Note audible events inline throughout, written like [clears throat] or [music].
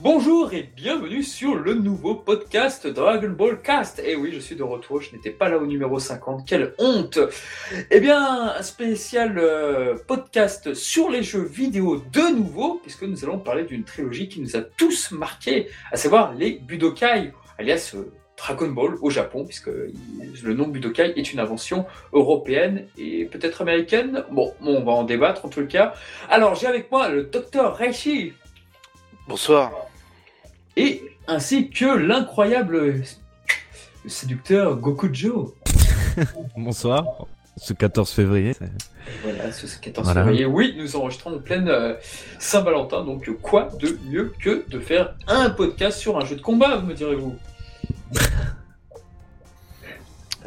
Bonjour et bienvenue sur le nouveau podcast Dragon Ball Cast. Et oui, je suis de retour, je n'étais pas là au numéro 50, quelle honte Eh bien, un spécial euh, podcast sur les jeux vidéo de nouveau, puisque nous allons parler d'une trilogie qui nous a tous marqués, à savoir les Budokai, alias euh, Dragon Ball au Japon, puisque le nom Budokai est une invention européenne et peut-être américaine. Bon, on va en débattre en tout cas. Alors, j'ai avec moi le docteur Reishi. Bonsoir. Et ainsi que l'incroyable séducteur Gokujo. [laughs] Bonsoir. Ce 14 février. Voilà, ce 14 février. Oui, nous enregistrons en pleine euh, Saint-Valentin, donc quoi de mieux que de faire un podcast sur un jeu de combat, me direz-vous?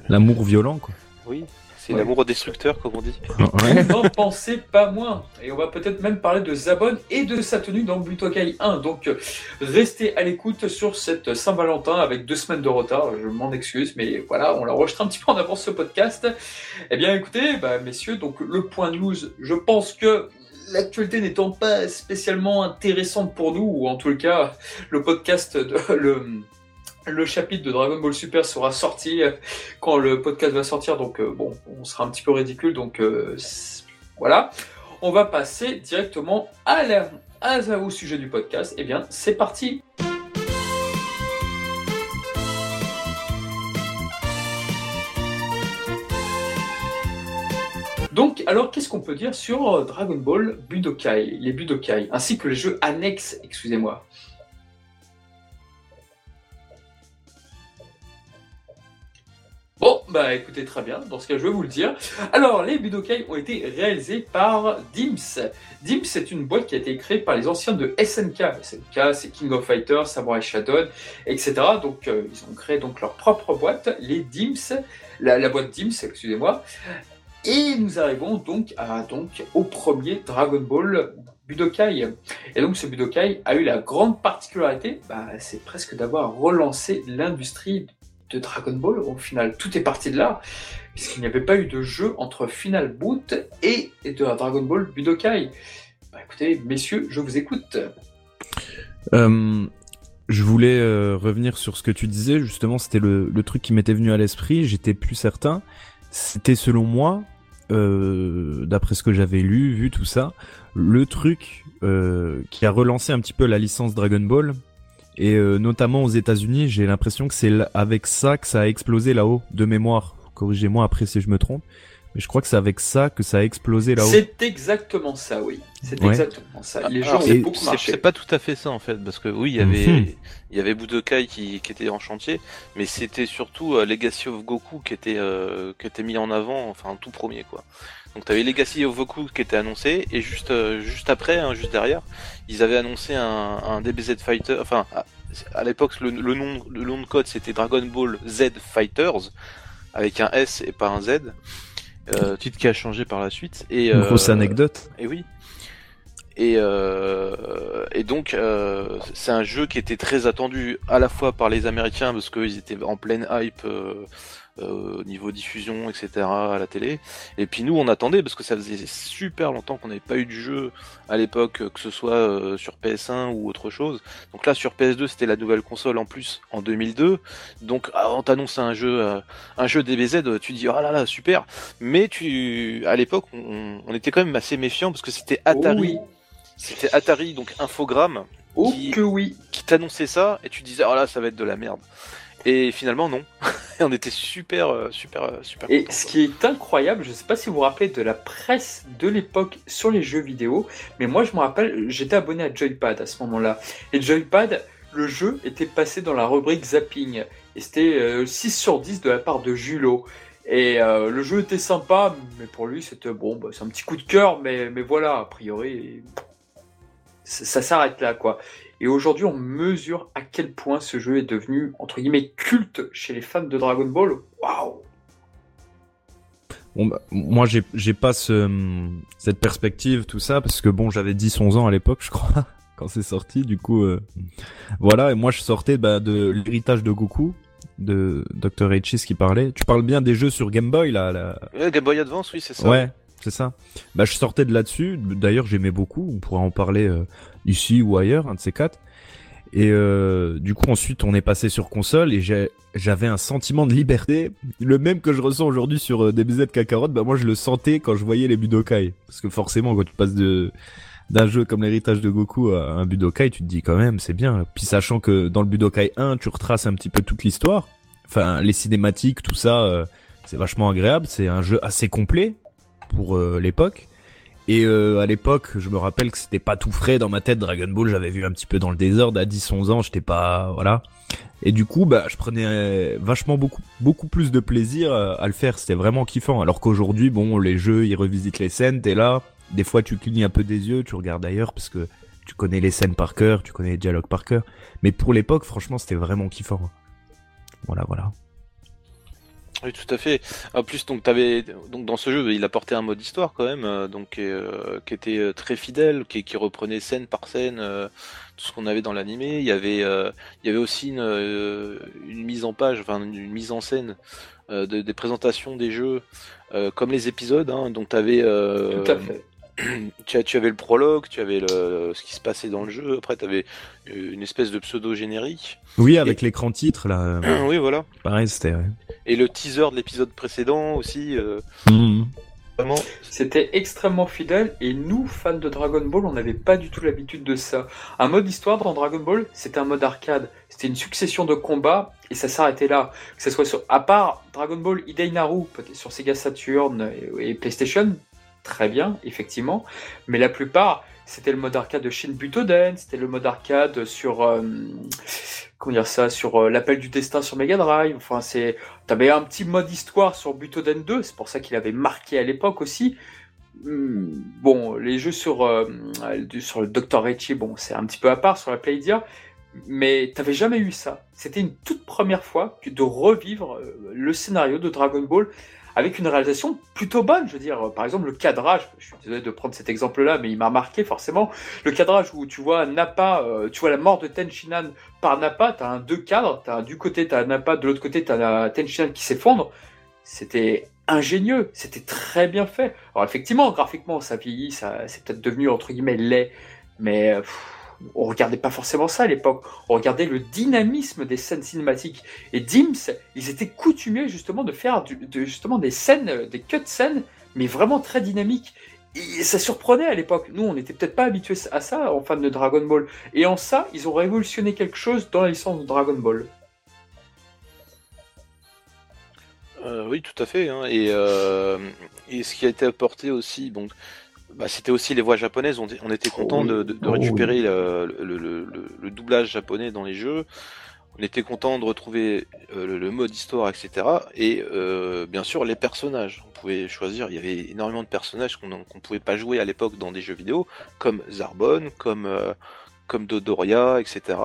L'amour violent, quoi. Oui, c'est l'amour destructeur, comme on dit. [laughs] N'en pensez pas moins. Et on va peut-être même parler de Zabon et de sa tenue dans Butokai 1. Donc, restez à l'écoute sur cette Saint-Valentin avec deux semaines de retard. Je m'en excuse, mais voilà, on l'a enregistré un petit peu en avance ce podcast. Eh bien, écoutez, bah, messieurs, donc le point news, je pense que l'actualité n'étant pas spécialement intéressante pour nous, ou en tout cas, le podcast, de, le, le chapitre de Dragon Ball Super sera sorti euh, quand le podcast va sortir, donc euh, bon, on sera un petit peu ridicule, donc euh, voilà. On va passer directement à la, à, au sujet du podcast. Eh bien, c'est parti Donc, alors, qu'est-ce qu'on peut dire sur Dragon Ball Budokai, les Budokai, ainsi que les jeux annexes, excusez-moi bah écoutez très bien, dans ce cas je vais vous le dire. Alors, les Budokai ont été réalisés par Dims. Dims c'est une boîte qui a été créée par les anciens de SNK. SNK c'est King of Fighters, Samurai Shadow, etc. Donc euh, ils ont créé donc leur propre boîte, les Dims, la, boîte Dims, excusez-moi. Et nous arrivons donc, à, donc au premier Dragon Ball Budokai. Et donc ce Budokai a eu la grande particularité, bah, c'est presque d'avoir relancé l'industrie de Dragon Ball. Au final, tout est parti de là, puisqu'il n'y avait pas eu de jeu entre Final Boot et, de Dragon Ball Budokai. Bah, écoutez, messieurs, je vous écoute. Euh, je voulais euh, revenir sur ce que tu disais, justement, c'était le, truc qui m'était venu à l'esprit, j'étais plus certain. C'était selon moi, euh, d'après ce que j'avais lu, vu tout ça, le truc qui a relancé un petit peu la licence Dragon Ball, et euh, notamment aux États-Unis, j'ai l'impression que c'est avec ça que ça a explosé là-haut, de mémoire. Corrigez-moi après si je me trompe. Mais je crois que c'est avec ça que ça a explosé là-haut. C'est exactement ça, oui. C'est exactement ça. Les gens ont beaucoup C'est pas tout à fait ça en fait, parce que oui, il y avait, il y avait Budokai qui, qui était en chantier, mais c'était surtout euh, Legacy of Goku qui était, euh, qui était mis en avant, enfin tout premier quoi. Donc tu avais Legacy of Goku qui était annoncé et juste euh, juste après, hein, juste derrière, ils avaient annoncé un, un DBZ Fighter. Enfin, à, l'époque le, nom le nom de code c'était Dragon Ball Z Fighters avec un S et pas un Z. Euh, titre qui a changé par la suite. Et, Une grosse euh, anecdote. Et oui. Et, euh, et donc euh, c'est un jeu qui était très attendu à la fois par les Américains parce qu'ils étaient en pleine hype euh, au niveau diffusion, etc. à la télé. Et puis nous, on attendait parce que ça faisait super longtemps qu'on n'avait pas eu du jeu à l'époque, que ce soit euh, sur PS1 ou autre chose. Donc là, sur PS2, c'était la nouvelle console en plus en 2002. Donc ah, on t'annonce un jeu, euh, un jeu DBZ, tu dis oh là là super. Mais tu, à l'époque, on, était quand même assez méfiant parce que c'était Atari. Oh c'était Atari, donc Infogrames. Oh que oui. Qui t'annonçait ça et tu disais oh là ça va être de la merde. Et finalement, non. [laughs] on était super, euh, super, euh, super. Et ce qui est incroyable, je ne sais pas si vous vous rappelez de la presse de l'époque sur les jeux vidéo, mais moi je me rappelle, j'étais abonné à Joypad à ce moment-là. Et Joypad, le jeu était passé dans la rubrique zapping. Et c'était 6 euh, sur 10 de la part de Julo. Et le jeu était sympa, mais pour lui c'était bon, bah, c'est un petit coup de cœur, mais, mais voilà, a priori, ça s'arrête là quoi. Et aujourd'hui, on mesure à quel point ce jeu est devenu, entre guillemets, culte chez les fans de Dragon Ball. Waouh Bon, bah, moi, j'ai pas ce, cette perspective, tout ça, parce que bon, j'avais 10-11 ans à l'époque, [laughs] je crois, quand c'est sorti. Du coup, euh, voilà. Et moi, je sortais bah, de l'héritage de Goku, de Dr. H's qui parlait. Tu parles bien des jeux sur Game Boy, là. La... Game Boy Advance, oui, c'est ça. Ouais, c'est ça. Bah, je sortais de là-dessus. D'ailleurs, j'aimais beaucoup. On pourrait en parler euh, ici ou ailleurs, un de ces quatre. Et euh, du coup, ensuite, on est passé sur console et j'avais un sentiment de liberté, le même que je ressens aujourd'hui sur euh, DBZ Kakarot. Bah moi, je le sentais quand je voyais les Budokai, parce que forcément, quand tu passes de d'un jeu comme l'héritage de Goku à un Budokai, tu te dis quand même, c'est bien. Puis sachant que dans le Budokai 1, tu retraces un petit peu toute l'histoire, enfin les cinématiques, tout ça, euh, c'est vachement agréable. C'est un jeu assez complet pour euh, l'époque. Et euh, à l'époque, je me rappelle que c'était pas tout frais dans ma tête. Dragon Ball, j'avais vu un petit peu dans le désordre à 10-11 ans, j'étais pas voilà. Et du coup, bah, je prenais vachement beaucoup beaucoup plus de plaisir euh, à le faire. C'était vraiment kiffant. Alors qu'aujourd'hui, bon, les jeux, ils revisitent les scènes. T'es là, des fois, tu clignes un peu des yeux, tu regardes ailleurs parce que tu connais les scènes par cœur, tu connais les dialogues par cœur. Mais pour l'époque, franchement, c'était vraiment kiffant. Voilà, voilà. Oui, tout à fait. En plus, donc, avais, donc dans ce jeu, il apportait un mode histoire quand même, euh, donc euh, qui était euh, très fidèle, qui, reprenait scène par scène tout ce qu'on avait dans l'animé. Il y avait, il y avait aussi une, mise en page, enfin une mise en scène de, des présentations des jeux, comme les épisodes. Hein, donc, tu avais. tout à fait [clears throat] tu, tu, avais le prologue, tu avais le, ce qui se passait dans le jeu, après tu avais une espèce de pseudo-générique. Oui, avec l'écran titre là. [clears throat] oui, voilà. Pareil, c'était. Et le teaser de l'épisode précédent aussi. Euh... Mmh. C'était extrêmement fidèle et nous, fans de Dragon Ball, on n'avait pas du tout l'habitude de ça. Un mode histoire dans Dragon Ball, c'était un mode arcade. C'était une succession de combats et ça s'arrêtait là. Que ce soit sur, à part Dragon Ball Idei Naru, sur Sega Saturn et PlayStation, très bien, effectivement. Mais la plupart, c'était le mode arcade de Shin Butoden, c'était le mode arcade sur euh, comment dire ça, sur euh, l'appel du destin sur Mega Drive. Enfin, c'est, t'avais un petit mode histoire sur Butoden 2, c'est pour ça qu'il avait marqué à l'époque aussi. Hmm, bon, les jeux sur euh, sur le Dr Rechi, bon, c'est un petit peu à part sur la Playdia, mais t'avais jamais eu ça. C'était une toute première fois de revivre le scénario de Dragon Ball avec une réalisation plutôt bonne. Je veux dire, par exemple, le cadrage, je suis désolé de prendre cet exemple-là, mais il m'a marqué forcément. Le cadrage où tu vois Nappa, euh, tu vois la mort de Tenshinhan par Nappa, tu as un deux cadres, as, du côté tu as Nappa, de l'autre côté tu as Tenshinhan qui s'effondre. C'était ingénieux, c'était très bien fait. Alors effectivement, graphiquement, ça vieillit, ça, c'est peut-être devenu entre guillemets laid, mais on regardait pas forcément ça à l'époque. On regardait le dynamisme des scènes cinématiques. Et Dims, ils étaient coutumiers justement de faire justement des scènes, des cut scènes, mais vraiment très dynamiques. Et ça surprenait à l'époque. Nous, on n'était peut-être pas habitués à ça en fans de Dragon Ball. Et en ça, ils ont révolutionné quelque chose dans la licence de Dragon Ball. Euh, oui, tout à fait. Hein. Et, euh, et, ce qui a été apporté aussi, donc, bah, c'était aussi les voix japonaises. On, était content de, oh récupérer le, doublage japonais dans les jeux. On était content de retrouver euh, le, mode histoire, etc. Et euh, bien sûr les personnages. On pouvait choisir. Il y avait énormément de personnages qu'on ne pouvait pas jouer à l'époque dans des jeux vidéo, comme Zarbon, comme euh, comme Dodoria, etc.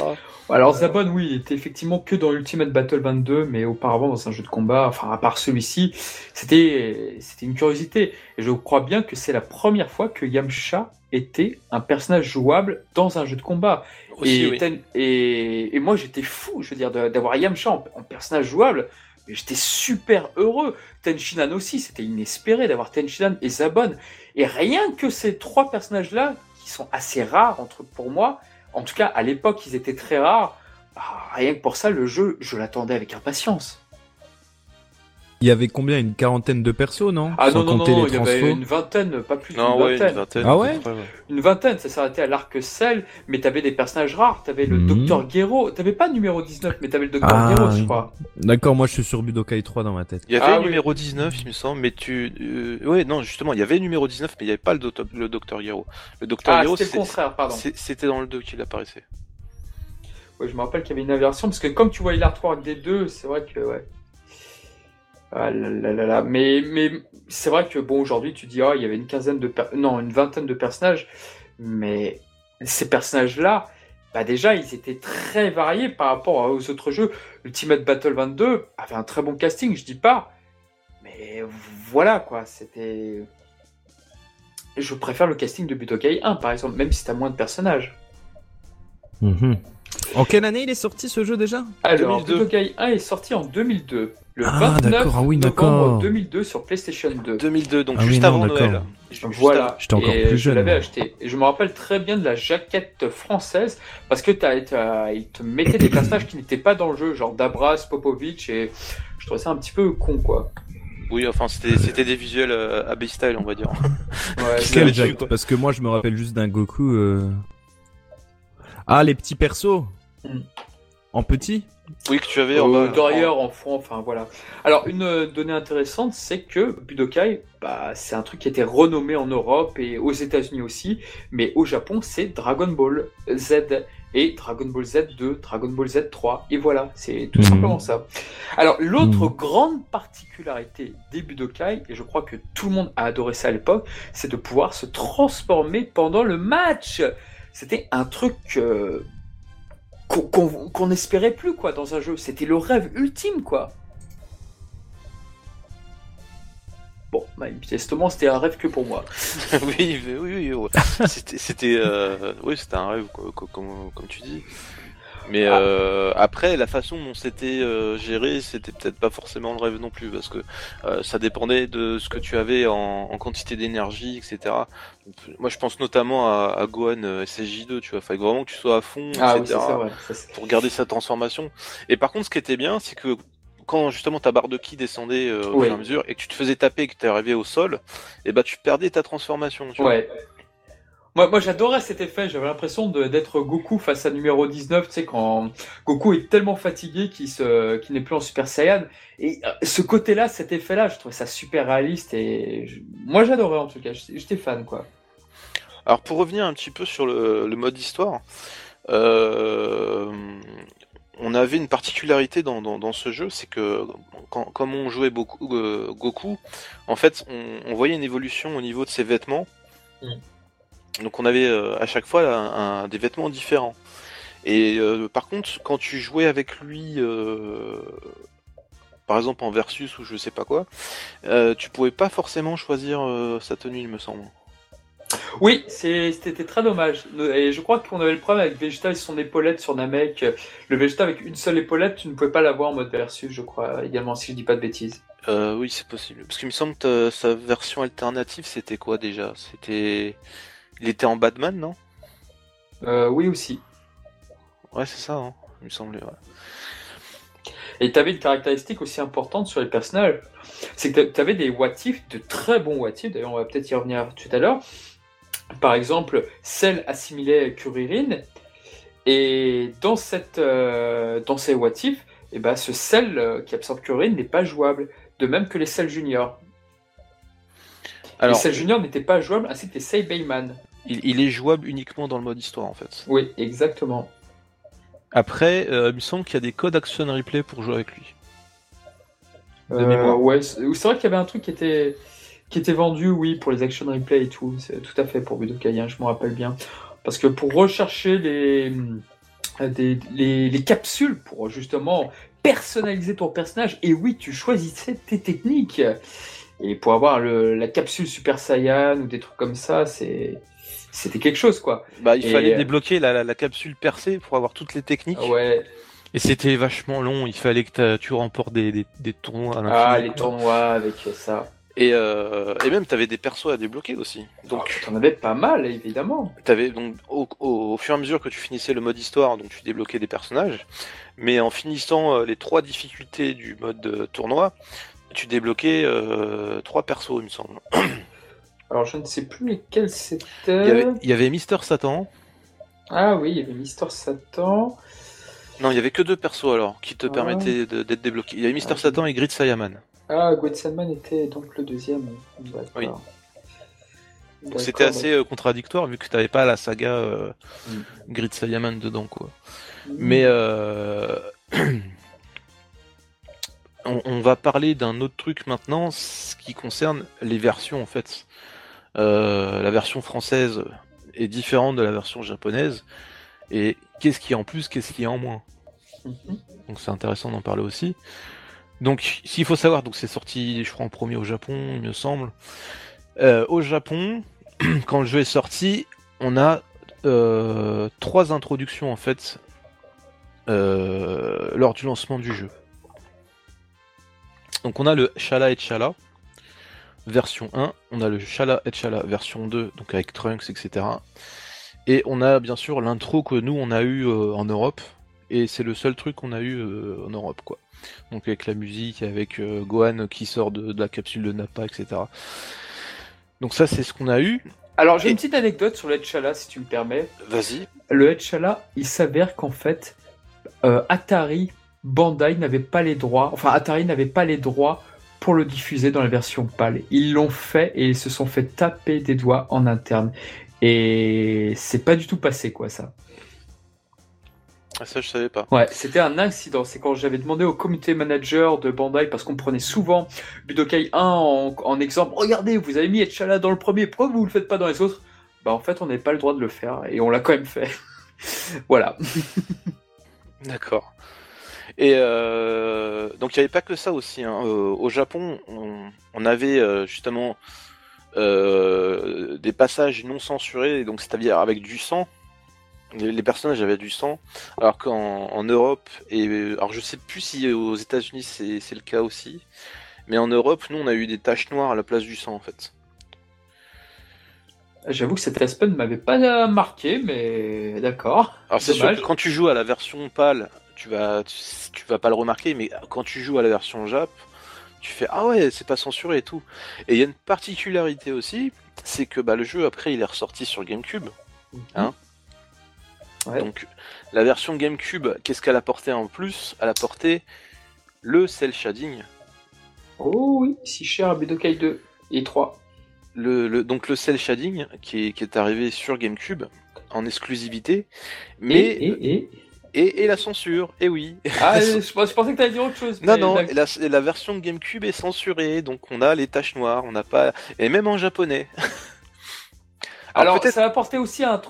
Alors Zabon, oui, il était effectivement que dans Ultimate Battle 22, mais auparavant dans un jeu de combat, enfin à part celui-ci, c'était c'était une curiosité. Et je crois bien que c'est la première fois que Yamcha était un personnage jouable dans un jeu de combat. et, et, moi j'étais fou, je veux dire, d'avoir Yamcha en, personnage jouable. J'étais super heureux. Tenshinhan aussi, c'était inespéré d'avoir Tenshinhan et Zabon. Et rien que ces trois personnages-là, qui sont assez rares entre pour moi, en tout cas, à l'époque, ils étaient très rares. Ah, rien que pour ça, le jeu, je l'attendais avec impatience. Il y avait combien Une quarantaine de persos, non? Ah non, non, non, il y avait une vingtaine, pas plus d'une vingtaine. Ah ouais Une vingtaine, ça s'arrêtait à l'arc Cell, mais t'avais des personnages rares, t'avais le mmh. Docteur Gero, t'avais pas le numéro 19, mais t'avais le Docteur ah, je crois. D'accord, moi je suis sur Budokai 3 dans ma tête. Il y avait ah le numéro 19, il me semble, mais tu... Euh... Ouais, non, justement, il y avait le numéro 19, mais il n'y avait pas le, le Docteur Gero. Le Docteur ah, c'était le contraire, pardon. C'était dans le 2 qu'il apparaissait. Ouais, je me rappelle qu'il y avait une inversion, parce que comme tu voyais l'artwork des deux, c'est vrai que, ouais... Ah mais, mais c'est vrai que bon aujourd'hui tu dis oh, il y avait une quinzaine de non une vingtaine de personnages, mais ces personnages là, bah déjà ils étaient très variés par rapport aux autres jeux. Ultimate Battle 22 avait un très bon casting, je dis pas, mais voilà quoi, c'était. Je préfère le casting de Budokai 1 par exemple, même si t'as moins de personnages. Mhm. En quelle année il est sorti ce jeu déjà? Alors, Budokai 1 est sorti en 2002. Le Ah, 29 d'accord, ah oui, novembre d'accord. 2002 sur PlayStation 2. 2002, donc Ah oui, juste non, avant. Noël. Juste Voilà, J'étais encore et plus je jeune, l'avais moi. acheté. Et je me rappelle très bien de la jaquette française parce que t'as, t'as- ils te mettaient des personnages qui n'étaient pas dans le jeu, genre Dabras, Popovic, et je trouvais ça un petit peu con, quoi. Oui, enfin, c'était c'était des visuels euh, Abbey Style, on va dire. [laughs] Ouais, Quel quoi. Parce que moi, je me rappelle juste d'un Goku. euh, Ah, les petits persos Hmm. En petit? Oui, que tu avais en Euh, en fond, enfin voilà. Alors, une euh, donnée intéressante, c'est que Budokai, bah, c'est un truc qui a été renommé en Europe et aux États-Unis aussi, mais au Japon, c'est Dragon Ball Z et Dragon Ball Z2, Dragon Ball Z3, et voilà, c'est tout Mhm. simplement ça. Alors, l'autre Mhm. grande particularité des Budokai, et je crois que tout le monde a adoré ça à l'époque, c'est de pouvoir se transformer pendant le match. C'était un truc euh, qu'on qu'on n'espérait plus quoi dans un jeu. C'était le rêve ultime quoi. Bon, manifestement c'était un rêve que pour moi. [laughs] oui, oui, oui, ouais. c'était, euh, oui, c'était un rêve, quoi, co- comme, comme tu dis. Mais Ah. euh, après, la façon dont c'était euh, géré, c'était peut-être pas forcément le rêve non plus, parce que euh, ça dépendait de ce que tu avais en, en quantité d'énergie, etc. Donc, moi, je pense notamment à, à Gohan euh, SSJ2, tu vois. Fallait vraiment que tu sois à fond, Ah etc. ça, ouais. Ça, pour garder sa transformation. Et par contre, ce qui était bien, c'est que quand justement ta barre de ki descendait euh, au Oui. fur et à mesure et que tu te faisais taper et que tu arrivé au sol, et bah tu perdais ta transformation. Tu vois. Moi, moi j'adorais cet effet, j'avais l'impression d'être Goku face à numéro 19, tu sais, quand Goku est tellement fatigué qu'il n'est plus en Super Saiyan. Et euh, ce côté-là, cet effet-là, je trouvais ça super réaliste et je- moi j'adorais en tout cas, j'étais j'étais fan quoi. Alors pour revenir un petit peu sur le, le mode histoire, euh, on avait une particularité dans, dans, dans ce jeu, c'est que quand, comme on jouait beaucoup euh, Goku, en fait on, on voyait une évolution au niveau de ses vêtements. Mm. Donc on avait euh, à chaque fois un- des vêtements différents. Et euh, par contre, quand tu jouais avec lui, euh, par exemple en versus ou je sais pas quoi, euh, tu pouvais pas forcément choisir euh, sa tenue, il me semble. Oui, c'était très dommage. Et je crois qu'on avait le problème avec Vegeta et son épaulette sur Namek. Le Vegeta avec une seule épaulette, tu ne pouvais pas l'avoir en mode versus, je crois, également, si je dis pas de bêtises. Euh, oui, c'est possible. Parce qu'il me semble que sa version alternative, c'était quoi déjà? C'était. Il était en Batman, non? Euh, oui aussi. Ouais, c'est ça, hein il me semblait. Ouais. Et tu avais une caractéristique aussi importante sur les personnages, c'est que tu avais des what if, de très bons what if, d'ailleurs on va peut-être y revenir tout à l'heure. Par exemple, Cell assimilait Kuririn, et dans, cette, euh, dans ces what if, eh ben, ce Cell euh, qui absorbe Kuririn n'est pas jouable, de même que les Cell Junior. Alors, Junior n'étaient pas jouables, ainsi que Sei Bayman. il, il est jouable uniquement dans le mode histoire, en fait. Oui, exactement. Après, euh, il me semble qu'il y a des codes action replay pour jouer avec lui. De Euh, mémoire. ouais, c'est vrai qu'il y avait un truc qui était, qui était vendu, oui, pour les action replay et tout. C'est tout à fait pour Budokai, hein, je me rappelle bien. Parce que pour rechercher les, des- les, les capsules, pour justement personnaliser ton personnage, et oui, tu choisissais tes techniques. Et pour avoir le, la capsule Super Saiyan ou des trucs comme ça, c'est c'était quelque chose, quoi. Bah, il Et, fallait euh, débloquer la, la- la capsule percée pour avoir toutes les techniques. Ah Ouais, Et c'était vachement long. Il fallait que tu remportes des, des, des tournois à l'infini. ah, les tournois avec ça. Et, euh, et même, t'avais des persos à débloquer aussi. Donc, Donc, t'en avais pas mal, évidemment. T'avais donc au, au, au fur et à mesure que tu finissais le mode histoire, donc tu débloquais des personnages, mais en finissant euh, les trois difficultés du mode euh, tournoi, tu débloquais euh, trois persos, il me semble. [coughs] Alors, je ne sais plus lesquels c'était. Il y avait, il y avait Mister Satan. Ah oui, il y avait Mister Satan. Non, il y avait que deux persos alors qui te Ah. permettaient d'être débloqués. Il y avait Mister Ah, Satan et Grid Sayaman. Ah, Goetzelman était donc le deuxième. Oui. C'était assez euh, contradictoire vu que t'avais pas la saga euh, Mm. Grid Sayaman dedans quoi. d'accord. Mais euh... [clears throat] on, on va parler d'un autre truc maintenant, ce qui concerne les versions en fait. Euh, la version française est différente de la version japonaise. Et qu'est-ce qui est en plus, qu'est-ce qui est en moins Mhm. Donc c'est intéressant d'en parler aussi. Donc s'il faut savoir, donc c'est sorti, je crois en premier au Japon, il me semble. Euh, au Japon, [clears throat] quand le jeu est sorti, on a euh, trois introductions en fait lors du lancement du jeu. Donc on a le Shala et Chala version 1, on a le Shala et Chala version 2, donc avec Trunks, etc. Et on a bien sûr l'intro que nous on a eu euh, en Europe, et c'est le seul truc qu'on a eu euh, en Europe, quoi. Donc avec la musique, avec euh, Gohan qui sort de, de la capsule de Nappa, etc. Donc ça c'est ce qu'on a eu. Alors j'ai Et- une petite anecdote sur le Hedgehog, si tu me permets. Vas-y. Le Hedgehog, il s'avère qu'en fait, euh, Atari, Bandai n'avait pas les droits, enfin Atari n'avait pas les droits pour le diffuser dans la version PAL. Ils l'ont fait et ils se sont fait taper des doigts en interne. Et c'est pas du tout passé quoi ça. Ah, ça je savais pas. Ouais, c'était un incident. C'est quand j'avais demandé au comité manager de Bandai, parce qu'on prenait souvent Budokai 1 en, en exemple. Regardez, vous avez mis Etchala dans le premier, pourquoi vous le faites pas dans les autres? Bah en fait, on n'avait pas le droit de le faire et on l'a quand même fait. [laughs] voilà. [laughs] D'accord. Et euh, donc il n'y avait pas que ça aussi. hein. Euh, au Japon, on, on avait euh, justement euh, des passages non censurés, donc c'est-à-dire avec du sang. Les, les personnages avaient du sang, alors qu'en en Europe et alors je sais plus si aux États-Unis c'est le cas aussi, mais en Europe, nous on a eu des taches noires à la place du sang en fait. J'avoue que cet aspect ne m'avait pas marqué, mais d'accord. Alors c'est sûr que quand tu joues à la version PAL, tu vas, tu, tu vas pas le remarquer, mais quand tu joues à la version Jap, tu fais ah ouais, c'est pas censuré et tout. Et il y a une particularité aussi, c'est que bah, le jeu après il est ressorti sur GameCube. Hein Ouais. Donc la version GameCube, qu'est-ce qu'elle apportait en plus? Elle apportait le cel shading, Oh oui, si cher à Budokai 2 et 3. le, le- donc le cel shading qui est, qui est arrivé sur GameCube en exclusivité, mais Et, et, et... et, et la censure, et oui. Ah, [laughs] je, je pensais que t'allais dire autre chose. Non, non, la, la version de GameCube est censurée, donc on a les taches noires, on n'a pas. Et même en japonais. [laughs] Alors, ça a apporté aussi un,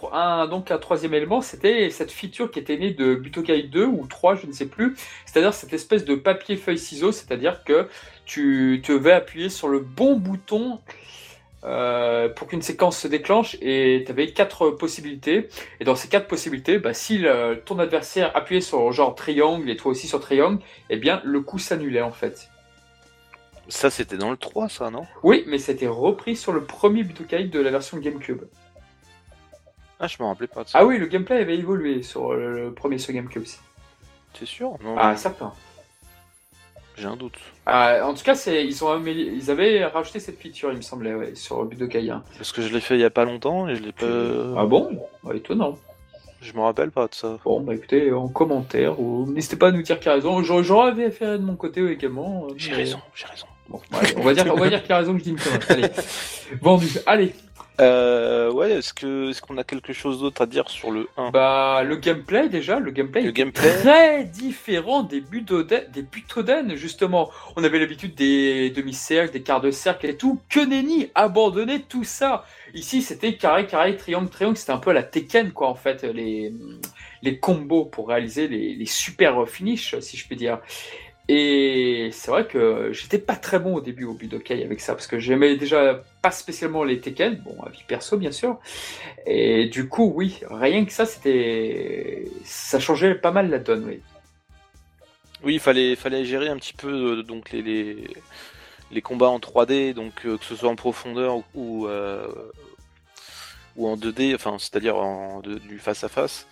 donc un troisième élément, c'était cette feature qui était née de Butokai 2 ou 3, je ne sais plus. C'est-à-dire cette espèce de papier feuille ciseau, c'est-à-dire que tu te vais appuyer sur le bon bouton euh, pour qu'une séquence se déclenche et tu avais quatre possibilités. Et dans ces quatre possibilités, bah, si le- ton adversaire appuyait sur genre triangle et toi aussi sur triangle, eh bien le coup s'annulait en fait. Ça, c'était dans le 3, ça, non? Oui, mais c'était repris sur le premier Butokai de la version GameCube. Ah, je me rappelais pas de ça. Ah oui, le gameplay avait évolué sur le, premier sur GameCube. T'es sûr? Non, Ah, certain. J'ai un doute. Ah, en tout cas, c'est, ils, ont ils avaient rajouté cette feature, il me semblait, ouais, sur Budokai 1. Parce que je l'ai fait il y a pas longtemps et je l'ai pas. Ah bon? Ouais, Étonnant. Je me rappelle pas de ça. Bon, bah écoutez, en commentaire, ou n'hésitez pas à nous dire qui a raison. J'aurais j'aurais fait de mon côté également. J'ai mais- raison, j'ai raison. Bon, ouais, on va dire, on va dire qu'il a raison que je dis une connerie. Allez, [laughs] vendu. Allez, Euh, ouais, est-ce que est-ce qu'on a quelque chose d'autre à dire sur le 1 bah le gameplay déjà, le gameplay Le gameplay très différent des Butoden, des Butoden justement. On avait l'habitude des demi-cercles, des quarts de cercle et tout. Que nenni, abandonner tout ça. Ici, c'était carré, carré, triangle, triangle. C'était un peu à la Tekken quoi en fait, les les combos pour réaliser les, les super finishes, si je puis dire. Et c'est vrai que j'étais pas très bon au début au Budokai avec ça, parce que j'aimais déjà pas spécialement les Tekken, bon, à vie perso bien sûr. Et du coup, oui, rien que ça, c'était. Ça changeait pas mal la donne, oui. Oui, il fallait, fallait gérer un petit peu euh, donc les, les, combats en 3D, donc euh, que ce soit en profondeur ou, ou, euh, en 2D, enfin c'est-à-dire en du face à face.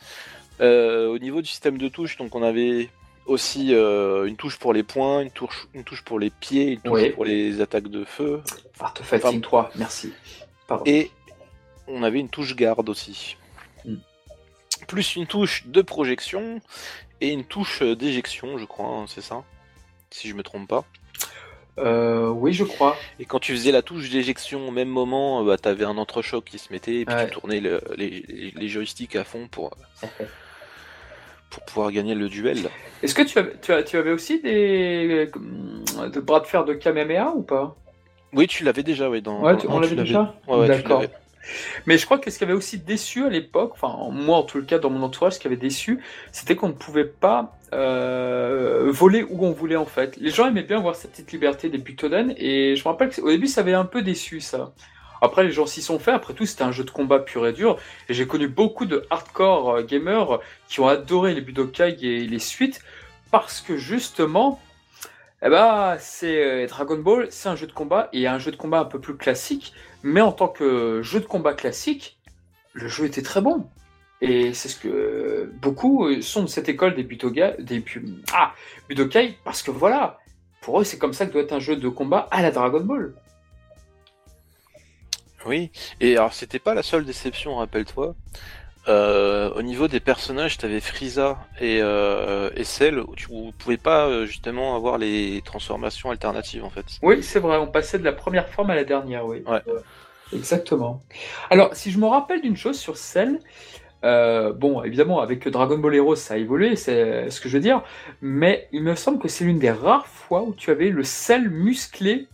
Au niveau du système de touches, donc on avait aussi euh, une touche pour les poings, une touche, une touche pour les pieds, une touche Oui. pour les attaques de feu, Artefact Enfin, 3, merci. Pardon. et on avait une touche garde aussi. Hmm. Plus une touche de projection et une touche d'éjection, je crois, hein, c'est ça Si je me trompe pas. Euh, oui, je crois. Et quand tu faisais la touche d'éjection au même moment, euh, bah, t'avais un entrechoc qui se mettait, et puis Ouais. tu tournais le- les, les, les joysticks à fond pour, [laughs] pour pouvoir gagner le duel. Est-ce que tu avais, tu, as- tu avais aussi des de bras de fer de Kamehameha ou pas? Oui, tu l'avais déjà, oui. Dans, Ouais, tu- on l'avait déjà? Ouais, D'accord. Mais je crois que ce qui avait aussi déçu à l'époque, enfin moi en tout le cas dans mon entourage, ce qui avait déçu, c'était qu'on ne pouvait pas euh, voler où on voulait en fait. Les gens aimaient bien avoir cette petite liberté des Butoden et je me rappelle qu'au début ça avait un peu déçu ça. Après les gens s'y sont fait, après tout c'était un jeu de combat pur et dur et j'ai connu beaucoup de hardcore euh, gamers qui ont adoré les Budokai et les suites parce que justement Eh ben, c'est euh, Dragon Ball, c'est un jeu de combat et un jeu de combat un peu plus classique, mais en tant que jeu de combat classique, le jeu était très bon. Et c'est ce que beaucoup sont de cette école des Butoga, des ah, Budokai, parce que voilà, pour eux, c'est comme ça que doit être un jeu de combat à la Dragon Ball. Oui, et alors c'était pas la seule déception, rappelle-toi. Euh, au niveau des personnages, t'avais Frieza et, euh, et Cell, où tu pouvais pas euh, justement avoir les transformations alternatives en fait. Oui, c'est vrai, on passait de la première forme à la dernière, oui. Ouais. Exactement. Alors, si je me rappelle d'une chose sur Cell, euh, bon, évidemment, avec Dragon Ball Heroes, ça a évolué, c'est ce que je veux dire, mais il me semble que c'est l'une des rares fois où tu avais le Cell musclé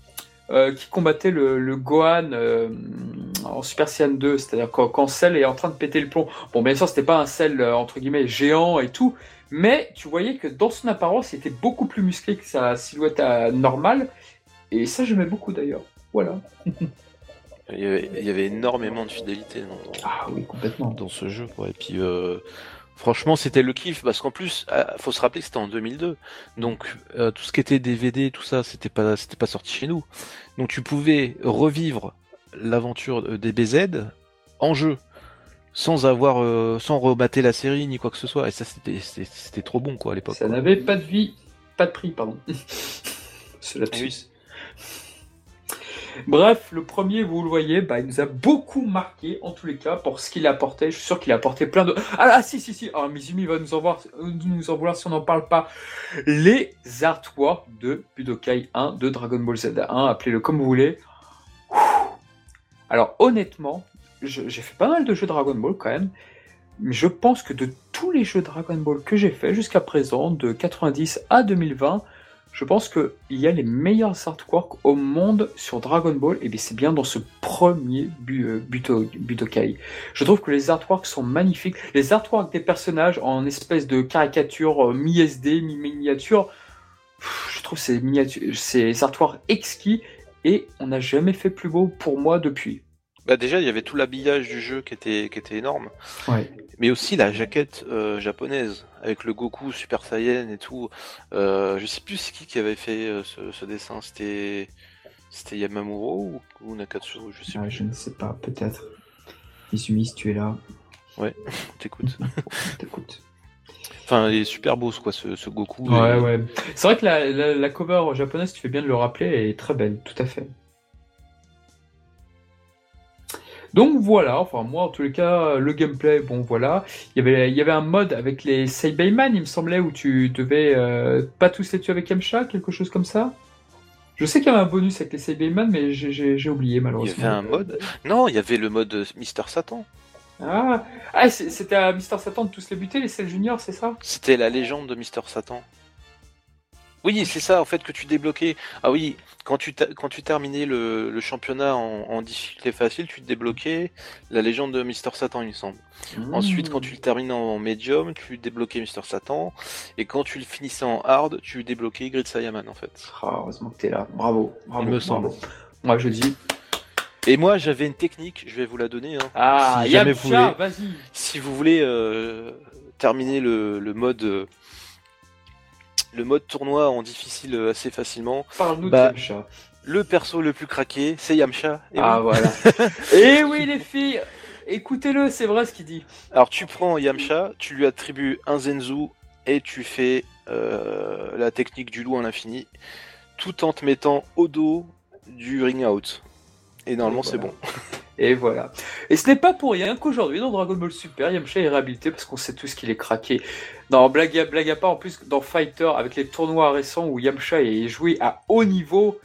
euh, qui combattait le, le Gohan euh, en Super Saiyan 2, c'est-à-dire quand, quand Cell est en train de péter le plomb. Bon, bien sûr, c'était pas un Cell euh, entre guillemets géant et tout, mais tu voyais que dans son apparence, il était beaucoup plus musclé que sa silhouette normale, et ça, j'aimais beaucoup d'ailleurs. Voilà. Il y, avait, il y avait énormément de fidélité dans, Ah oui, complètement. dans ce jeu, quoi. Et puis, franchement, c'était le kiff parce qu'en plus, euh, faut se rappeler que c'était en 2002, donc euh, tout ce qui était DVD, tout ça, c'était pas, c'était pas sorti chez nous. Donc, tu pouvais revivre l'aventure de DBZ en jeu. Sans avoir, euh, sans rebattre la série ni quoi que ce soit, et ça c'était, c'était c'était trop bon quoi à l'époque. Ça quoi. n'avait pas de vie, pas de prix, pardon. [laughs] C'est lapsus. Oui. Bref, le premier, vous le voyez, bah, il nous a beaucoup marqué, en tous les cas, pour ce qu'il a apporté. Je suis sûr qu'il a apporté plein de... Ah, ah, si, si, si, alors Mizumi va nous en, nous en vouloir si on n'en parle pas. Les artworks de Budokai 1, de Dragon Ball Z 1, appelez-le comme vous voulez. Alors, honnêtement, j'ai fait pas mal de jeux Dragon Ball quand même, mais je pense que de tous les jeux Dragon Ball que j'ai fait jusqu'à présent, de 90 à 2020, je pense qu'il y a les meilleurs artworks au monde sur Dragon Ball, et bien c'est bien dans ce premier euh, Buto- Budokai. Je trouve que les artworks sont magnifiques. Les artworks des personnages en espèce de caricature euh, mi-SD, mi-miniature, je trouve ces, miniatures, ces artworks exquis, et on n'a jamais fait plus beau pour moi depuis. Bah déjà, il y avait tout l'habillage du jeu qui était, qui était énorme, Ouais. mais aussi la jaquette euh, japonaise avec le Goku Super Saiyan et tout. Euh, je sais plus c'est qui qui avait fait euh, ce, ce dessin. C'était, c'était Yamamuro ou, ou Nakatsu, je sais Ouais, plus. je ne sais pas, peut-être. Isumi, si tu es là, [laughs] T'écoutes. [laughs] t'écoutes. Enfin, il est super beau quoi, ce, ce Goku. Ouais, Et- ouais. C'est vrai que la, la, la cover japonaise, tu fais bien de le rappeler, est très belle, tout à fait. Donc voilà, enfin moi en tous les cas, le gameplay, bon voilà. Il y avait, il y avait un mode avec les Seibeiman, il me semblait, où tu devais euh, pas tous les tuer avec Yamcha, quelque chose comme ça. Je sais qu'il y avait un bonus avec les Seibeiman, mais j'ai- oublié Il y malheureusement. avait un mode. Non, il y avait le mode Mister Satan. Ah, ah c'était à Mister Satan de tous les buter, les Cell Junior, c'est ça? C'était la légende de Mister Satan. Oui, c'est ça en fait que tu débloquais. Ah oui, quand tu, ta- quand tu terminais le, le championnat en, en difficulté facile, tu débloquais la légende de Mister Satan, il me semble. Ensuite, quand tu le terminais en médium, tu débloquais Mister Satan. Et quand tu le finissais en hard, tu débloquais Grid Saiyaman en fait. Ah, heureusement que t'es là. Bravo. bravo Il me semble. bravo. Moi je dis. Et moi, j'avais une technique, je vais vous la donner. hein. Ah, Si jamais vous voulez. vas-y. Si vous voulez euh, terminer le, le mode euh, le mode tournoi en difficile euh, assez facilement, Parle-nous Bah, de Yamcha. le perso le plus craqué, c'est Yamcha. Et Ah oui. voilà. [laughs] Et oui les filles, écoutez-le, c'est vrai ce qu'il dit. Alors tu prends Yamcha, tu lui attribues un Zenzu et tu fais euh, la technique du loup à l'infini, tout en te mettant au dos du ring out. Et normalement c'est bon. [laughs] Et voilà. Et ce n'est pas pour rien qu'aujourd'hui dans Dragon Ball Super, Yamcha est réhabilité parce qu'on sait tous qu'il est craqué. Non, blague à, blague à part, en plus dans Fighter, avec les tournois récents où Yamcha est joué à haut niveau,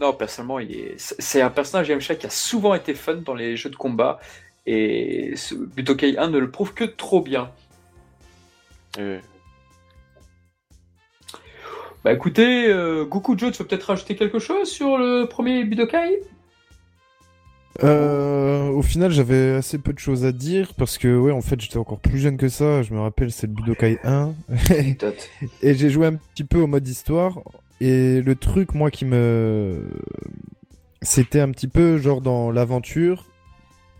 non, personnellement, il est... c'est un personnage Yamcha qui a souvent été fun dans les jeux de combat. Et ce Budokai 1 ne le prouve que trop bien. Euh, Bah écoutez, euh, Goku Joe, tu veux peut-être rajouter quelque chose sur le premier Budokai? Euh, au final, j'avais assez peu de choses à dire parce que, ouais, en fait, j'étais encore plus jeune que ça. Je me rappelle, c'est le Budokai 1. Peut-être. [laughs] Et j'ai joué un petit peu au mode histoire. Et le truc, moi, qui me. C'était un petit peu genre dans l'aventure.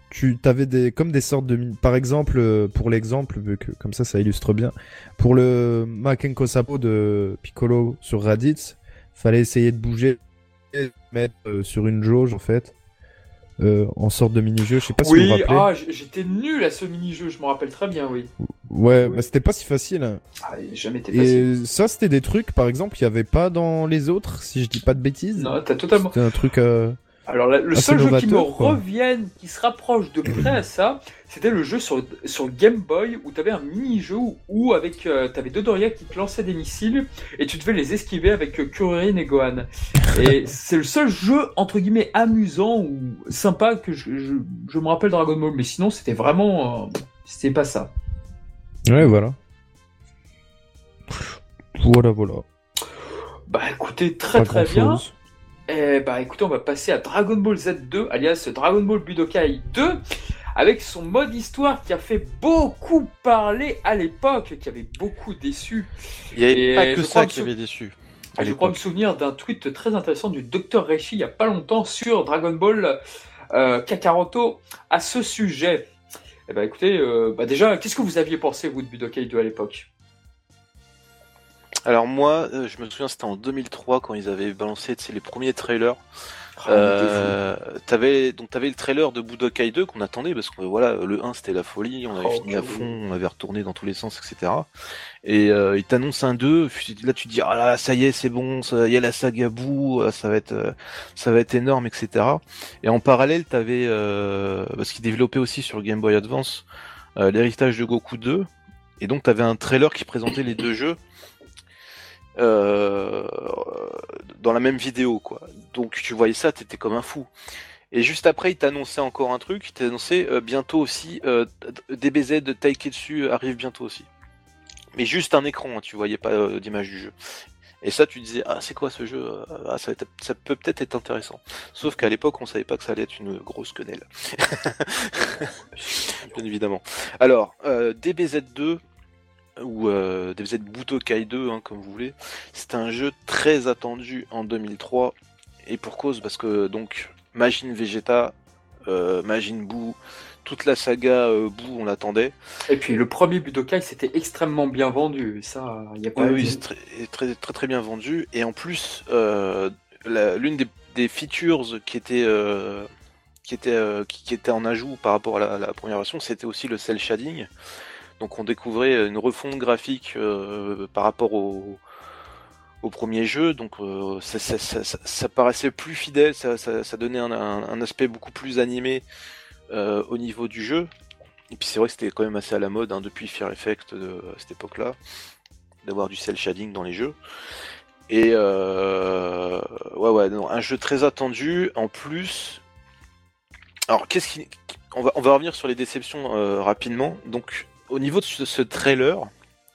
Tu t'avais des comme des sortes de par exemple euh, pour l'exemple vu que comme ça ça illustre bien pour le Makenko Sapo de Piccolo sur Raditz Fallait essayer de bouger, mettre euh, sur une jauge en fait. Euh, en sorte de mini-jeu, je sais pas si vous vous Oui, rappelez. ah, j'étais nul à ce mini-jeu, je me rappelle très bien, oui. ouais, oui. bah, c'était pas si facile. hein. Ah, jamais été facile. Et ça, c'était des trucs, par exemple, qu'il y avait pas dans les autres, si je dis pas de bêtises. Non, t'as totalement. C'était un truc. euh, Alors, le seul jeu qui me quoi. revienne, qui se rapproche de près à ça, c'était le jeu sur, sur Game Boy où t'avais un mini-jeu où, où avec, euh, t'avais Dodoria qui te lançait des missiles et tu devais les esquiver avec euh, Kuririn et Gohan. Et [laughs] c'est le seul jeu, entre guillemets, amusant ou sympa que je, je, je me rappelle Dragon Ball. Mais sinon, c'était vraiment. euh, c'était pas ça. Ouais, voilà. Voilà, voilà. Bah écoutez, très Pas très bien. Eh bah écoutez, on va passer à Dragon Ball Z2, alias Dragon Ball Budokai 2, avec son mode histoire qui a fait beaucoup parler à l'époque, qui avait beaucoup déçu. Il n'y avait Et pas que ça qui avait déçu. Je crois me souvenir d'un tweet très intéressant du Dr Reishi il y a pas longtemps sur Dragon Ball euh, Kakaroto à ce sujet. Eh bah écoutez, euh, bah déjà, qu'est-ce que vous aviez pensé vous de Budokai 2 à l'époque? Alors moi, euh, je me souviens, c'était en 2003 quand ils avaient balancé les premiers trailers. Ah. Euh, t'avais donc t'avais le trailer de Budokai 2 qu'on attendait parce que voilà le 1 c'était la folie, on avait Oh, fini à fond, on avait retourné dans tous les sens etc. Et euh, il t'annonce un 2, puis là tu te dis ah là ça y est c'est bon, ça, il y a la saga bout, euh, ça va être euh, ça va être énorme etc. Et en parallèle t'avais euh, parce qu'il développait aussi sur Game Boy Advance l'héritage de Goku 2 et donc t'avais un trailer qui présentait les deux jeux. Euh, dans la même vidéo quoi. Donc tu voyais ça, t'étais comme un fou. Et juste après, il t'annonçait encore un truc, il t'annonçait euh, bientôt aussi euh, DBZ de Taiketsu arrive bientôt aussi. Mais juste un écran, hein, tu voyais pas euh, d'image du jeu. Et ça, tu disais, ah, c'est quoi ce jeu? Ah, ça, ça peut peut-être être intéressant. Sauf qu'à l'époque, on savait pas que ça allait être une grosse quenelle. [laughs] Bien évidemment. Alors, euh, DBZ2, ou euh, DBZ Budokai 2, hein, comme vous voulez, c'est un jeu très attendu en 2003. Et pour cause, parce que donc, Majin Vegeta, euh, Majin Buu, toute la saga euh, Buu, on l'attendait. Et puis le premier Budokai, c'était extrêmement bien vendu. Ça, il y a pas Oui, à oui, c'est très, très, très très bien vendu. Et en plus, euh, l'une des, des features qui était, euh, qui, était, euh, qui, qui était en ajout par rapport à la, la première version, c'était aussi le cel shading. Donc on découvrait une refonte graphique euh, par rapport au, premier jeu. Donc euh, ça, paraissait plus fidèle, ça, donnait un, aspect beaucoup plus animé euh, au niveau du jeu. Et puis c'est vrai que c'était quand même assez à la mode hein, depuis Fear Effect de à cette époque-là d'avoir du cel shading dans les jeux. Et ouais, ouais, un jeu très attendu. En plus, alors qu'est-ce qui, on va, on va revenir sur les déceptions rapidement. Donc, au niveau de ce, ce trailer,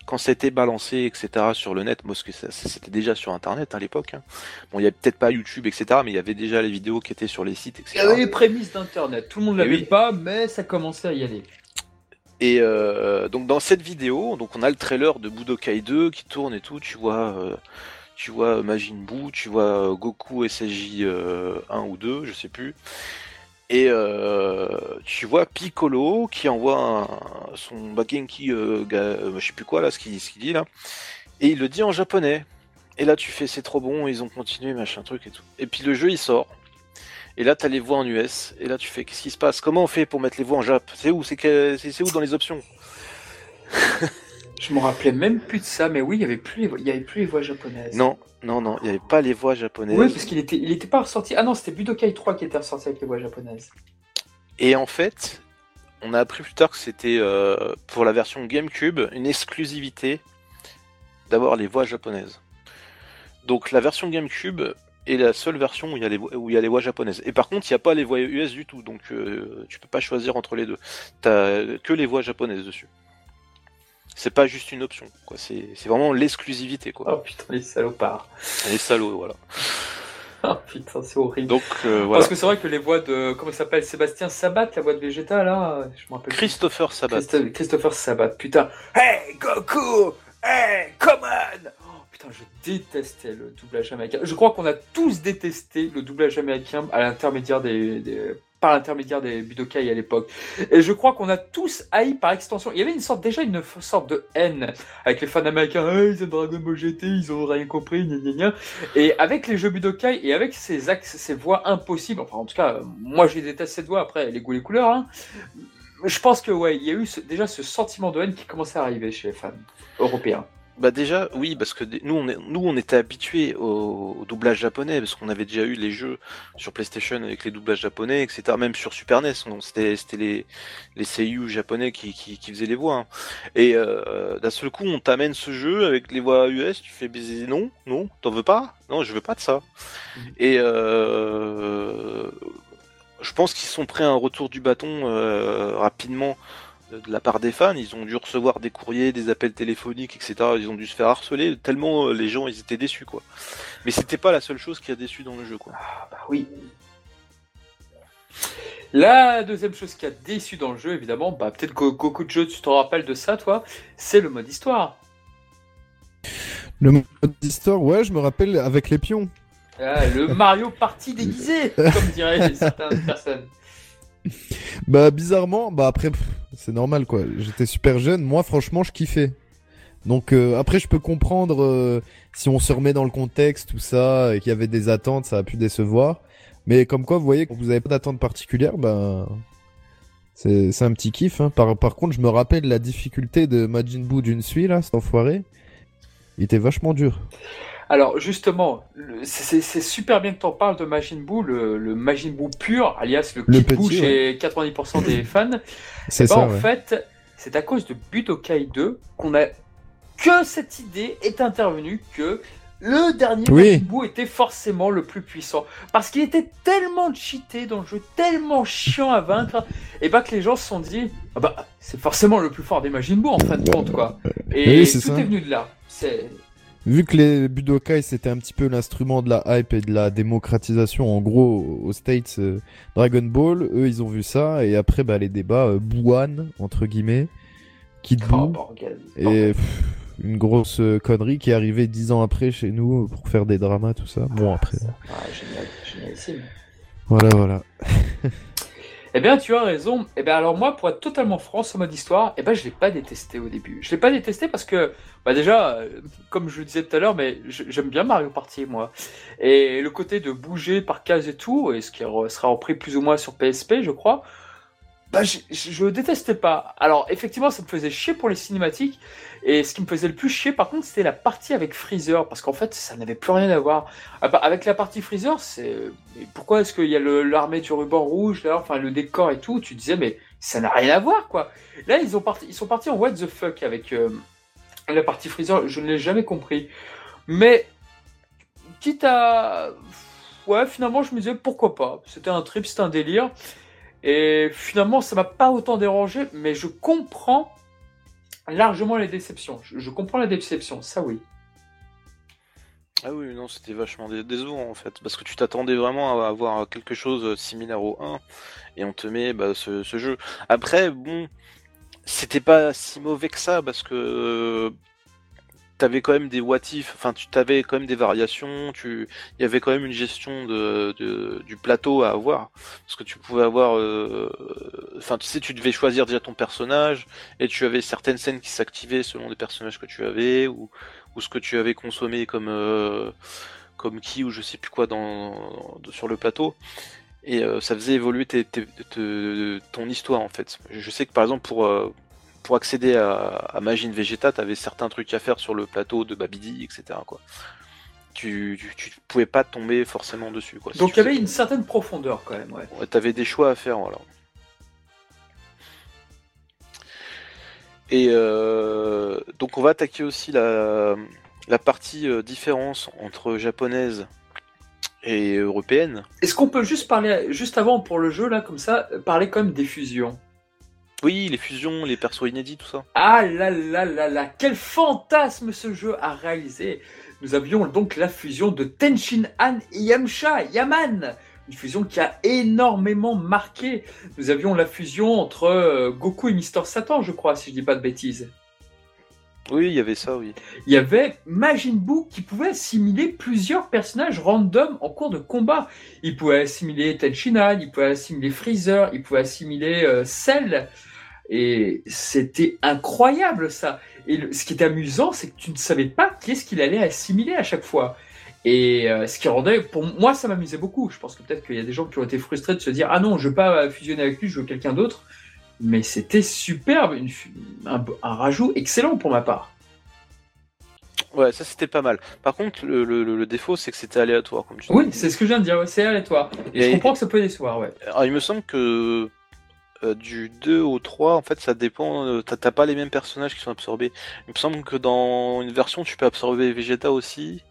quand ça a été balancé, etc., sur le net, moi, parce que c'était déjà sur Internet à l'époque. hein. Bon, il y avait peut-être pas YouTube, etc., mais il y avait déjà les vidéos qui étaient sur les sites, etc. Il y avait les prémices d'Internet. Tout le monde Eh l'avait oui. pas, mais ça commençait à y aller. Et euh, donc dans cette vidéo, donc on a le trailer de Budokai 2 qui tourne et tout. Tu vois, euh, tu vois Majin Buu, tu vois euh, Goku SSJ euh, 1 ou 2, je sais plus. Et euh, tu vois Piccolo qui envoie son Bakenki, euh, euh, je sais plus quoi là, ce qu'il dit là, et il le dit en japonais. Et là tu fais c'est trop bon, ils ont continué machin truc et tout. Et puis le jeu il sort. Et là, t'as les voix en US. Et là, tu fais, qu'est-ce qui se passe? Comment on fait pour mettre les voix en Jap? C'est où? C'est où dans les options? Je me rappelais même plus de ça, mais oui, il y avait plus les, voix- il y avait plus les voix japonaises. Non, non, non, il n'y avait pas les voix japonaises. Oui, parce qu'il était, il était pas ressorti. Ah non, c'était Budokai 3 qui était ressorti avec les voix japonaises. Et en fait, on a appris plus tard que c'était euh, pour la version GameCube une exclusivité d'avoir les voix japonaises. Donc la version GameCube est la seule version où il y a les, voix- où il y a les voix japonaises. Et par contre, il n'y a pas les voix US du tout, donc euh, tu peux pas choisir entre les deux. T'as que les voix japonaises dessus. C'est pas juste une option, quoi. C'est c'est vraiment l'exclusivité, quoi. Oh putain, les salopards. Les salauds, voilà. [laughs] Oh putain, c'est horrible. Donc euh, voilà. Parce que c'est vrai que les voix de. Comment il s'appelle Sébastien Sabat, la voix de Vegeta, là Je me rappelle. plus. Christopher Sabat. Christo- Christopher Sabat, putain. Hey Goku Hey Come on Oh, Putain, je détestais le doublage américain. Je crois qu'on a tous détesté le doublage américain à l'intermédiaire des, des, par l'intermédiaire des Budokai à l'époque. Et je crois qu'on a tous haï par extension. Il y avait une sorte, déjà une sorte de haine avec les fans américains. Ils aiment Dragon Ball ils ont rien compris, gna. Et avec les jeux Budokai et avec ces axes, ces voix impossibles. Enfin, en tout cas, moi, je déteste cette voix. Après, les goûts, les couleurs. Hein. Je pense que ouais, il y a eu déjà ce sentiment de haine qui commençait à arriver chez les fans européens. Bah déjà, oui, parce que nous, on, est, nous, on était habitués au, doublage japonais, parce qu'on avait déjà eu les jeux sur PlayStation avec les doublages japonais, etc. Même sur Super NES, c'était les, les seiyuu japonais qui, qui, qui, faisaient les voix. Hein. Et euh, d'un seul coup, on t'amène ce jeu avec les voix US, tu fais baiser, non, non, t'en veux pas? Non, je veux pas de ça. Mhm. Et euh, je pense qu'ils sont prêts à un retour du bâton euh, rapidement de la part des fans, ils ont dû recevoir des courriers, des appels téléphoniques, etc. Ils ont dû se faire harceler tellement euh, les gens ils étaient déçus quoi. Mais c'était pas la seule chose qui a déçu dans le jeu quoi. Ah bah oui. La deuxième chose qui a déçu dans le jeu, évidemment, bah peut-être que beaucoup de jeux, tu te rappelles de ça, toi, c'est le mode histoire. Le mode histoire, ouais, je me rappelle avec les pions. Ah, le [laughs] Mario Party déguisé, comme diraient certaines [laughs] personnes. Bah bizarrement, bah après c'est normal quoi. J'étais super jeune, moi franchement je kiffais. Donc euh, après je peux comprendre euh, si on se remet dans le contexte tout ça et qu'il y avait des attentes, ça a pu décevoir. Mais comme quoi vous voyez quand vous avez pas d'attente particulière, bah c'est un petit kiff. Hein. Par, par contre je me rappelle la difficulté de Majin Buu d'une suite là, cet enfoiré. Il était vachement dur. Alors justement, c'est super bien que tu en parles de Majin Buu, le, le Majin Buu pur, alias le, Kid Buu chez 90% des [laughs] fans. C'est ça. en fait, c'est à cause de Budokai 2 qu'on a que cette idée est intervenue que le dernier Majin Buu était forcément le plus puissant. Parce qu'il était tellement cheaté dans le jeu, tellement chiant à vaincre, et bah que les gens se sont dit, ah bah c'est forcément le plus fort des Majin Buu en fin de compte quoi. Et tout est venu de là. C'est Vu que les Budokai c'était un petit peu l'instrument de la hype et de la démocratisation, en gros aux States, euh, Dragon Ball, eux ils ont vu ça et après bah les débats euh, Buan entre guillemets, Kid oh, Buu et une grosse euh, connerie qui est arrivée dix ans après chez nous pour faire des dramas tout ça. Bon après. Ah, génial, génial. Voilà voilà. [laughs] Eh bien, tu as raison. Eh bien, alors moi, pour être totalement franc sur mode histoire, eh ben, je l'ai pas détesté au début. Je l'ai pas détesté parce que, bah déjà, euh, comme je le disais tout à l'heure, mais j'aime bien Mario Party, moi. Et le côté de bouger par case et tout, et ce qui sera repris plus ou moins sur PSP, je crois, bah, je, je, détestais pas. Alors, effectivement, ça me faisait chier pour les cinématiques. Et ce qui me faisait le plus chier, par contre, c'était la partie avec Freezer. Parce qu'en fait, ça n'avait plus rien à voir. Ah, bah, avec la partie Freezer, c'est. Pourquoi est-ce qu'il y a l'armée du ruban rouge, là, enfin, le décor et tout Tu disais, mais ça n'a rien à voir, quoi. Là, ils, ont parti... ils sont partis en what the fuck avec euh, la partie Freezer. Je ne l'ai jamais compris. Mais, quitte à. Ouais, finalement, je me disais, pourquoi pas C'était un trip, c'était un délire. Et finalement, ça m'a pas autant dérangé, mais je comprends largement les déceptions. Je, comprends la déception, ça oui. Ah oui, non, c'était vachement décevant en fait, parce que tu t'attendais vraiment à avoir quelque chose similaire au 1, et on te met bah, ce, ce, jeu. Après, bon, c'était pas si mauvais que ça, parce que t'avais quand même des what enfin tu t'avais quand même des variations, tu il y avait quand même une gestion de, du plateau à avoir parce que tu pouvais avoir euh, enfin tu sais tu devais choisir déjà ton personnage et tu avais certaines scènes qui s'activaient selon les personnages que tu avais ou, ou ce que tu avais consommé comme euh, comme qui ou je sais plus quoi dans, sur le plateau et euh, ça faisait évoluer ton histoire en fait. Je sais que par exemple pour pour accéder à, à Magine Vegeta, tu avais certains trucs à faire sur le plateau de Babidi, etc. Quoi. Tu, tu, pouvais pas tomber forcément dessus. Quoi, Donc il y avait une certaine profondeur quand même. Ouais. ouais tu avais des choix à faire. Voilà. Et euh, donc on va attaquer aussi la, la partie euh, différence entre japonaise et européenne. Est-ce qu'on peut juste parler, juste avant pour le jeu, là, comme ça, parler quand même des fusions? Oui, les fusions, les persos inédits, tout ça. Ah là là là là, quel fantasme ce jeu a réalisé Nous avions donc la fusion de Tenshin Han et Yamcha, Yaman une fusion qui a énormément marqué. Nous avions la fusion entre euh, Goku et Mister Satan, je crois, si je dis pas de bêtises. Oui, il y avait ça, oui. Il y avait Majin Buu qui pouvait assimiler plusieurs personnages random en cours de combat. Il pouvait assimiler Tenshinhan, il pouvait assimiler Freezer, il pouvait assimiler euh, Cell. Et c'était incroyable ça. Et le- ce qui était amusant, c'est que tu ne savais pas qui est-ce qu'il allait assimiler à chaque fois. Et euh, ce qui rendait, pour moi, ça m'amusait beaucoup. Je pense que peut-être qu'il y a des gens qui ont été frustrés de se dire ah non, je veux pas fusionner avec lui, je veux quelqu'un d'autre. Mais c'était superbe, une un, un rajout excellent pour ma part. Ouais, ça c'était pas mal. Par contre, le, le- le- le défaut, c'est que c'était aléatoire, comme tu. Oui, c'est ce que je viens de dire, ouais, c'est aléatoire. Et, je comprends que ça peut décevoir, ouais. Alors, il me semble que euh, du 2 au 3, en fait, ça dépend. euh, T'as pas les mêmes personnages qui sont absorbés. Il me semble que dans une version, tu peux absorber Vegeta aussi.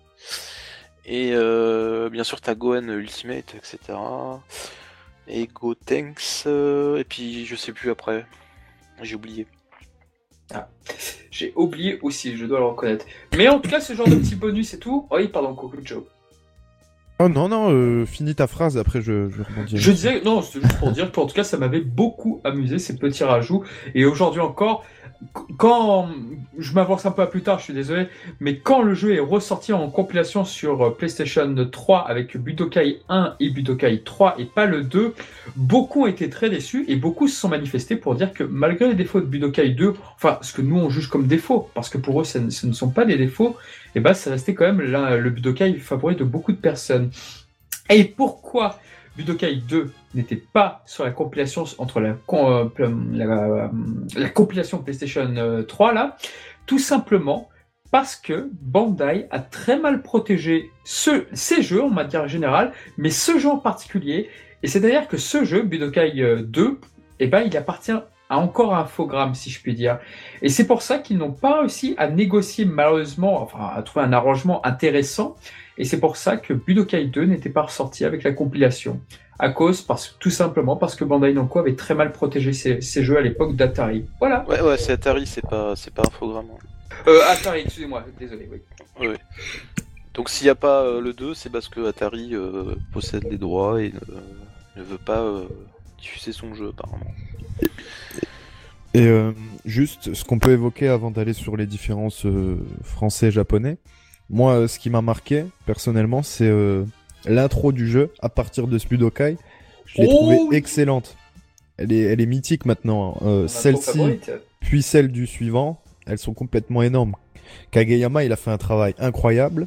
Et euh, bien sûr, t'as Gohan Ultimate, etc. Et Gotenks. et puis, je sais plus après. J'ai oublié. J'ai oublié aussi, je dois le reconnaître. Mais en tout cas, ce genre de petit bonus et tout. Oui, pardon, Joe. Oh non, non, euh, finis ta phrase, après je, je rebondis. Je disais, non, c'était juste pour dire qu'en tout cas, ça m'avait beaucoup amusé ces petits rajouts. Et aujourd'hui encore, quand je m'avance un peu à plus tard, je suis désolé, mais quand le jeu est ressorti en compilation sur euh, PlayStation 3 avec Budokai 1 et Budokai 3 et pas le 2, beaucoup ont été très déçus et beaucoup se sont manifestés pour dire que malgré les défauts de Budokai 2, enfin, ce que nous on juge comme défauts, parce que pour eux, ce ne, sont pas des défauts, et ben, ça restait quand même le Budokai favori de beaucoup de personnes. Et pourquoi Budokai 2 n'était pas sur la compilation entre la, euh, la, la compilation PlayStation euh, 3 là Tout simplement parce que Bandai a très mal protégé ce, ces jeux en matière générale, mais ce jeu en particulier. Et c'est-à-dire que ce jeu, Budokai euh, 2, eh ben, il appartient à encore un infogramme, si je puis dire. Et c'est pour ça qu'ils n'ont pas réussi à négocier malheureusement, enfin à trouver un arrangement intéressant. Et c'est pour ça que Budokai 2 n'était pas ressorti avec la compilation. À cause, parce, tout simplement parce que Bandai Namco avait très mal protégé ses, ses jeux à l'époque d'Atari. Voilà. Ouais, ouais, c'est Atari, c'est pas, c'est pas Infogrames. Euh, Atari, excusez-moi, désolé, oui. Donc s'il n'y a pas euh, le 2, c'est parce que Atari euh, possède les droits et ne, ne veut pas euh, diffuser son jeu apparemment. Et euh, juste, ce qu'on peut évoquer avant d'aller sur les différences euh, français-japonais, moi, euh, ce qui m'a marqué, personnellement, c'est euh, l'intro du jeu à partir de ce Budokai. Je l'ai Oh trouvée excellente. Elle est, elle est mythique maintenant. hein. Euh, Celle-ci, puis celle du suivant, elles sont complètement énormes. Kageyama, il a fait un travail incroyable.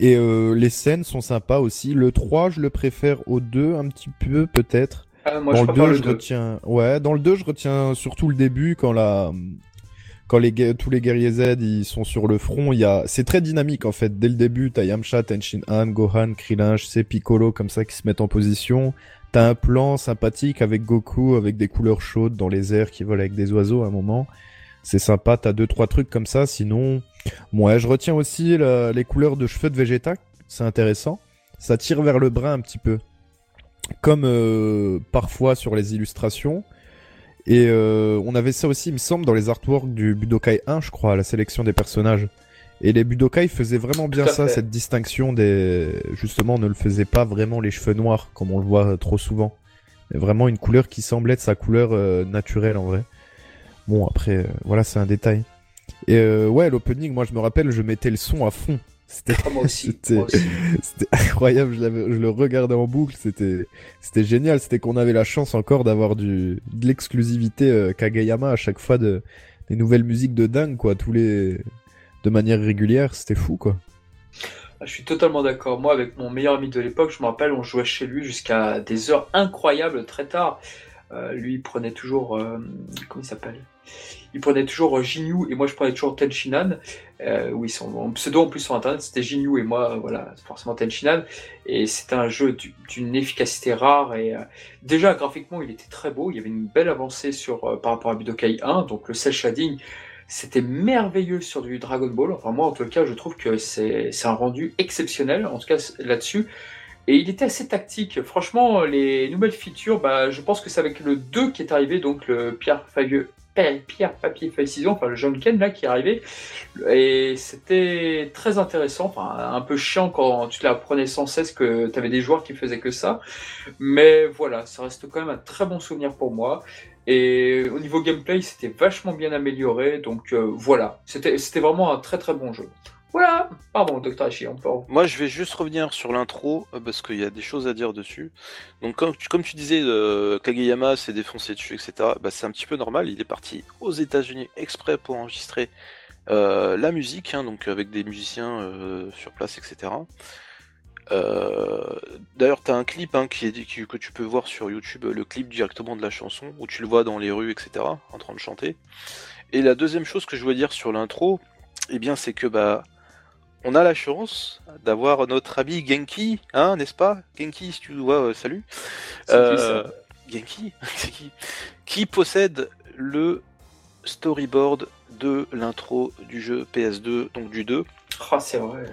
Et euh, les scènes sont sympas aussi. Le 3, je le préfère au 2 un petit peu, peut-être. Ah, moi, dans je le préfère 2, le je 2. retiens. Ouais, dans le 2, je retiens surtout le début quand la quand les tous les guerriers Z ils sont sur le front, il y a c'est très dynamique en fait. Dès le début, t'as Yamcha, Tenshinhan, Gohan, Krillin, sais Piccolo comme ça qui se mettent en position. T'as un plan sympathique avec Goku avec des couleurs chaudes dans les airs qui volent avec des oiseaux à un moment. C'est sympa, t'as deux trois trucs comme ça. Sinon, ouais, je retiens aussi les couleurs de cheveux de Vegeta, c'est intéressant. Ça tire vers le brun un petit peu comme euh, parfois sur les illustrations. Et euh, on avait ça aussi, il me semble, dans les artworks du Budokai 1, je crois, la sélection des personnages. Et les Budokai faisaient vraiment bien à ça, fait. cette distinction des... Justement, on ne le faisait pas vraiment les cheveux noirs, comme on le voit euh, trop souvent. Mais vraiment une couleur qui semblait être sa couleur euh, naturelle, en vrai. Bon, après, euh, voilà, c'est un détail. Et euh, ouais, l'opening, moi, je me rappelle, je mettais le son à fond. C'était Ah, moi aussi. C'était- incroyable, je, le regardais en boucle, c'était c'était génial, c'était qu'on avait la chance encore d'avoir du de l'exclusivité euh, Kageyama à chaque fois de des nouvelles musiques de dingue quoi, tous les de manière régulière, c'était fou quoi. Ah, Je suis totalement d'accord. Moi, avec mon meilleur ami de l'époque, je me rappelle, on jouait chez lui jusqu'à des heures incroyables, très tard. Euh, lui, il prenait toujours. euh, comment il s'appelle? Il prenait toujours euh, Jinyu et moi, je prenais toujours Tenshinhan. Euh, oui, son pseudo en plus sur internet, c'était Jinyu et moi, euh, voilà, forcément Tenshinhan. Et c'était un jeu du- d'une efficacité rare. Et euh, déjà, graphiquement, il était très beau. Il y avait une belle avancée sur, par rapport à Budokai 1, donc le cel shading. C'était merveilleux sur du Dragon Ball. Enfin, moi, en tout cas, je trouve que c'est un rendu exceptionnel, en tout cas là-dessus. Et il était assez tactique. Franchement, les nouvelles features, bah, je pense que c'est avec le 2 qui est arrivé, donc le pierre, pierre, papier, feuille, ciseaux, enfin le jeune Ken là qui arrivé. Et c'était très intéressant, un peu chiant quand tu l'apprenais sans cesse que tu avais des joueurs qui faisaient que ça. Mais voilà, ça reste quand même un très bon souvenir pour moi. Et au niveau gameplay, c'était vachement bien amélioré. Donc euh, voilà, c'était vraiment un très très bon jeu. Voilà, pardon, Dr. Hachi, on peut. Moi, je vais juste revenir sur l'intro euh, parce qu'il y a des choses à dire dessus. Donc, comme tu, disais, euh, Kageyama s'est défoncé dessus, etc. Bah, c'est un petit peu normal. Il est parti aux États-Unis exprès pour enregistrer euh, la musique, hein, donc avec des musiciens sur place, etc. D'ailleurs, tu as un clip hein, qui- que tu peux voir sur YouTube, le clip directement de la chanson, où tu le vois dans les rues, etc., en train de chanter. Et la deuxième chose que je voulais dire sur l'intro, eh bien, c'est que bah, on a la chance d'avoir notre ami Genki, hein, n'est-ce pas? Genki, si tu vois, euh, salut. Qui, Euh, ça? Genki, [laughs] c'est qui? Qui possède le storyboard de l'intro du jeu PS2, donc du 2. Ah, c'est vrai.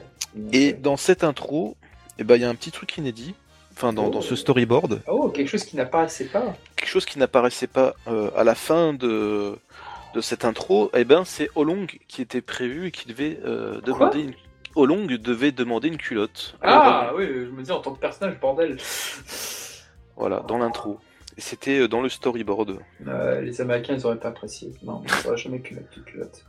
Et dans cette intro, eh ben, il y a un petit truc inédit, enfin dans, dans ce storyboard, Oh, quelque chose qui n'apparaissait pas. quelque chose qui n'apparaissait pas euh, à la fin de, de cette intro, eh ben, c'est Olong qui était prévu et qui devait euh, demander une... Olong devait demander une culotte. Ah oui, je me dis en tant que personnage, bordel. Voilà, dans l'intro. Et c'était euh, dans le storyboard. Euh, les Américains, ils auraient pas apprécié. Non, ça aurait jamais pu mettre de culotte.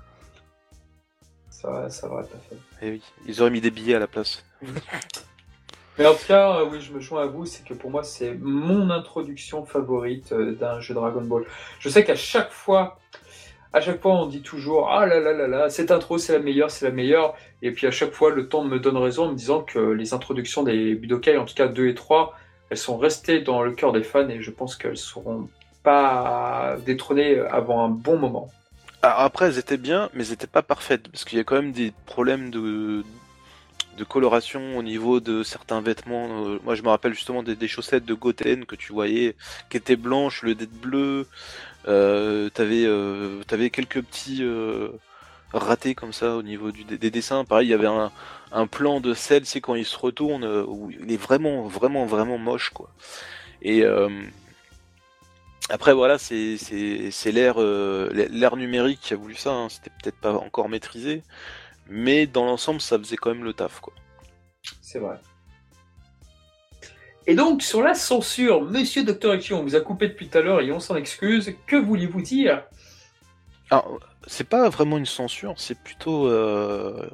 Ça, ça aurait pas fait. Eh oui, ils auraient mis des billets à la place. [laughs] Mais en tout cas, euh, oui, je me joins à vous, c'est que pour moi, c'est mon introduction favorite euh, d'un jeu Dragon Ball. Je sais qu'à chaque fois, à chaque fois, on dit toujours ah là là là là, cette intro c'est la meilleure, c'est la meilleure. Et puis à chaque fois, le temps me donne raison en me disant que les introductions des Budokai, en tout cas 2 et 3, elles sont restées dans le cœur des fans et je pense qu'elles seront pas détrônées avant un bon moment. Alors après, elles étaient bien, mais elles étaient pas parfaites, parce qu'il y a quand même des problèmes de, de coloration au niveau de certains vêtements. Euh, Moi, je me rappelle justement des, chaussettes de Goten que tu voyais, qui étaient blanches, le dé bleu. Euh, T'avais euh, t'avais quelques petits euh, ratés comme ça au niveau des, des dessins. Pareil, il y avait un, plan de Cell, c'est quand il se retourne, où il est vraiment, vraiment, vraiment moche, quoi. Et après voilà, c'est l'ère numérique qui a voulu ça. hein. C'était peut-être pas encore maîtrisé, mais dans l'ensemble, ça faisait quand même le taf, quoi. C'est vrai. Et donc, sur la censure, monsieur Dr. Ichi, on vous a coupé depuis tout à l'heure et on s'en excuse. Que voulez-vous dire? Alors, c'est pas vraiment une censure, c'est plutôt euh,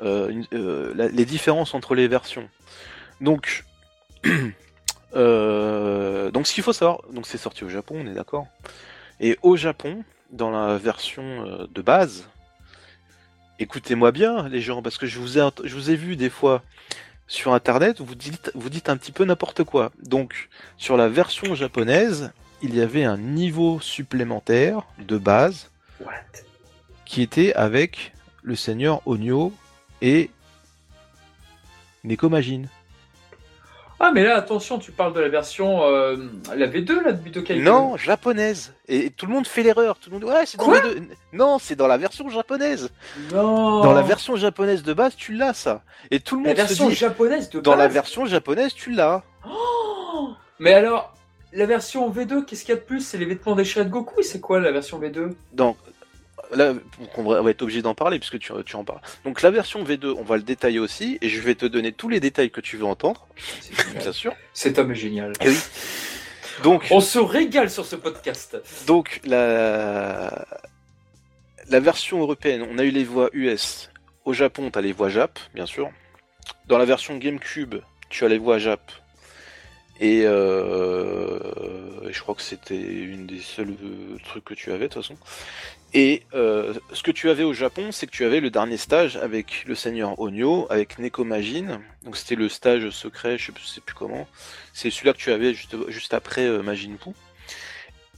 euh, euh, les différences entre les versions. Donc, [clears throat] donc ce qu'il faut savoir, donc c'est sorti au Japon, on est d'accord. Et au Japon, dans la version de base, écoutez-moi bien, les gens, parce que je vous ai, je vous ai vu des fois sur internet, vous dites, vous dites un petit peu n'importe quoi. Donc, sur la version japonaise, il y avait un niveau supplémentaire de base What? qui était avec le seigneur Onyo et Nekomajin. Ah, mais là, attention, tu parles de la version, euh, la V2, là, de Budokai Non, japonaise. Et tout le monde fait l'erreur. Tout le monde ouais, c'est dans Quoi les deux. Non, c'est dans la version japonaise. Non Dans la version japonaise de base, tu l'as ça. Et tout le La monde se version dit japonaise de dans la base version japonaise, tu l'as. Oh Mais alors, la version V2, qu'est-ce qu'il y a de plus? C'est les vêtements déchirés de Goku C'est quoi la version V2 Donc là, on va être obligé d'en parler puisque tu, tu en parles. Donc la version V2, on va le détailler aussi et je vais te donner tous les détails que tu veux entendre, [laughs] bien sûr. Cet homme est génial. Eh oui. Donc On se régale sur ce podcast. Donc la la version européenne, on a eu les voix US. Au Japon, tu as les voix Jap, bien sûr. Dans la version GameCube, tu as les voix Jap. Et euh, je crois que c'était une des seuls euh, trucs que tu avais de toute façon. Et euh, ce que tu avais au Japon, c'est que tu avais le dernier stage avec le seigneur Onyo, avec Nekomajin. Donc c'était le stage secret, je sais, plus- je sais plus comment. C'est celui-là que tu avais juste, juste après euh, Majin Buu.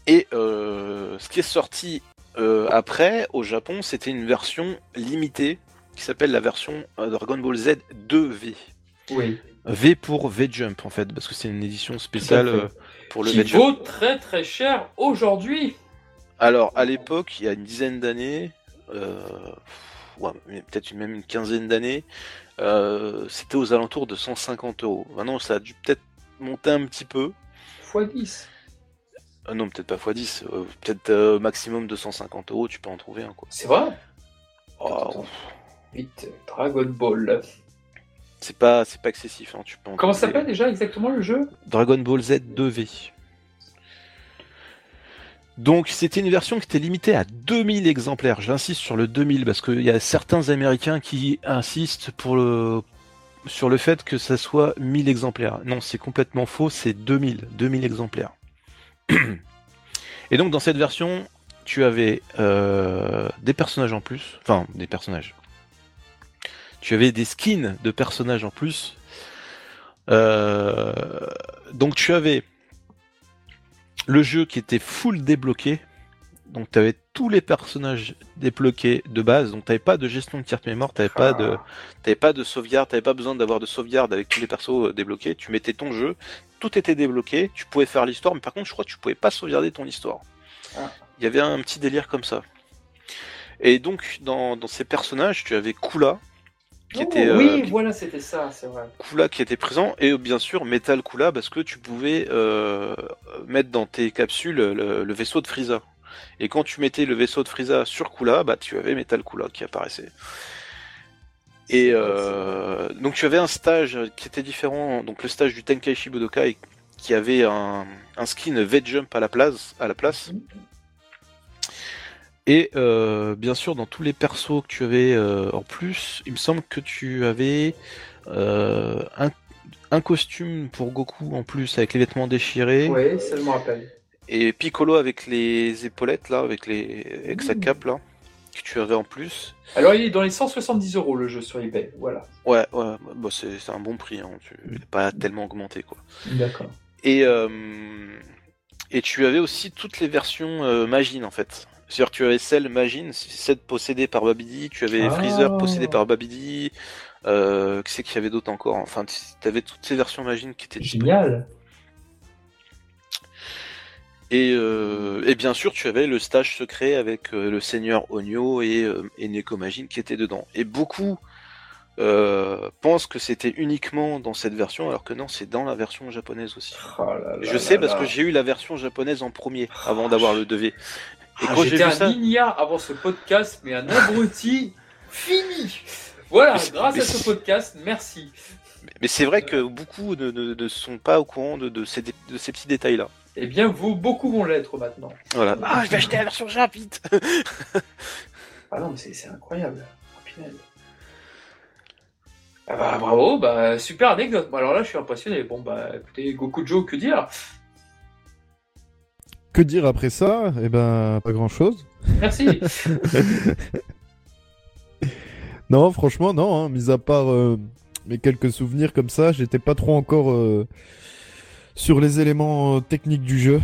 Et euh, ce qui est sorti euh, après, au Japon, c'était une version limitée qui s'appelle la version euh, Dragon Ball Z 2V. Oui. V pour V-Jump en fait, parce que c'est une édition spéciale euh, pour le Qui V-Jump. vaut très très cher aujourd'hui. Alors, à l'époque, il y a une dizaine d'années, euh, ouais, peut-être même une quinzaine d'années, euh, c'était aux alentours de 150 euros. Maintenant, ça a dû peut-être monter un petit peu. x 10. Euh, non, peut-être pas x10, euh, peut-être euh, maximum de 150 euros, tu peux en trouver un quoi. C'est vrai? Oh, Vite, Dragon Ball. c'est pas, c'est pas excessif, hein, tu peux en Comment s'appelle déjà exactement le jeu? Dragon Ball Z 2V. Donc c'était une version qui était limitée à 2000 exemplaires. J'insiste sur le 2000 parce qu'il y a certains Américains qui insistent pour le, sur le fait que ça soit 1000 exemplaires. Non, c'est complètement faux, c'est 2000, 2000 exemplaires. [clears throat] Et donc dans cette version, tu avais euh, des personnages en plus, enfin des personnages. Tu avais des skins de personnages en plus. Euh, donc tu avais le jeu qui était full débloqué. Donc tu avais tous les personnages débloqués de base. Donc tu n'avais pas de gestion de carte mémoire, tu n'avais pas de, t'avais pas de sauvegarde, tu n'avais pas besoin d'avoir de sauvegarde avec tous les persos euh, débloqués. Tu mettais ton jeu, tout était débloqué, tu pouvais faire l'histoire, mais par contre je crois que tu pouvais pas sauvegarder ton histoire. Ah. Il y avait un petit délire comme ça. Et donc dans, dans ces personnages, tu avais Kula, qui Oh, était euh, oui, qui- voilà, c'était ça, c'est vrai. Kula qui était présent et euh, bien sûr Metal Kula parce que tu pouvais euh, mettre dans tes capsules le, le vaisseau de Frieza. Et quand tu mettais le vaisseau de Frieza sur Kula, bah tu avais Metal Kula qui apparaissait. Et euh, donc tu avais un stage qui était différent, donc le stage du Tenkaichi Budokai qui avait un, un skin V-Jump à la place, à la place. Et euh, bien sûr, dans tous les persos que tu avais euh, en plus, il me semble que tu avais euh, un, un costume pour Goku en plus avec les vêtements déchirés Oui, ça je me rappelle. et Piccolo avec les épaulettes là, avec les avec sa Mmh. cape là que tu avais en plus. Alors, il est dans les 170 euros le jeu sur eBay, voilà. Ouais, ouais, bah, c'est un bon prix, hein. tu, il est pas tellement augmenté quoi. D'accord. Et euh, et tu avais aussi toutes les versions euh, Magine en fait. C'est-à-dire que tu avais celle Magine, celle possédée par Babidi, tu avais Ah. Freezer possédé par Babidi, euh, qui c'est qu'il y avait d'autres encore? Enfin, tu avais toutes ces versions Magine qui étaient. Génial. Et, euh, et bien sûr, tu avais le stage secret avec euh, le seigneur Onyo et, euh, et Nekomagine qui étaient dedans. Et beaucoup euh, pensent que c'était uniquement dans cette version, alors que non, c'est dans la version japonaise aussi. Oh là là Je là sais parce que j'ai eu la version japonaise en premier avant d'avoir le 2V. Ah, J'étais un ça, ignare avant ce podcast, mais un abruti fini. Voilà, grâce mais à ce podcast, merci. mais c'est vrai que beaucoup ne, ne- ne sont pas au courant de, de ces, dé- de ces petits détails-là. Eh bien, vous, beaucoup vont l'être maintenant. Voilà. Ah, je vais acheter la version Jap, vite [laughs] Ah non, mais c'est incroyable. Oh. Ah bah bravo, bah super anecdote. Bon, alors là, je suis impressionné. Bon bah écoutez, Goku Joe, que dire? Que dire après ça? Eh ben, pas grand chose. Merci. [laughs] Non, franchement, non. Hein, mis à part euh, mes quelques souvenirs comme ça, j'étais pas trop encore euh, sur les éléments euh, techniques du jeu,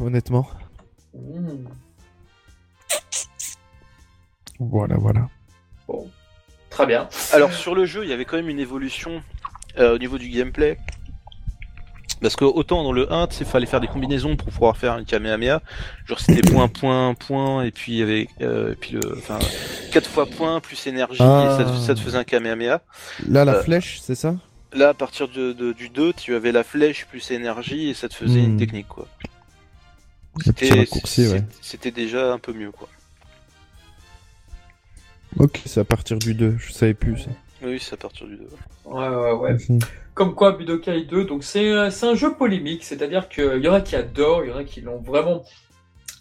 honnêtement. Mmh. Voilà, voilà. Bon, très bien. Alors sur le jeu, il y avait quand même une évolution euh, au niveau du gameplay. Parce que autant dans le 1, il fallait faire des combinaisons pour pouvoir faire un Kamehameha. Genre c'était point, point, point, et puis il y avait euh, et puis le, enfin, 4 fois point plus énergie, Ah. et ça, te- ça te faisait un Kamehameha. Là, la Euh, flèche, c'est ça? Là, à partir de, de- du 2, tu avais la flèche plus énergie, et ça te faisait une Hmm. technique, quoi. Ouais. c'était déjà un peu mieux, quoi. Ok, c'est à partir du 2, je savais plus ça. Oui, c'est à partir du 2. Ouais, ouais, ouais. [laughs] Comme quoi, Budokai 2, donc c'est un, c'est un jeu polémique, c'est-à-dire qu'il y en a qui adorent, il y en a qui l'ont vraiment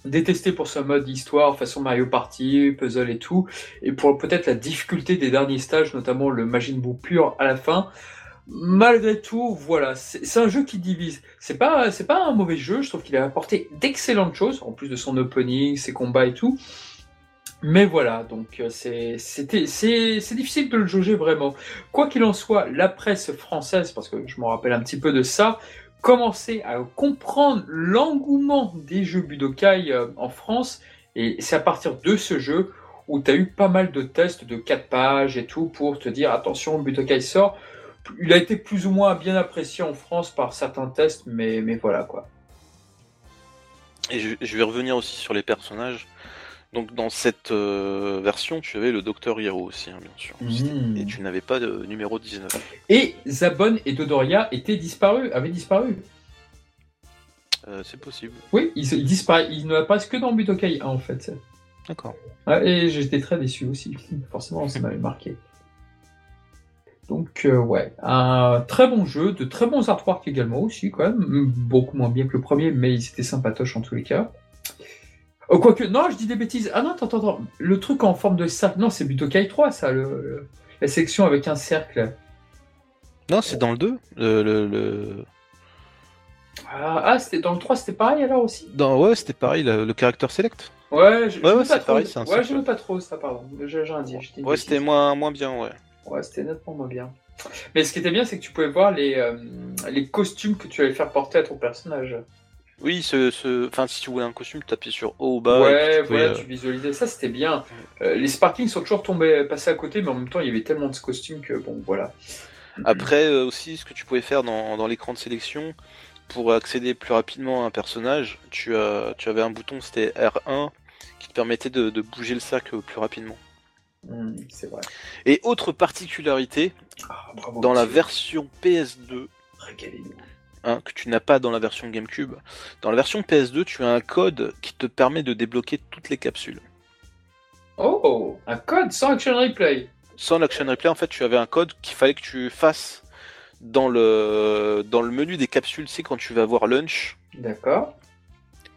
détesté pour ce mode histoire, façon Mario Party, puzzle et tout, et pour peut-être la difficulté des derniers stages, notamment le Majin Buu pur à la fin. Malgré tout, voilà, c'est c'est un jeu qui divise. C'est pas, c'est pas un mauvais jeu, je trouve qu'il a apporté d'excellentes choses, en plus de son opening, ses combats et tout. Mais voilà, donc euh, c'est difficile de le jauger vraiment. Quoi qu'il en soit, la presse française, parce que je me rappelle un petit peu de ça, commençait à comprendre l'engouement des jeux Budokai euh, en France, et c'est à partir de ce jeu où tu as eu pas mal de tests de 4 pages et tout pour te dire attention, Budokai sort. Il a été plus ou moins bien apprécié en France par certains tests, mais, mais voilà quoi. Et je vais revenir aussi sur les personnages. Donc dans cette euh, version, tu avais le Docteur Hero aussi, hein, bien sûr. Et tu n'avais pas de numéro 19. Et Zabon et Dodoria étaient disparus, avaient disparu. Euh, c'est possible. Oui, ils, ils disparaissent, ils n'apparaissent que dans Budokai 1 en fait. D'accord. Ouais, et j'étais très déçu aussi. [laughs] Forcément, ça m'avait marqué. Donc, euh, ouais, un très bon jeu, de très bons artworks également aussi, quand même. Beaucoup moins bien que le premier, mais ils étaient sympatoches en tous les cas. Oh, quoique, non, je dis des bêtises. Ah non, attends, attends, attends. Le truc en forme de cercle, non, c'est Budokai 3, ça, le, le- la section avec un cercle. Non, c'est dans le 2. Le, le, Ah, ah, c'était dans le 3, c'était pareil alors aussi? Dans, ouais, c'était pareil, le, character select. Ouais, je, Ouais, ouais, pas c'est trop. pareil, c'est un ouais, cercle. j'aimais pas trop ça, pardon. J'ai un Ouais, c'était moins, moins bien, ouais. Ouais, c'était nettement moins bien. Mais ce qui était bien, c'est que tu pouvais voir les, euh, les costumes que tu allais faire porter à ton personnage. Oui, ce, ce... Enfin, si tu voulais un costume, tu tapais sur haut ou bas. ouais, tu voilà, euh, tu visualisais ça, c'était bien. Euh, les Sparkings sont toujours tombés, passés à côté, mais en même temps, il y avait tellement de costumes que bon, voilà. Après euh, aussi, ce que tu pouvais faire dans, dans l'écran de sélection, pour accéder plus rapidement à un personnage, tu, as, tu avais un bouton, c'était R1, qui te permettait de, de bouger le cercle plus rapidement. Hmm, c'est vrai. Et autre particularité, Ah, bravo, dans la version PS2, Régalez-nous. Hein, que tu n'as pas dans la version GameCube, dans la version PS2, tu as un code qui te permet de débloquer toutes les capsules. Oh, un code sans action replay. Sans l'action replay, en fait, tu avais un code qu'il fallait que tu fasses dans le, dans le menu des capsules, c'est quand tu vas voir lunch. D'accord.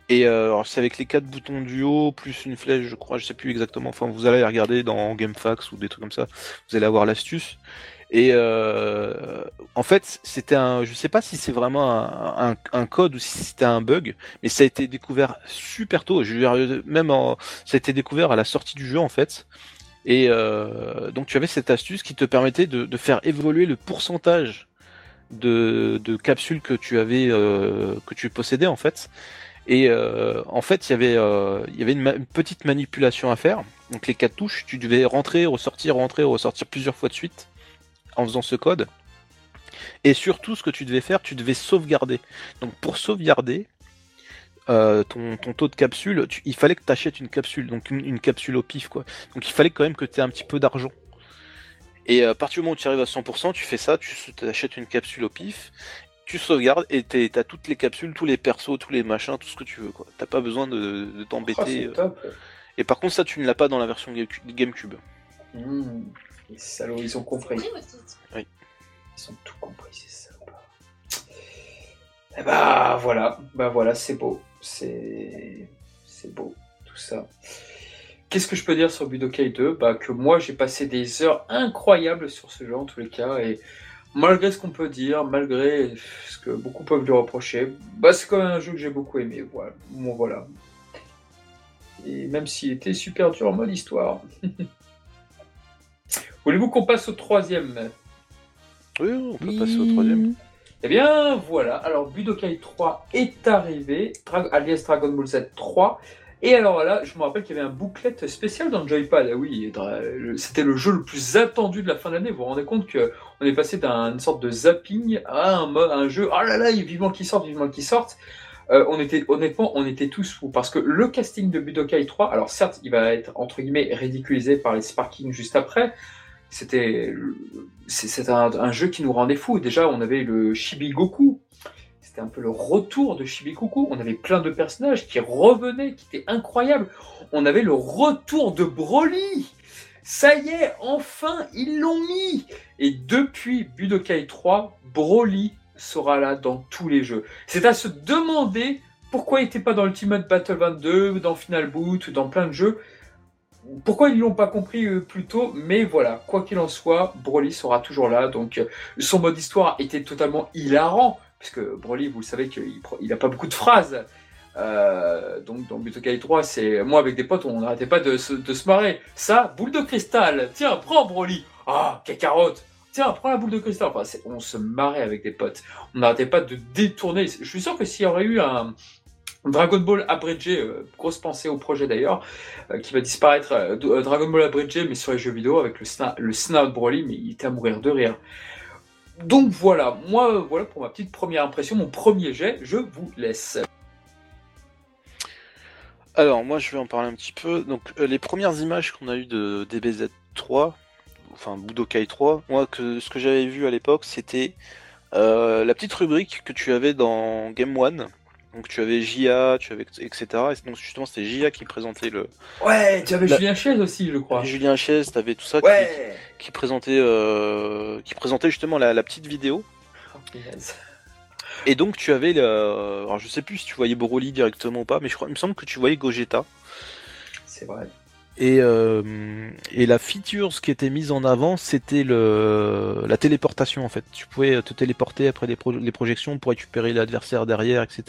Et euh, c'est avec les quatre boutons du haut, plus une flèche, je crois, je sais plus exactement. Enfin, vous allez regarder dans GameFAQs ou des trucs comme ça. Vous allez avoir l'astuce. Et euh, en fait, c'était un, je sais pas si c'est vraiment un, un- un code ou si c'était un bug, mais ça a été découvert super tôt. Je dire, même en, ça a été découvert à la sortie du jeu en fait. Et euh, donc tu avais cette astuce qui te permettait de, de faire évoluer le pourcentage de, de capsules que tu avais, euh, que tu possédais en fait. Et euh, en fait, il y avait, euh, y avait une, une petite manipulation à faire. Donc les quatre touches, tu devais rentrer, ressortir, rentrer, ressortir plusieurs fois de suite en faisant ce code. Et surtout, ce que tu devais faire, tu devais sauvegarder. Donc pour sauvegarder euh, ton, ton taux de capsule, tu- il fallait que tu achètes une capsule, donc une, une capsule au pif quoi. Donc il fallait quand même que tu aies un petit peu d'argent. Et à partir du moment où tu arrives à 100%, tu fais ça, tu achètes une capsule au pif, tu sauvegardes et t'as toutes les capsules, tous les persos, tous les machins, tout ce que tu veux quoi. T'as pas besoin de, de Oh, t'embêter. euh. Et par contre ça tu ne l'as pas dans la version Game- GameCube. Hmm, Les salauds, ils ont compris. Oui. Ils ont tout compris, ces salopards. Eh bah voilà, bah voilà, c'est beau. C'est. C'est beau, tout ça. Qu'est-ce que je peux dire sur Budokai 2 Bah que moi j'ai passé des heures incroyables sur ce jeu en tous les cas et malgré ce qu'on peut dire, malgré ce que beaucoup peuvent lui reprocher, bah c'est quand même un jeu que j'ai beaucoup aimé. Voilà. Bon, voilà. Et même s'il était super dur en mode histoire. [laughs] Voulez-vous qu'on passe au troisième? Oui, on peut passer au troisième. eh bien voilà, alors Budokai 3 est arrivé, Dra- alias Dragon Ball Z 3. Et alors là, je me rappelle qu'il y avait un booklet spécial dans le Joypad. Ah oui, c'était le jeu le plus attendu de la fin d'année. Vous vous rendez compte qu'on est passé d'une sorte de zapping à un jeu. Oh là là, vivement qu'il sorte, vivement qu'il sorte. Euh, on était honnêtement, on était tous fous parce que le casting de Budokai 3, alors certes, il va être entre guillemets ridiculisé par les Sparking juste après. C'était un, jeu qui nous rendait fous. Déjà, on avait le Shibigoku. C'était un peu le retour de Shibigoku. On avait plein de personnages qui revenaient, qui étaient incroyables. On avait le retour de Broly. Ça y est, enfin, ils l'ont mis. Et depuis Budokai 3, Broly sera là dans tous les jeux. C'est à se demander pourquoi il n'était pas dans Ultimate Battle 22, dans Final Boot, dans plein de jeux. Pourquoi ils l'ont pas compris euh, plus tôt Mais voilà, quoi qu'il en soit, Broly sera toujours là. Donc euh, son mode histoire était totalement hilarant, puisque Broly, vous le savez qu'il pro- il a pas beaucoup de phrases. Euh, donc dans Budokai 3, c'est moi avec des potes, on n'arrêtait pas de se, marrer. Ça, boule de cristal. Tiens, prends Broly. Ah, cacarotte. Tiens, prends la boule de cristal. Enfin, on se marrait avec des potes. On n'arrêtait pas de détourner. Je suis sûr que s'il y aurait eu un Dragon Ball abrégé, euh, grosse pensée au projet d'ailleurs, euh, qui va disparaître, euh, Dragon Ball abrégé, mais sur les jeux vidéo avec le, le Snout Broly, mais il était à mourir de rire. Donc voilà, moi, voilà pour ma petite première impression, mon premier jet, je vous laisse. Alors moi je vais en parler un petit peu. Donc les premières images qu'on a eues de DBZ 3, enfin Budokai 3, moi que ce que j'avais vu à l'époque c'était la petite rubrique que tu avais dans Game One. Donc tu avais JA, tu avais etc. Et donc justement c'était JA qui présentait le Ouais, tu avais La- Julien Chiez aussi, je crois. Julien Chies, t'avais tout ça qui- Ouais qui, présentait euh, qui présentait justement la, la petite vidéo. Oh, punaise. Et donc tu avais le... Alors je sais plus si tu voyais Broly directement ou pas, mais je crois, il me semble que tu voyais Gogeta. C'est vrai. Et, euh, et la feature ce qui était mise en avant, c'était le la téléportation en fait. Tu pouvais te téléporter après les, pro- les projections pour récupérer l'adversaire derrière, etc.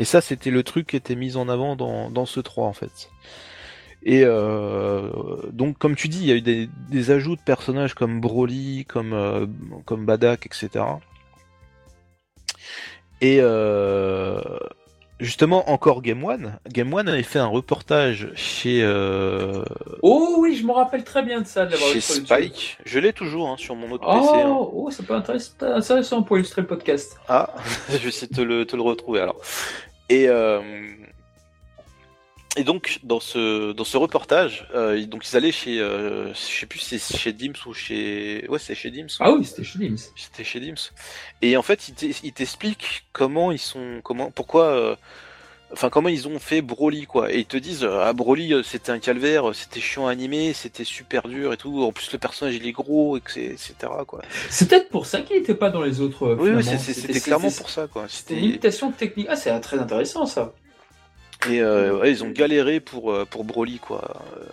Et ça, c'était le truc qui était mis en avant dans, ce 3 en fait. Et euh, donc, comme tu dis, il y a eu des, ajouts de personnages comme Broly, comme euh, comme Badak, etc. Et euh, justement, encore Game One. Game One avait fait un reportage chez euh, Oh oui, je me rappelle très bien de ça, de l'avoir chez. Spike. Je l'ai toujours hein, sur mon autre Oh, PC. hein. oh, ça peut être intéressant, intéressant pour illustrer le podcast. Ah, [laughs] je vais essayer de te le, te le retrouver alors. Et, euh, et donc, dans ce, dans ce reportage, euh, ils- donc ils allaient chez, euh, je sais plus si c'est chez Dims ou chez. Ouais, c'est chez Dims. Ah oui, c'était chez Dims. C'était chez Dims. Et en fait, ils t'expliquent comment ils sont, comment, pourquoi, euh, enfin comment ils ont fait Broly quoi. Et ils te disent, euh, ah Broly, c'était un calvaire, c'était chiant à animer, c'était super dur et tout. En plus, le personnage il est gros, et que c'est- etc. quoi. C'est peut-être pour ça qu'il n'était pas dans les autres. Oui, oui, c'était clairement pour ça quoi. C'était une limitation technique. Ah, c'est très intéressant ça. Et euh, ouais, ils ont galéré pour, euh, pour Broly, quoi. Euh,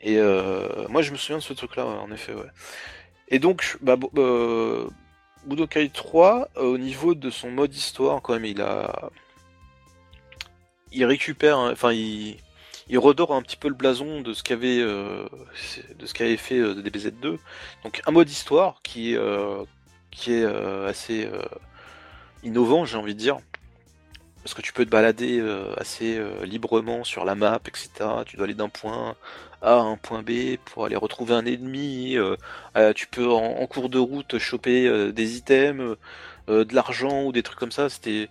Et euh, moi, je me souviens de ce truc-là, ouais, en effet, ouais. Et donc, bah, euh, Budokai 3, euh, au niveau de son mode histoire, quand même, il a. Il récupère, hein, enfin, il. Il redore un petit peu le blason de ce qu'avait euh, de ce qu'avait fait euh, DBZ2. Donc un mode histoire qui est euh, qui est euh, assez euh, innovant, j'ai envie de dire parce que tu peux te balader euh, assez euh, librement sur la map, etc. Tu dois aller d'un point A à un point B pour aller retrouver un ennemi. euh, tu peux en, cours de route choper des items, de l'argent ou des trucs comme ça. C'était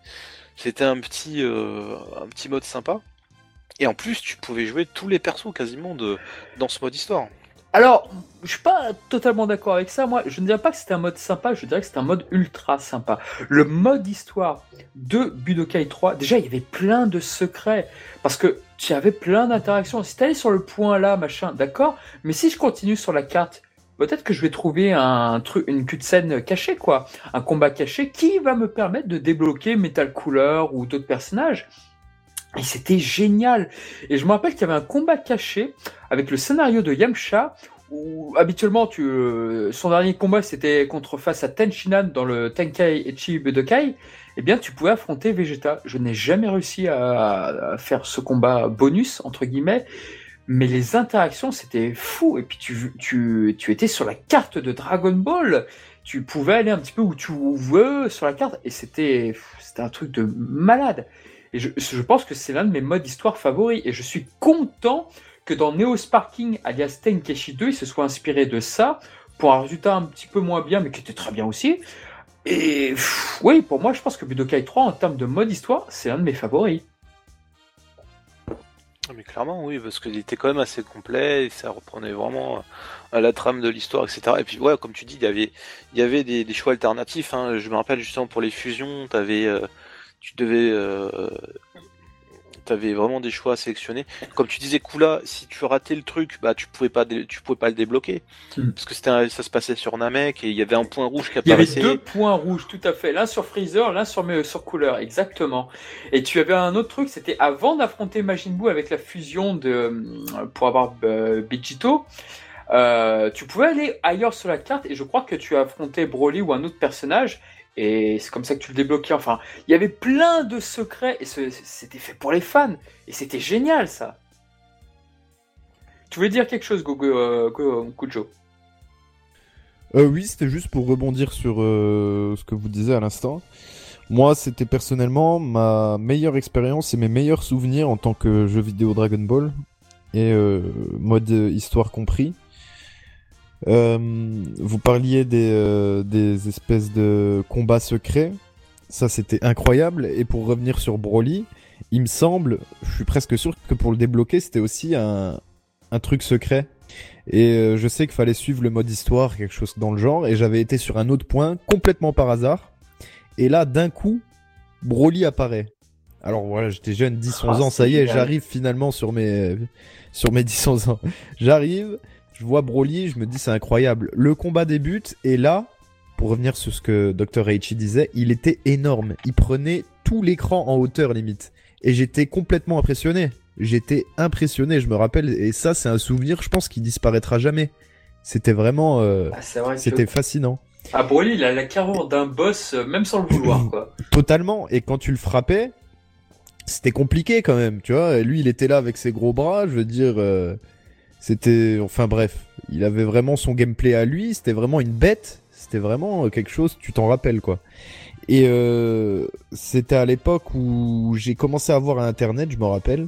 c'était un petit un petit mode sympa. Et en plus, tu pouvais jouer tous les persos quasiment dans ce mode histoire. Alors, je suis pas totalement d'accord avec ça. Moi, je ne dirais pas que c'était un mode sympa, je dirais que c'était un mode ultra sympa. Le mode histoire de Budokai 3, déjà, il y avait plein de secrets. Parce que tu avais plein d'interactions. Si t'allais sur le point là, machin, d'accord. Mais si je continue sur la carte, peut-être que je vais trouver un truc, une scène cachée, quoi. Un combat caché qui va me permettre de débloquer Metal Cooler ou d'autres personnages. Et c'était génial. Et je me rappelle qu'il y avait un combat caché avec le scénario de Yamcha où habituellement tu, euh, son dernier combat c'était contre face à Tenshinhan dans le Tenkei Echi Budokai. Eh bien, tu pouvais affronter Vegeta. Je n'ai jamais réussi à, à faire ce combat bonus entre guillemets, mais les interactions c'était fou. Et puis tu, tu, tu étais sur la carte de Dragon Ball. Tu pouvais aller un petit peu où tu veux sur la carte et c'était c'était un truc de malade. Et je, pense que c'est l'un de mes modes histoire favoris. Et je suis content que dans Neo Sparking, alias Tenkeshi 2, il se soit inspiré de ça pour un résultat un petit peu moins bien, mais qui était très bien aussi. Et oui, pour moi, je pense que Budokai 3, en termes de mode histoire, c'est l'un de mes favoris. Ah, Mais clairement, oui, parce qu'il était quand même assez complet et ça reprenait vraiment euh, la trame de l'histoire, etc. Et puis, ouais, comme tu dis, il y avait, des, choix alternatifs. Hein. Je me rappelle justement pour les fusions, t'avais, euh, tu devais, euh, t'avais vraiment des choix à sélectionner. Comme tu disais, Kula, si tu ratais le truc, bah tu pouvais pas, tu pouvais pas le débloquer Hmm. parce que c'était, ça se passait sur Namek et il y avait un point rouge qui Il y avait apparaissait. deux points rouges, tout à fait. L'un sur Freezer, l'un sur, sur Cooler, exactement. Et tu avais un autre truc, c'était avant d'affronter Majin Buu avec la fusion de, euh, pour avoir euh, euh, tu pouvais aller ailleurs sur la carte et je crois que tu as affronté Broly ou un autre personnage et c'est comme ça que tu le débloquais. Enfin, il y avait plein de secrets et c'était fait pour les fans et c'était génial ça. Tu voulais dire quelque chose, Gogo, euh, Kujo Euh, oui, c'était juste pour rebondir sur euh, ce que vous disiez à l'instant. Moi, c'était personnellement ma meilleure expérience et mes meilleurs souvenirs en tant que jeu vidéo Dragon Ball et euh, mode histoire compris. Euh, vous parliez des, euh, des espèces de combats secrets. Ça, c'était incroyable. Et pour revenir sur Broly, il me semble, je suis presque sûr que pour le débloquer, c'était aussi un, un truc secret. Et euh, je sais qu'il fallait suivre le mode histoire, quelque chose dans le genre. Et j'avais été sur un autre point, complètement par hasard. Et là, d'un coup, Broly apparaît. Alors voilà, j'étais jeune, 10-11 Ah, ans, ça y est, j'arrive finalement sur mes, sur mes 10-11 ans. J'arrive, je vois Broly, je me dis c'est incroyable. Le combat débute, et là, pour revenir sur ce que Dr. Reichi disait, il était énorme. Il prenait tout l'écran en hauteur limite. Et j'étais complètement impressionné. J'étais impressionné, je me rappelle. Et ça, c'est un souvenir, je pense, qui disparaîtra jamais. C'était vraiment, euh, Ah, que- c'était fascinant. Ah, Broly, il a la carrure d'un boss, euh, même sans le vouloir, [clears throat] quoi. Totalement. Et quand tu le frappais, c'était compliqué quand même, tu vois. Et lui, il était là avec ses gros bras, je veux dire, euh, c'était, enfin bref, il avait vraiment son gameplay à lui. C'était vraiment une bête. C'était vraiment euh, quelque chose, tu t'en rappelles quoi. Et euh, c'était à l'époque où j'ai commencé à avoir internet, je me rappelle,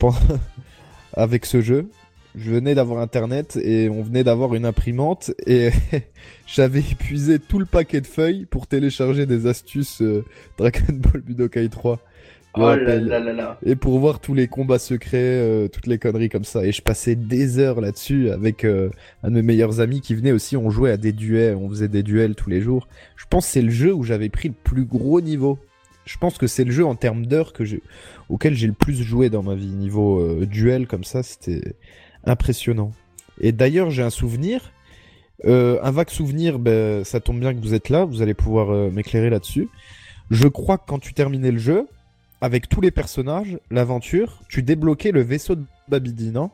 [laughs] avec ce jeu. Je venais d'avoir internet et on venait d'avoir une imprimante et [laughs] j'avais épuisé tout le paquet de feuilles pour télécharger des astuces euh, Dragon Ball Budokai 3. Oh là rappelle. là là là. Et pour voir tous les combats secrets, euh, toutes les conneries comme ça. Et je passais des heures là-dessus avec euh, un de mes meilleurs amis qui venait aussi. On jouait à des duels, on faisait des duels tous les jours. Je pense que c'est le jeu où j'avais pris le plus gros niveau. Je pense que c'est le jeu en termes d'heures que j'ai, auquel j'ai le plus joué dans ma vie. Niveau euh, duel comme ça, c'était impressionnant. Et d'ailleurs, j'ai un souvenir, un vague souvenir. Ben, ça tombe bien que vous êtes là. Vous allez pouvoir m'éclairer là-dessus. Je crois que quand tu terminais le jeu, avec tous les personnages, l'aventure, tu débloquais le vaisseau de Babidi, non?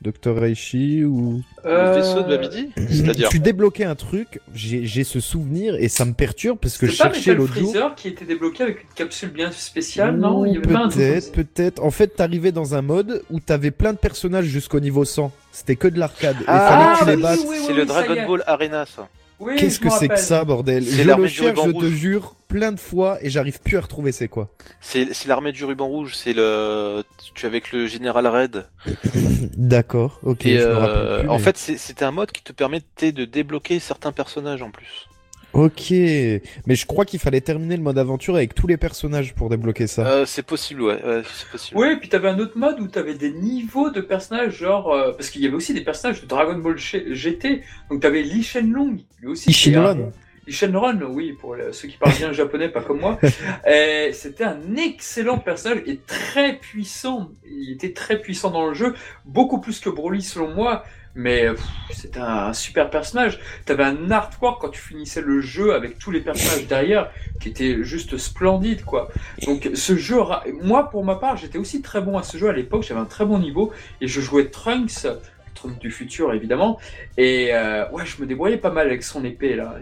Dr. Reishi ou... Le vaisseau de Babidi? C'est-à-dire Tu débloquais un truc, j'ai ce souvenir et ça me perturbe parce que je C'est pas cherchais l'autre jour. Freezer qui était débloqué avec une capsule bien spéciale, non? Peut-être, peut-être. En fait, t'arrivais dans un mode où t'avais plein de personnages jusqu'au niveau 100. C'était que de l'arcade. Et Ah, fallait que tu les oui, battes. oui, oui, C'est le Dragon. Ball Arena, ça. Oui, Qu'est-ce que c'est que ça, bordel C'est Je l'armée le du cherche, je te jure, plein de fois et j'arrive plus à retrouver c'est quoi. C'est c'est l'armée du ruban rouge. C'est le. Tu es avec le général Red. [laughs] D'accord, ok, Et je me euh, rappelle plus. en mais- fait, c'est- c'était un mode qui te permettait de débloquer certains personnages en plus. Ok, mais je crois qu'il fallait terminer le mode aventure avec tous les personnages pour débloquer ça. Euh, c'est possible, ouais. ouais, c'est possible. Oui, puis t'avais un autre mode où t'avais des niveaux de personnages, genre. euh, parce qu'il y avait aussi des personnages de Dragon Ball GT. Donc t'avais Lee Shenlong, lui aussi. un- Ishinran. Lee Shenron, oui, pour ceux qui parlent bien japonais, pas comme moi. [laughs] Et C'était un excellent personnage et très puissant. Il était très puissant dans le jeu, beaucoup plus que Broly selon moi. Mais c'était un super personnage. T'avais un artwork quand tu finissais le jeu avec tous les personnages derrière qui était juste splendide, quoi. Donc ce jeu, moi pour ma part, j'étais aussi très bon à ce jeu à l'époque. J'avais un très bon niveau et je jouais Trunks, Trunks du futur évidemment. Et euh, ouais, je me débrouillais pas mal avec son épée là.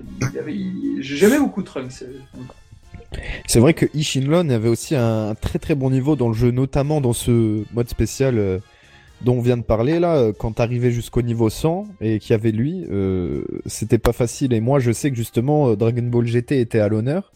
J'aimais beaucoup Trunks. C'est vrai que Ishinlon avait aussi un très très bon niveau dans le jeu, notamment dans ce mode spécial euh, dont on vient de parler là. euh, Quand t'arrivais jusqu'au niveau 100 et qu'il y avait lui, euh, c'était pas facile. Et moi, je sais que justement euh, Dragon Ball GT était à l'honneur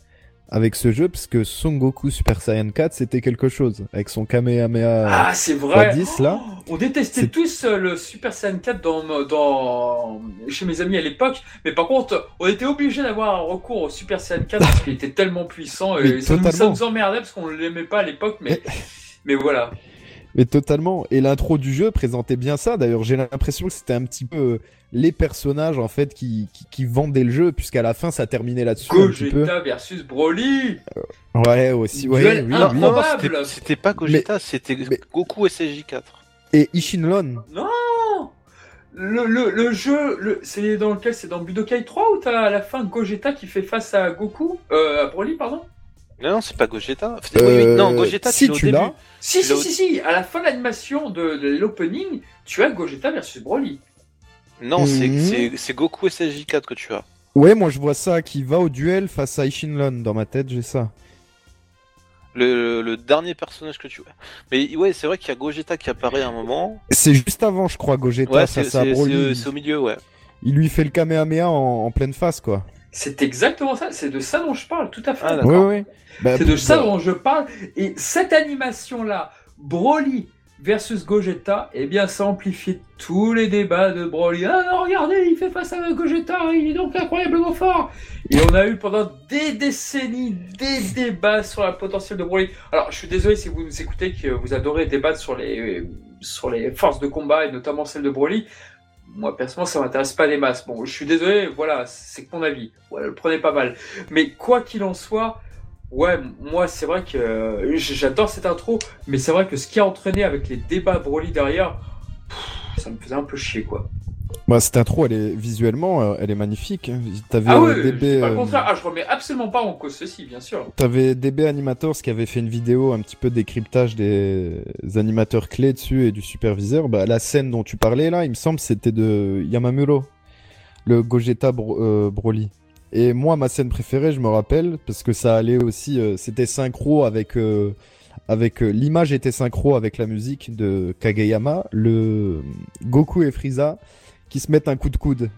avec ce jeu parce que Son Goku Super Saiyan 4 c'était quelque chose avec son Kamehameha. Ah, c'est vrai. 10 là. On détestait tous le Super Saiyan 4 dans, dans, chez mes amis à l'époque, mais par contre, on était obligé d'avoir un recours au Super Saiyan 4 parce qu'il était tellement puissant et ça nous, ça totalement. nous emmerdait parce qu'on l'aimait pas à l'époque, mais, mais voilà. Mais totalement. Et l'intro du jeu présentait bien ça. D'ailleurs, j'ai l'impression que c'était un petit peu euh, les personnages en fait qui, qui, qui vendaient le jeu, puisqu'à la fin ça terminait là-dessus. Gogeta versus Broly. Ouais, aussi. Ouais, oui, oui. C'était- c'était pas Gogeta, c'était mais- Goku SSJ4. Et Ishinlon. Non le, le, le jeu, le, c'est dans lequel C'est dans Budokai 3 où t'as à la fin Gogeta qui fait face à Goku euh, À Broly, pardon? Non, non, c'est pas Gogeta. Oui, oui, Euh, non, Gogeta, si c'est au tu début. l'as. Si, si, si, si, à la fin de l'animation de, de l'opening, tu as Gogeta versus Broly. Non, c'est- Mhm. c'est Goku SSJ4 que tu as. Ouais, moi je vois ça qui va au duel face à Ishinlon. Dans ma tête, j'ai ça. Le, le dernier personnage que tu vois. Mais ouais, c'est vrai qu'il y a Gogeta qui apparaît à un moment. C'est juste avant, je crois, Gogeta Ouais, c'est face à Broly. c'est- c'est au milieu, ouais. Il lui fait le Kamehameha en, en pleine face, quoi. C'est exactement ça, c'est de ça dont je parle, tout à fait. Ah. Bah, c'est de ça dont je parle. Et cette animation-là, Broly versus Gogeta, eh bien, ça amplifie tous les débats de Broly. Ah non, regardez, il fait face à Gogeta, il est donc incroyablement fort. Et on a eu pendant des décennies des débats sur la potentiel de Broly. Alors, je suis désolé si vous nous écoutez que vous adorez débattre sur les, sur les forces de combat et notamment celle de Broly. Moi, personnellement, ça m'intéresse pas des masses. Bon, je suis désolé, voilà, c'est que mon avis. Voilà, le prenez pas mal. Mais quoi qu'il en soit, ouais, moi, c'est vrai que euh, j'adore cette intro, mais c'est vrai que ce qui a entraîné avec les débats Broly derrière, ça me faisait un peu chier, quoi. Bah, cette intro, elle est visuellement, euh, elle est magnifique. T'avais Ah euh, ouais, DB, pas le euh, contraire. Ah, je remets absolument pas en cause ceci, bien sûr. T'avais DB Animators qui avait fait une vidéo un petit peu décryptage des animateurs clés dessus et du superviseur. Bah, la scène dont tu parlais là, il me semble, c'était de Yamamuro, le Gogeta Bro- euh, Broly. Et moi, ma scène préférée, je me rappelle, parce que ça allait aussi, euh, c'était synchro avec, euh, avec euh, l'image était synchro avec la musique de Kageyama, le Goku et Frieza qui se mettent un coup de coude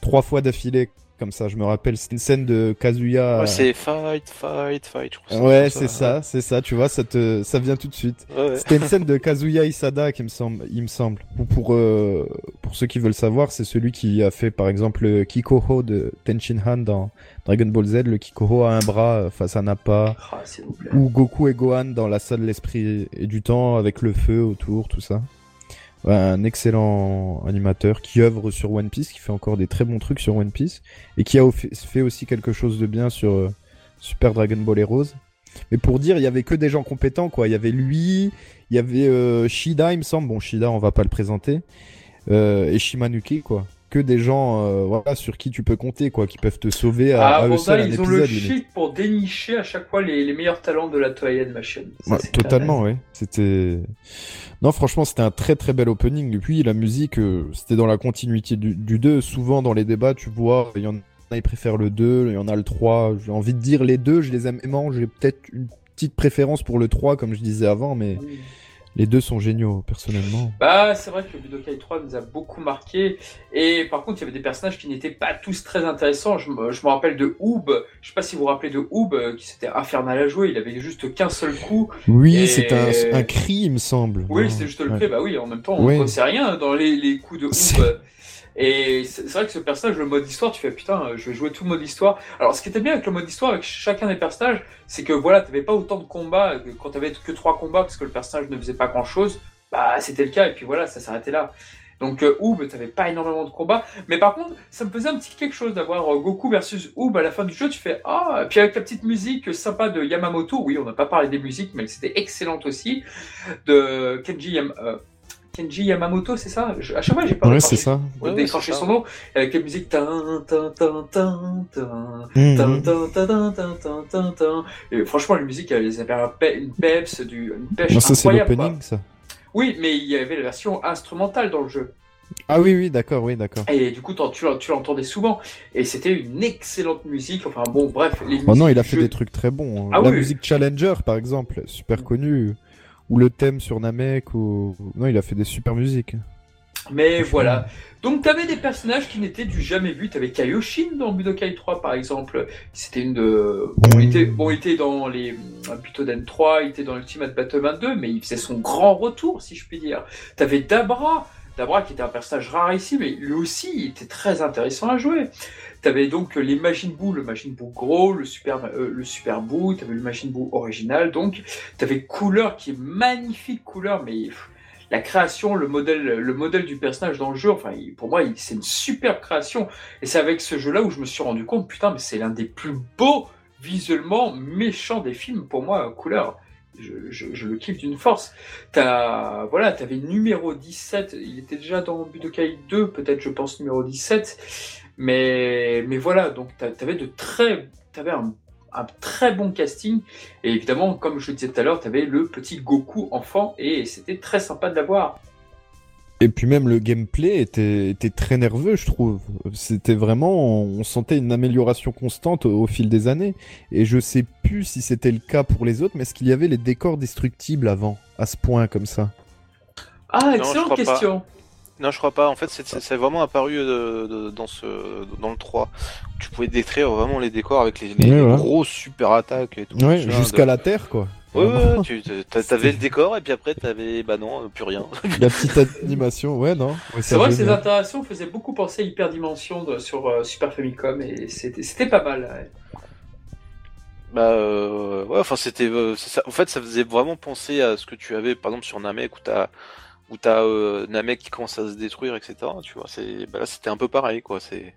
trois fois d'affilée. Comme ça, je me rappelle, c'est une scène de Kazuya. Ouais, c'est fight, fight, fight. je crois Ouais, c'est ça, c'est ça, tu vois, ça te, ça vient tout de suite. Ouais. C'était une scène de Kazuya Isada qui me semble, il me semble. Pour pour, euh, pour ceux qui veulent savoir, c'est celui qui a fait par exemple le Kikoho de Tenshin Han dans Dragon Ball Z. Le Kikoho a un bras euh, face à Nappa, Ah, ou Goku et Gohan dans la salle de l'esprit et du temps avec le feu autour, tout ça. Un excellent animateur qui œuvre sur One Piece, qui fait encore des très bons trucs sur One Piece et qui a fait aussi quelque chose de bien sur euh, Super Dragon Ball Heroes. Mais pour dire, il y avait que des gens compétents, quoi. Il y avait lui, il y avait euh, Shida, il me semble. Bon, Shida, on va pas le présenter. Euh, et Shimanuki, quoi. Que des gens, euh, voilà, sur qui tu peux compter, quoi, qui peuvent te sauver à, Ah, à eux bon, seuls là, un ils ont le épisode. shit pour dénicher à chaque fois les, les meilleurs talents de la Toei Animation. Ça, Ouais, totalement, ouais. C'était. Non, franchement, c'était un très très bel opening. Et puis, la musique, euh, c'était dans la continuité du, du 2. Souvent, dans les débats, tu vois, il y en a, ils préfèrent le 2, il y en a le 3. J'ai envie de dire les deux, je les aime aimant. J'ai peut-être une petite préférence pour le 3, comme je disais avant, mais Oui. Les deux sont géniaux, personnellement. Bah, c'est vrai que Budokai 3 nous a beaucoup marqué. Et par contre, il y avait des personnages qui n'étaient pas tous très intéressants. Je me, je me rappelle de Oob. Je sais pas si vous vous rappelez de Oob, euh, qui c'était infernal à jouer. Il avait juste qu'un seul coup. Oui, Et- c'est un, un cri, il me semble. Oui, c'était juste le ouais. cri. Bah oui, en même temps, on ne sait rien dans les, les coups de Oob. Et c'est vrai que ce personnage, le mode histoire, tu fais putain, euh, je vais jouer tout le mode histoire. Alors, ce qui était bien avec le mode histoire, avec chacun des personnages, c'est que voilà, t'avais pas autant de combats euh, quand t'avais que trois combats parce que le personnage ne faisait pas grand chose. Bah, c'était le cas, et puis voilà, ça s'arrêtait là. Donc, euh, Oob, t'avais pas énormément de combats. Mais par contre, ça me faisait un petit quelque chose d'avoir euh, Goku versus Oob à la fin du jeu. Tu fais ah, et puis avec la petite musique sympa de Yamamoto. Oui, on n'a pas parlé des musiques, mais c'était excellente aussi. De Kenji Yam- euh, Kenji Yamamoto, c'est ça Je- À chaque fois, j'ai pas Ouais, c'est ça. Ouais, ouais, décroché c'est son nom avec la musique tin, tin, tin, tin, tin, Mhm. tin, tin, tin, tin, tin, tin, tin, tin. Et franchement, la musique, elle avait un pe- une peps, du, une pêche Non, ça, c'est l'opening, ça. Oui, mais il y avait la version instrumentale dans le jeu. Ah oui, oui, d'accord, oui, d'accord. Et du coup, tu, l'en- tu l'entendais souvent. Et c'était une excellente musique. Enfin bon, bref. Les Oh non, il a fait jeu- des trucs très bons. hein. Ah la oui. musique Challenger, par exemple, super connue. Ou le thème sur Namek, ou... Non, il a fait des super musiques. Mais voilà. Donc t'avais des personnages qui n'étaient du jamais vu. T'avais Kaioshin dans Budokai 3 par exemple. C'était une de. Bon, il était, bon, il était dans les euh, Butoden 3, il était dans Ultimate Battleman 2, mais il faisait son grand retour, si je puis dire. T'avais Dabra. Dabra qui était un personnage rare ici, mais lui aussi il était très intéressant à jouer. T'avais donc les Majin Buu, le Majin Buu gros, le Super, euh, le Super t'avais le Majin Buu original, donc t'avais Couleur qui est magnifique Couleur, mais la création, le modèle, le modèle du personnage dans le jeu, enfin, pour moi, c'est une superbe création. Et c'est avec ce jeu-là où je me suis rendu compte, putain, mais c'est l'un des plus beaux visuellement méchants des films pour moi, Couleur. Je, le kiffe d'une force. T'as, voilà, t'avais numéro 17, il était déjà dans Budokai 2, peut-être, je pense, numéro 17. Mais, mais voilà, donc t'a- t'avais de très, t'avais un, un très bon casting. Et évidemment, comme je le disais tout à l'heure, t'avais le petit Goku enfant et c'était très sympa de l'avoir. Et puis même le gameplay était, était très nerveux, je trouve. C'était vraiment, on sentait une amélioration constante au, au fil des années. Et je sais plus si c'était le cas pour les autres, mais est-ce qu'il y avait les décors destructibles avant, à ce point comme ça? Ah, excellente pas. question. Non, je crois pas. En fait, c'est- vraiment apparu euh, de- dans ce dans le 3. Tu pouvais décrire vraiment les décors avec les, les Ouais, ouais. grosses super attaques et tout. Ouais, jusqu'à de- la Terre, quoi. Ouais, ouais, tu t'a- t'avais le décor et puis après t'avais bah non, plus rien. [laughs] La petite animation, ouais, non Ouais, C'est vrai que ces interactions faisaient beaucoup penser à Hyperdimension de- sur euh, Super Famicom et c'était c'était pas mal. ouais. Bah euh, ouais, enfin c'était euh. En fait, ça faisait vraiment penser à ce que tu avais par exemple sur Namek où t'as où t'as euh, Namek qui commence à se détruire, etc. Tu vois, c'est bah là c'était un peu pareil quoi. C'est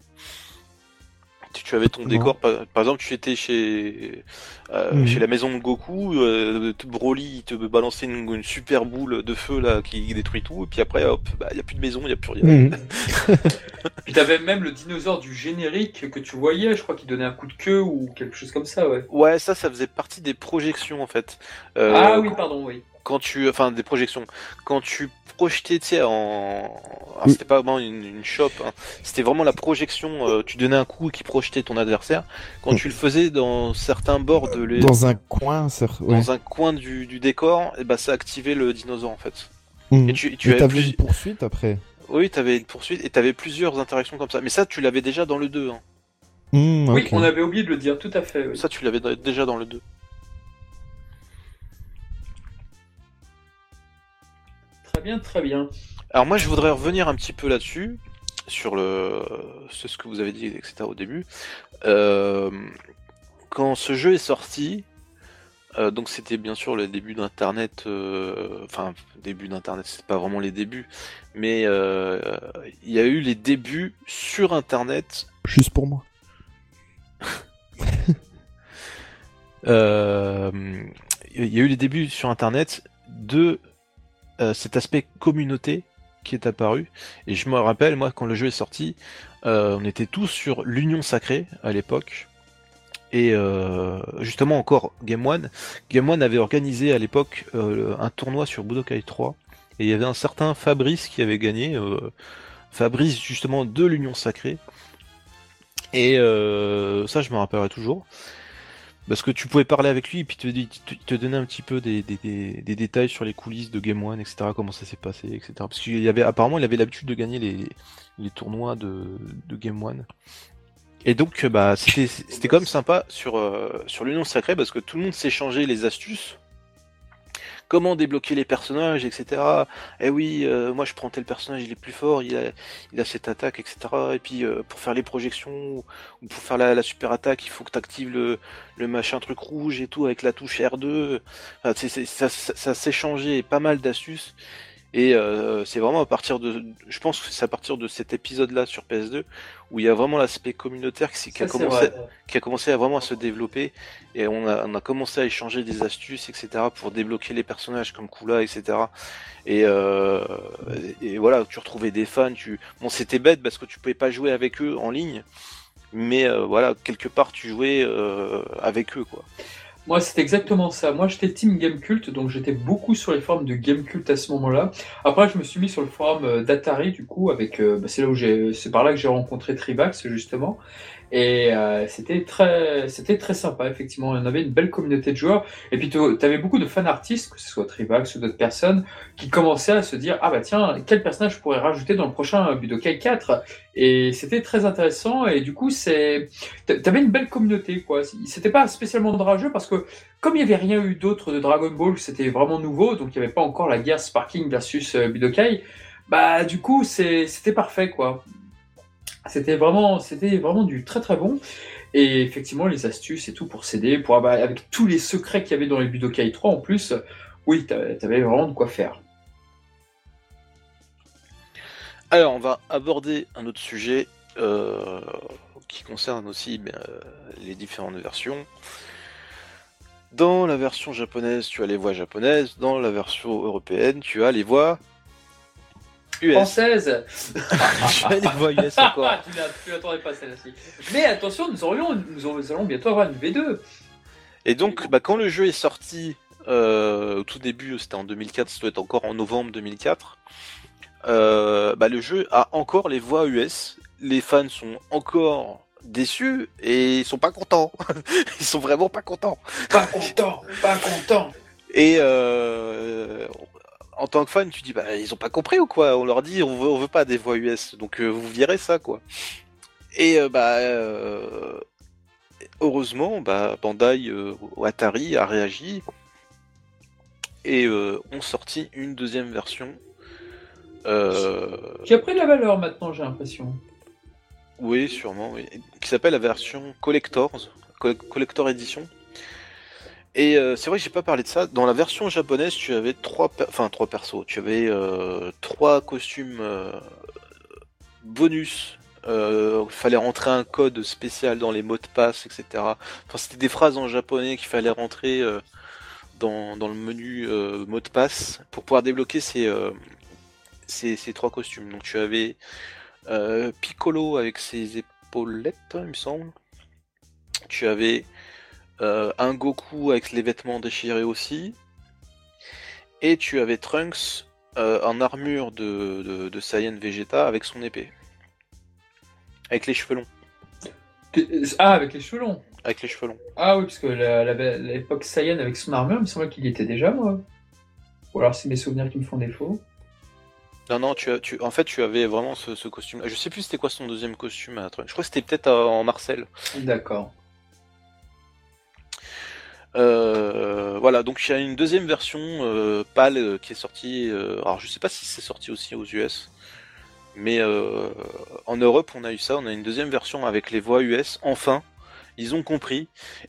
Tu, tu avais ton Non. décor, par, par exemple, tu étais chez euh, Mhm. chez la maison de Goku, euh, Broly il te balançait une, une super boule de feu là qui détruit tout, et puis après, hop, bah y a plus de maison, y a plus rien. Mhm. [laughs] Puis t'avais même le dinosaure du générique que tu voyais, je crois qu'il donnait un coup de queue ou quelque chose comme ça, ouais. Ouais, ça, ça faisait partie des projections en fait. Euh, ah oui, pardon, oui. Quand tu, enfin des projections, quand tu projetais, tu sais, en, ah, Oui. c'était pas vraiment une, une shop, hein. c'était vraiment la projection. euh, tu donnais un coup qui projetait ton adversaire. Quand tu le faisais dans certains bords de les, Dans un coin, ça... ouais. dans un coin du, du décor, et bah ça activait le dinosaure en fait. Mhm. Et tu, tu Et avais t'avais plus- une poursuite après? Oui, t'avais une poursuite et t'avais plusieurs interactions comme ça. Mais ça, tu l'avais déjà dans le 2. Hein. Mhm, Oui, on avait oublié de le dire, tout à fait. oui. Ça, tu l'avais déjà dans le 2. Très bien, très bien. Alors moi, je voudrais revenir un petit peu là-dessus, sur le, c'est ce que vous avez dit, etc. au début. Euh, quand ce jeu est sorti, euh, donc c'était bien sûr le début d'Internet, euh, enfin début d'Internet, c'est pas vraiment les débuts, mais euh, il y a eu les débuts sur Internet Juste pour moi. [laughs] Euh, il y a eu les débuts sur Internet de euh, cet aspect communauté qui est apparu. Et je me rappelle, moi, quand le jeu est sorti, euh, on était tous sur l'Union Sacrée à l'époque. Et euh, justement encore Game One. Game One avait organisé à l'époque un tournoi sur Budokai 3. Et il y avait un certain Fabrice qui avait gagné. Fabrice justement de l'Union Sacrée. Et ça je me rappellerai toujours. Parce que tu pouvais parler avec lui et puis te, te, donner un petit peu des, détails sur les coulisses de Game One, etc. Comment ça s'est passé, etc. Parce qu'il avait apparemment il avait l'habitude de gagner les, tournois de, Game One. Et donc bah c'était c'était quand même sympa sur euh, sur l'Union Sacrée parce que tout le monde s'échangeait les astuces. Comment débloquer les personnages, etc. Eh oui, euh, moi je prends tel personnage, il est plus fort, il a, cette attaque, etc. Et puis euh, pour faire les projections ou pour faire la, la super attaque, il faut que tu actives le, le machin truc rouge et tout avec la touche R2. Enfin, ça, ça, ça s'échangeait pas mal d'astuces. Et euh, c'est vraiment à partir de, je pense que c'est à partir de cet épisode-là sur PS2 où il y a vraiment l'aspect communautaire qui, qui a commencé, qui a commencé à vraiment à se développer et on a, on a commencé à échanger des astuces, etc. pour débloquer les personnages comme Kula, etc. Et, euh, et voilà, tu retrouvais des fans. Tu, bon, c'était bête parce que tu pouvais pas jouer avec eux en ligne, mais euh, voilà, quelque part tu jouais euh, avec eux, quoi. Moi, c'est exactement ça. Moi, j'étais Team Game Cult, donc j'étais beaucoup sur les forums de Game Cult à ce moment-là. Après, je me suis mis sur le forum euh, d'Atari, du coup, avec. euh, bah, c'est là où j'ai, c'est par là que j'ai rencontré Trivax, justement. Et euh, c'était très, c'était très sympa, effectivement. On avait une belle communauté de joueurs. Et puis, tu avais beaucoup de fan artistes, que ce soit Trivax ou d'autres personnes, qui commençaient à se dire ah bah tiens, quel personnage je pourrais rajouter dans le prochain Budokai 4 Et c'était très intéressant. Et du coup, c'est T'avais une belle communauté, quoi. C'était pas spécialement rageux parce que, comme il n'y avait rien eu d'autre de Dragon Ball, c'était vraiment nouveau, donc il n'y avait pas encore la guerre Sparking versus euh, Budokai, bah, du coup, c'était parfait, quoi. C'était vraiment, du très très bon. Et effectivement, les astuces et tout pour s'aider, pour, bah, avec tous les secrets qu'il y avait dans les Budokai 3 en plus, oui, t'avais t'avais vraiment de quoi faire. Alors, on va aborder un autre sujet euh, qui concerne aussi ben, euh, les différentes versions. Dans la version japonaise, tu as les voix japonaises. Dans la version européenne, tu as les voix US. Française [laughs] les US encore. [laughs] tu pas celle-ci. Mais attention, nous, aurions, nous allons bientôt avoir une V2. Et donc, bah, quand le jeu est sorti, euh, au tout début, c'était en 2004, ça doit être encore en novembre 2004, euh, bah, le jeu a encore les voix US. Les fans sont encore déçus et ils sont pas contents. [laughs] ils sont vraiment pas contents. Pas content, pas content. Et euh, en tant que fan, tu dis bah ils ont pas compris ou quoi? On leur dit on veut, on veut pas des voix US, donc euh, vous virez ça quoi. Et euh, bah euh, heureusement, bah Bandai ou Atari a réagi et ont sorti une deuxième version. Qui a pris de la valeur maintenant, j'ai l'impression. oui, sûrement, oui, qui s'appelle la version Collectors, Coll- Collector Edition. Et euh, c'est vrai que j'ai pas parlé de ça. Dans la version japonaise, tu avais trois, enfin trois persos. Tu avais euh, trois costumes euh, bonus Euh, fallait rentrer un code spécial dans les mots de passe, etc. Enfin, c'était des phrases en japonais qu'il fallait rentrer dans, dans, le menu euh, mot de passe pour pouvoir débloquer ces, ces, ces, trois costumes. Donc tu avais Piccolo avec ses épaulettes, il me semble. Tu avais un Goku avec les vêtements déchirés aussi. Et tu avais Trunks en armure de, de, de Saiyan Vegeta avec son épée. Avec les cheveux longs. Ah, avec les cheveux longs Avec les cheveux longs. Ah oui, parce que l'époque Saiyan avec son armure, il me semble qu'il y était déjà, moi. Ou alors c'est mes souvenirs qui me font défaut. Non, non, tu as, tu, en fait, tu avais vraiment ce, ce costume. Je sais plus c'était quoi son deuxième costume. À... Je crois que c'était peut-être en Marcel. D'accord. Euh, voilà, donc il y a une deuxième version euh, pâle euh, qui est sortie. Euh, alors je sais pas si c'est sorti aussi aux US, mais euh, en Europe on a eu ça. On a une deuxième version avec les voix US. Enfin, ils ont compris.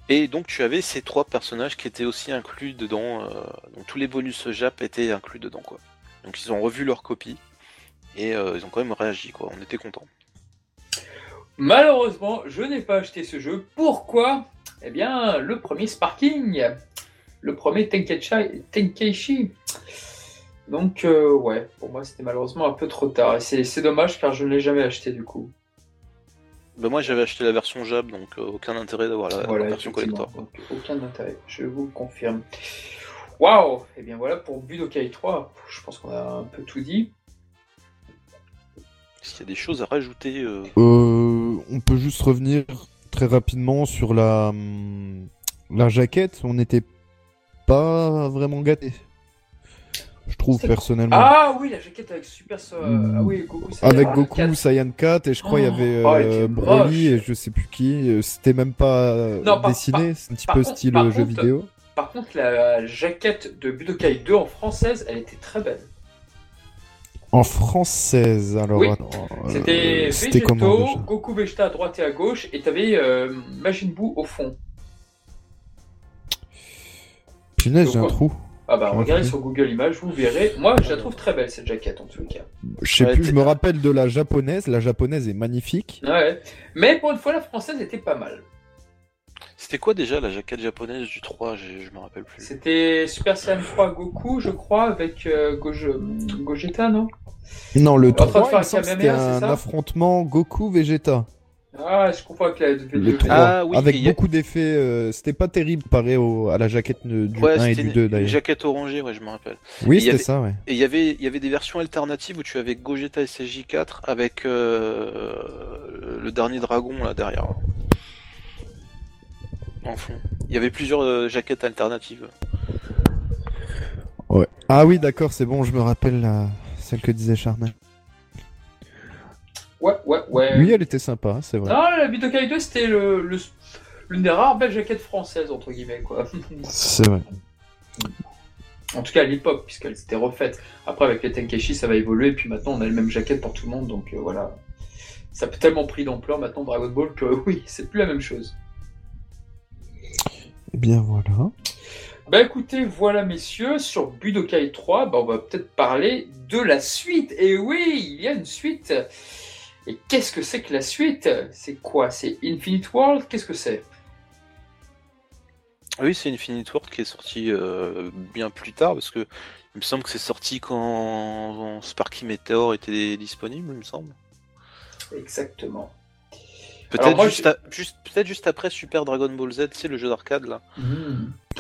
Et donc tu avais ces trois personnages qui étaient aussi inclus dedans. donc tous les bonus Jap étaient inclus dedans, quoi. Donc ils ont revu leur copie et ils ont quand même réagi, quoi. On était contents. Malheureusement, je n'ai pas acheté ce jeu. Pourquoi? Eh bien, le premier Sparking, le premier Tenkeichi. Donc, euh, ouais, pour moi, c'était malheureusement un peu trop tard. Et c'est dommage car je ne l'ai jamais acheté du coup. Bah moi, j'avais acheté la version Jab, donc euh, aucun intérêt d'avoir la, voilà, la, version collector. Donc, aucun intérêt, je vous le confirme. Waouh Et bien voilà pour Budokai 3. Je pense qu'on a un peu tout dit. Est-ce qu'il y a des choses à rajouter euh... Euh, On peut juste revenir très rapidement sur la, la jaquette, on n'était pas vraiment gâté. Je trouve personnellement. Ah oui, la jaquette avec Super euh, ah oui, Goku Saiyan Avec Goku 4. Saiyan 4 et je crois il oh, y avait euh, oh, Broly et je sais plus qui. C'était même pas non, dessiné, c'est un petit peu contre, style jeu contre, vidéo. Par contre, la jaquette de Budokai 2 en française, elle était très belle. En française, alors. Oui. Euh, C'était Végéto, comment, Goku Vegeta à droite et à gauche, et t'avais euh, Majin Buu au fond. Punaise, j'ai un trou. Ah bah regardez sur Google Images, vous verrez. Moi, je la trouve très belle cette jaquette en tout cas. Je sais ouais, plus, je me rappelle de la japonaise. La japonaise est magnifique. Ouais. Mais pour une fois, la française était pas mal. C'était quoi déjà la jaquette japonaise du 3 Je, je me rappelle plus. C'était Super Saiyan 3 Goku, je crois, avec euh, Goge... Gogeta, non? Non, le 3, c'était un affrontement Goku-Vegeta. Ah, je confonds avec la le 3, ah, oui, avec beaucoup a... d'effets. Euh, c'était pas terrible comparé au, à la jaquette du ouais, 1 et du 2 d'ailleurs. jaquette orangée, ouais, je me rappelle. Oui, c'était ça, ouais. Et il y avait, il y avait des versions alternatives où tu avais Gogeta SSJ4 avec euh, le dernier dragon là derrière en fond. Il y avait plusieurs euh, jaquettes alternatives. Ouais. Ah oui, d'accord, c'est bon, je me rappelle la... celle que disait Charnel. Ouais, ouais, ouais. Oui, elle était sympa, c'est vrai. Non, la Budokai 2, c'était le, le, l'une des rares belles jaquettes françaises, entre guillemets, quoi. [laughs] c'est vrai. En tout cas à l'époque, puisqu'elle s'était refaite. Après, avec les Tenkeshi, ça va évoluer, puis maintenant, on a les mêmes jaquettes pour tout le monde, donc euh, voilà. Ça a tellement pris d'ampleur maintenant, Dragon Ball, que [laughs] oui, c'est plus la même chose. Et eh bien voilà. Bah écoutez, voilà messieurs, sur Budokai 3, bah, on va peut-être parler de la suite. Et oui, il y a une suite. Et qu'est-ce que c'est que la suite? C'est quoi? C'est Infinite World? Qu'est-ce que c'est? Oui, c'est Infinite World qui est sorti euh, bien plus tard, parce que il me semble que c'est sorti quand Sparky Meteor était disponible, il me semble. Exactement. Peut-être juste, juste, peut juste, après Super Dragon Ball Z, c'est le jeu d'arcade là. Mmh.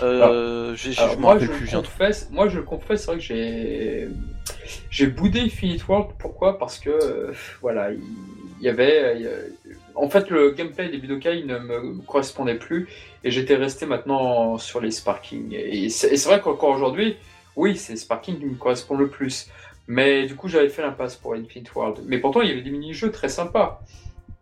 Euh, je me rappelle plus. Je confesse, moi je le confesse, c'est vrai que j'ai j'ai boudé Infinite World. Pourquoi? Parce que euh, voilà, il y, avait. en fait, le gameplay des Budokai ne me correspondait plus et j'étais resté maintenant sur les Sparking. Et c'est vrai qu'encore aujourd'hui, oui, c'est Sparking qui me correspond le plus. Mais du coup, j'avais fait l'impasse pour Infinite World. Mais pourtant, il y avait des mini-jeux très sympas.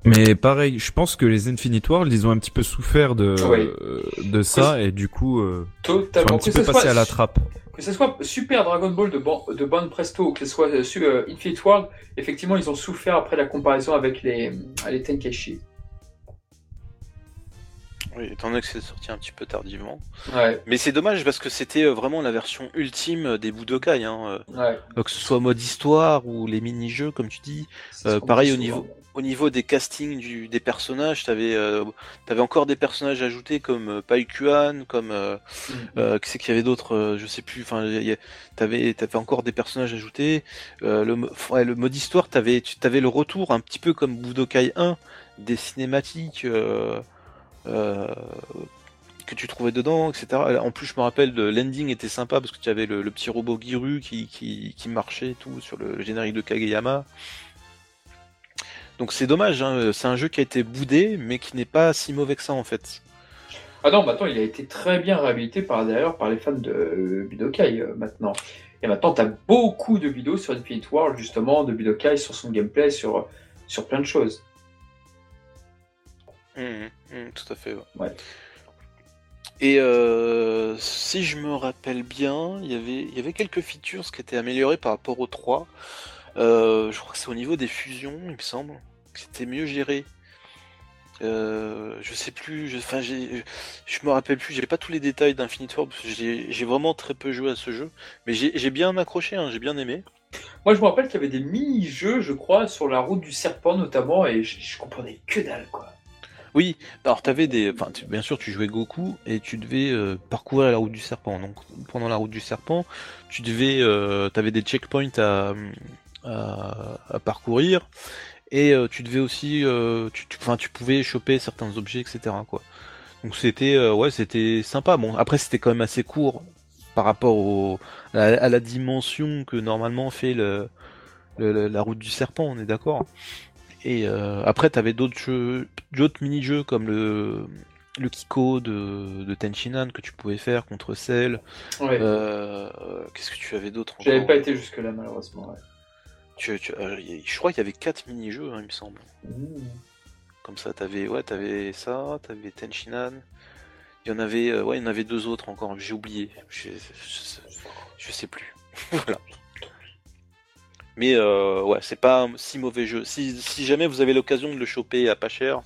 Mais pareil, je pense que les Infinite World, ils ont un petit peu souffert de, oui. de ça, et du coup, euh, Totalement. un petit peu passé à la trappe. Que ce soit Super Dragon Ball de, bon, de Bonne Presto, ou que ce soit euh, Infinite World, effectivement, ils ont souffert après la comparaison avec les, les Tenkaichi. Oui, étant donné que c'est sorti un petit peu tardivement. Ouais. Mais c'est dommage parce que c'était vraiment la version ultime des Budokai. Hein. Ouais. Donc, que ce soit mode histoire ou les mini-jeux, comme tu dis. Euh, pareil au niveau, au niveau des castings du, des personnages, t'avais euh, avais encore des personnages ajoutés comme euh, Pai Kuan, comme euh, qui c'est qu'il y avait d'autres, je sais plus. Enfin, t'avais t'avais encore des personnages ajoutés. Le, mo- ouais, le mode histoire, t'avais tu avais le retour un petit peu comme Budokai 1 des cinématiques. que tu trouvais dedans, etc. En plus, je me rappelle, le l'ending était sympa parce que tu avais le, le petit robot Giru qui, qui, qui marchait et tout sur le générique de Kageyama. Donc c'est dommage, hein, c'est un jeu qui a été boudé, mais qui n'est pas si mauvais que ça en fait. Ah non, maintenant il a été très bien réhabilité par d'ailleurs par les fans de euh, Budokai euh, maintenant. Et maintenant tu as beaucoup de vidéos sur Infinite World justement de Budokai sur son gameplay, sur, sur plein de choses. Mhm, mhm, tout à fait. ouais. Ouais. Et euh, si je me rappelle bien, il y avait, il y avait quelques features qui étaient améliorées par rapport au 3. Euh, je crois que c'est au niveau des fusions, il me semble, que c'était mieux géré. Euh, je sais plus, je, enfin, j'ai, je me rappelle plus, j'ai pas tous les détails d'Infinite World, parce que j'ai j'ai vraiment très peu joué à ce jeu, mais j'ai j'ai bien accroché, hein, j'ai bien aimé. Moi je me rappelle qu'il y avait des mini-jeux, je crois, sur la route du serpent notamment, et je, je comprenais que dalle quoi. Oui, alors t'avais des, enfin tu- bien sûr tu jouais Goku et tu devais euh, parcourir la route du serpent. Donc pendant la route du serpent, tu devais, euh, t'avais des checkpoints à, à, à parcourir et euh, tu devais aussi, euh, tu, tu- enfin tu pouvais choper certains objets, etc. Quoi. Donc c'était, euh, ouais, c'était sympa. Bon, après c'était quand même assez court par rapport au, à, à la dimension que normalement fait le, la route du serpent. On est d'accord. Et euh, après, t'avais d'autres jeux, d'autres mini-jeux comme le, le Kiko de, de Tenchinan que tu pouvais faire contre Cell. Ouais. Qu'est-ce que tu avais d'autre J'avais pas été jusque-là malheureusement. ouais. Tu- tu- euh, Je crois qu'il y avait quatre mini-jeux, hein, il me semble. Mmh. Comme ça, t'avais ouais, t'avais ça, t'avais Tenchinan. Il y en avait, euh, ouais, il y en avait deux autres encore. J'ai oublié. Je, je, je sais plus. [laughs] voilà. Mais euh, ouais, c'est pas un si mauvais jeu. Si, si jamais vous avez l'occasion de le choper à pas cher.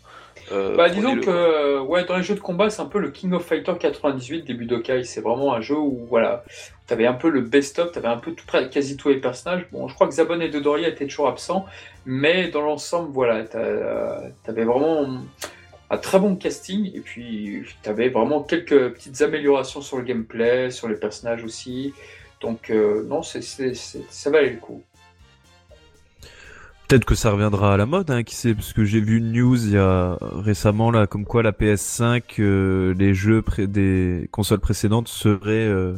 Euh, Bah disons que euh, ouais, dans les jeux de combat, c'est un peu le King of Fighter 98 début Budokai. C'est vraiment un jeu où voilà, t'avais un peu le best-of, t'avais un peu tout quasi tous les personnages. Bon, je crois que Zabon et Dodoria étaient toujours absents, mais dans l'ensemble, voilà, euh, t'avais vraiment un très bon casting et puis t'avais vraiment quelques petites améliorations sur le gameplay, sur les personnages aussi. Donc euh, non, c'est- ça valait le coup. Peut-être que ça reviendra à la mode, hein, qui sait, parce que j'ai vu une news il y a récemment là, comme quoi la PS5, euh, les jeux pré- des consoles précédentes seraient euh,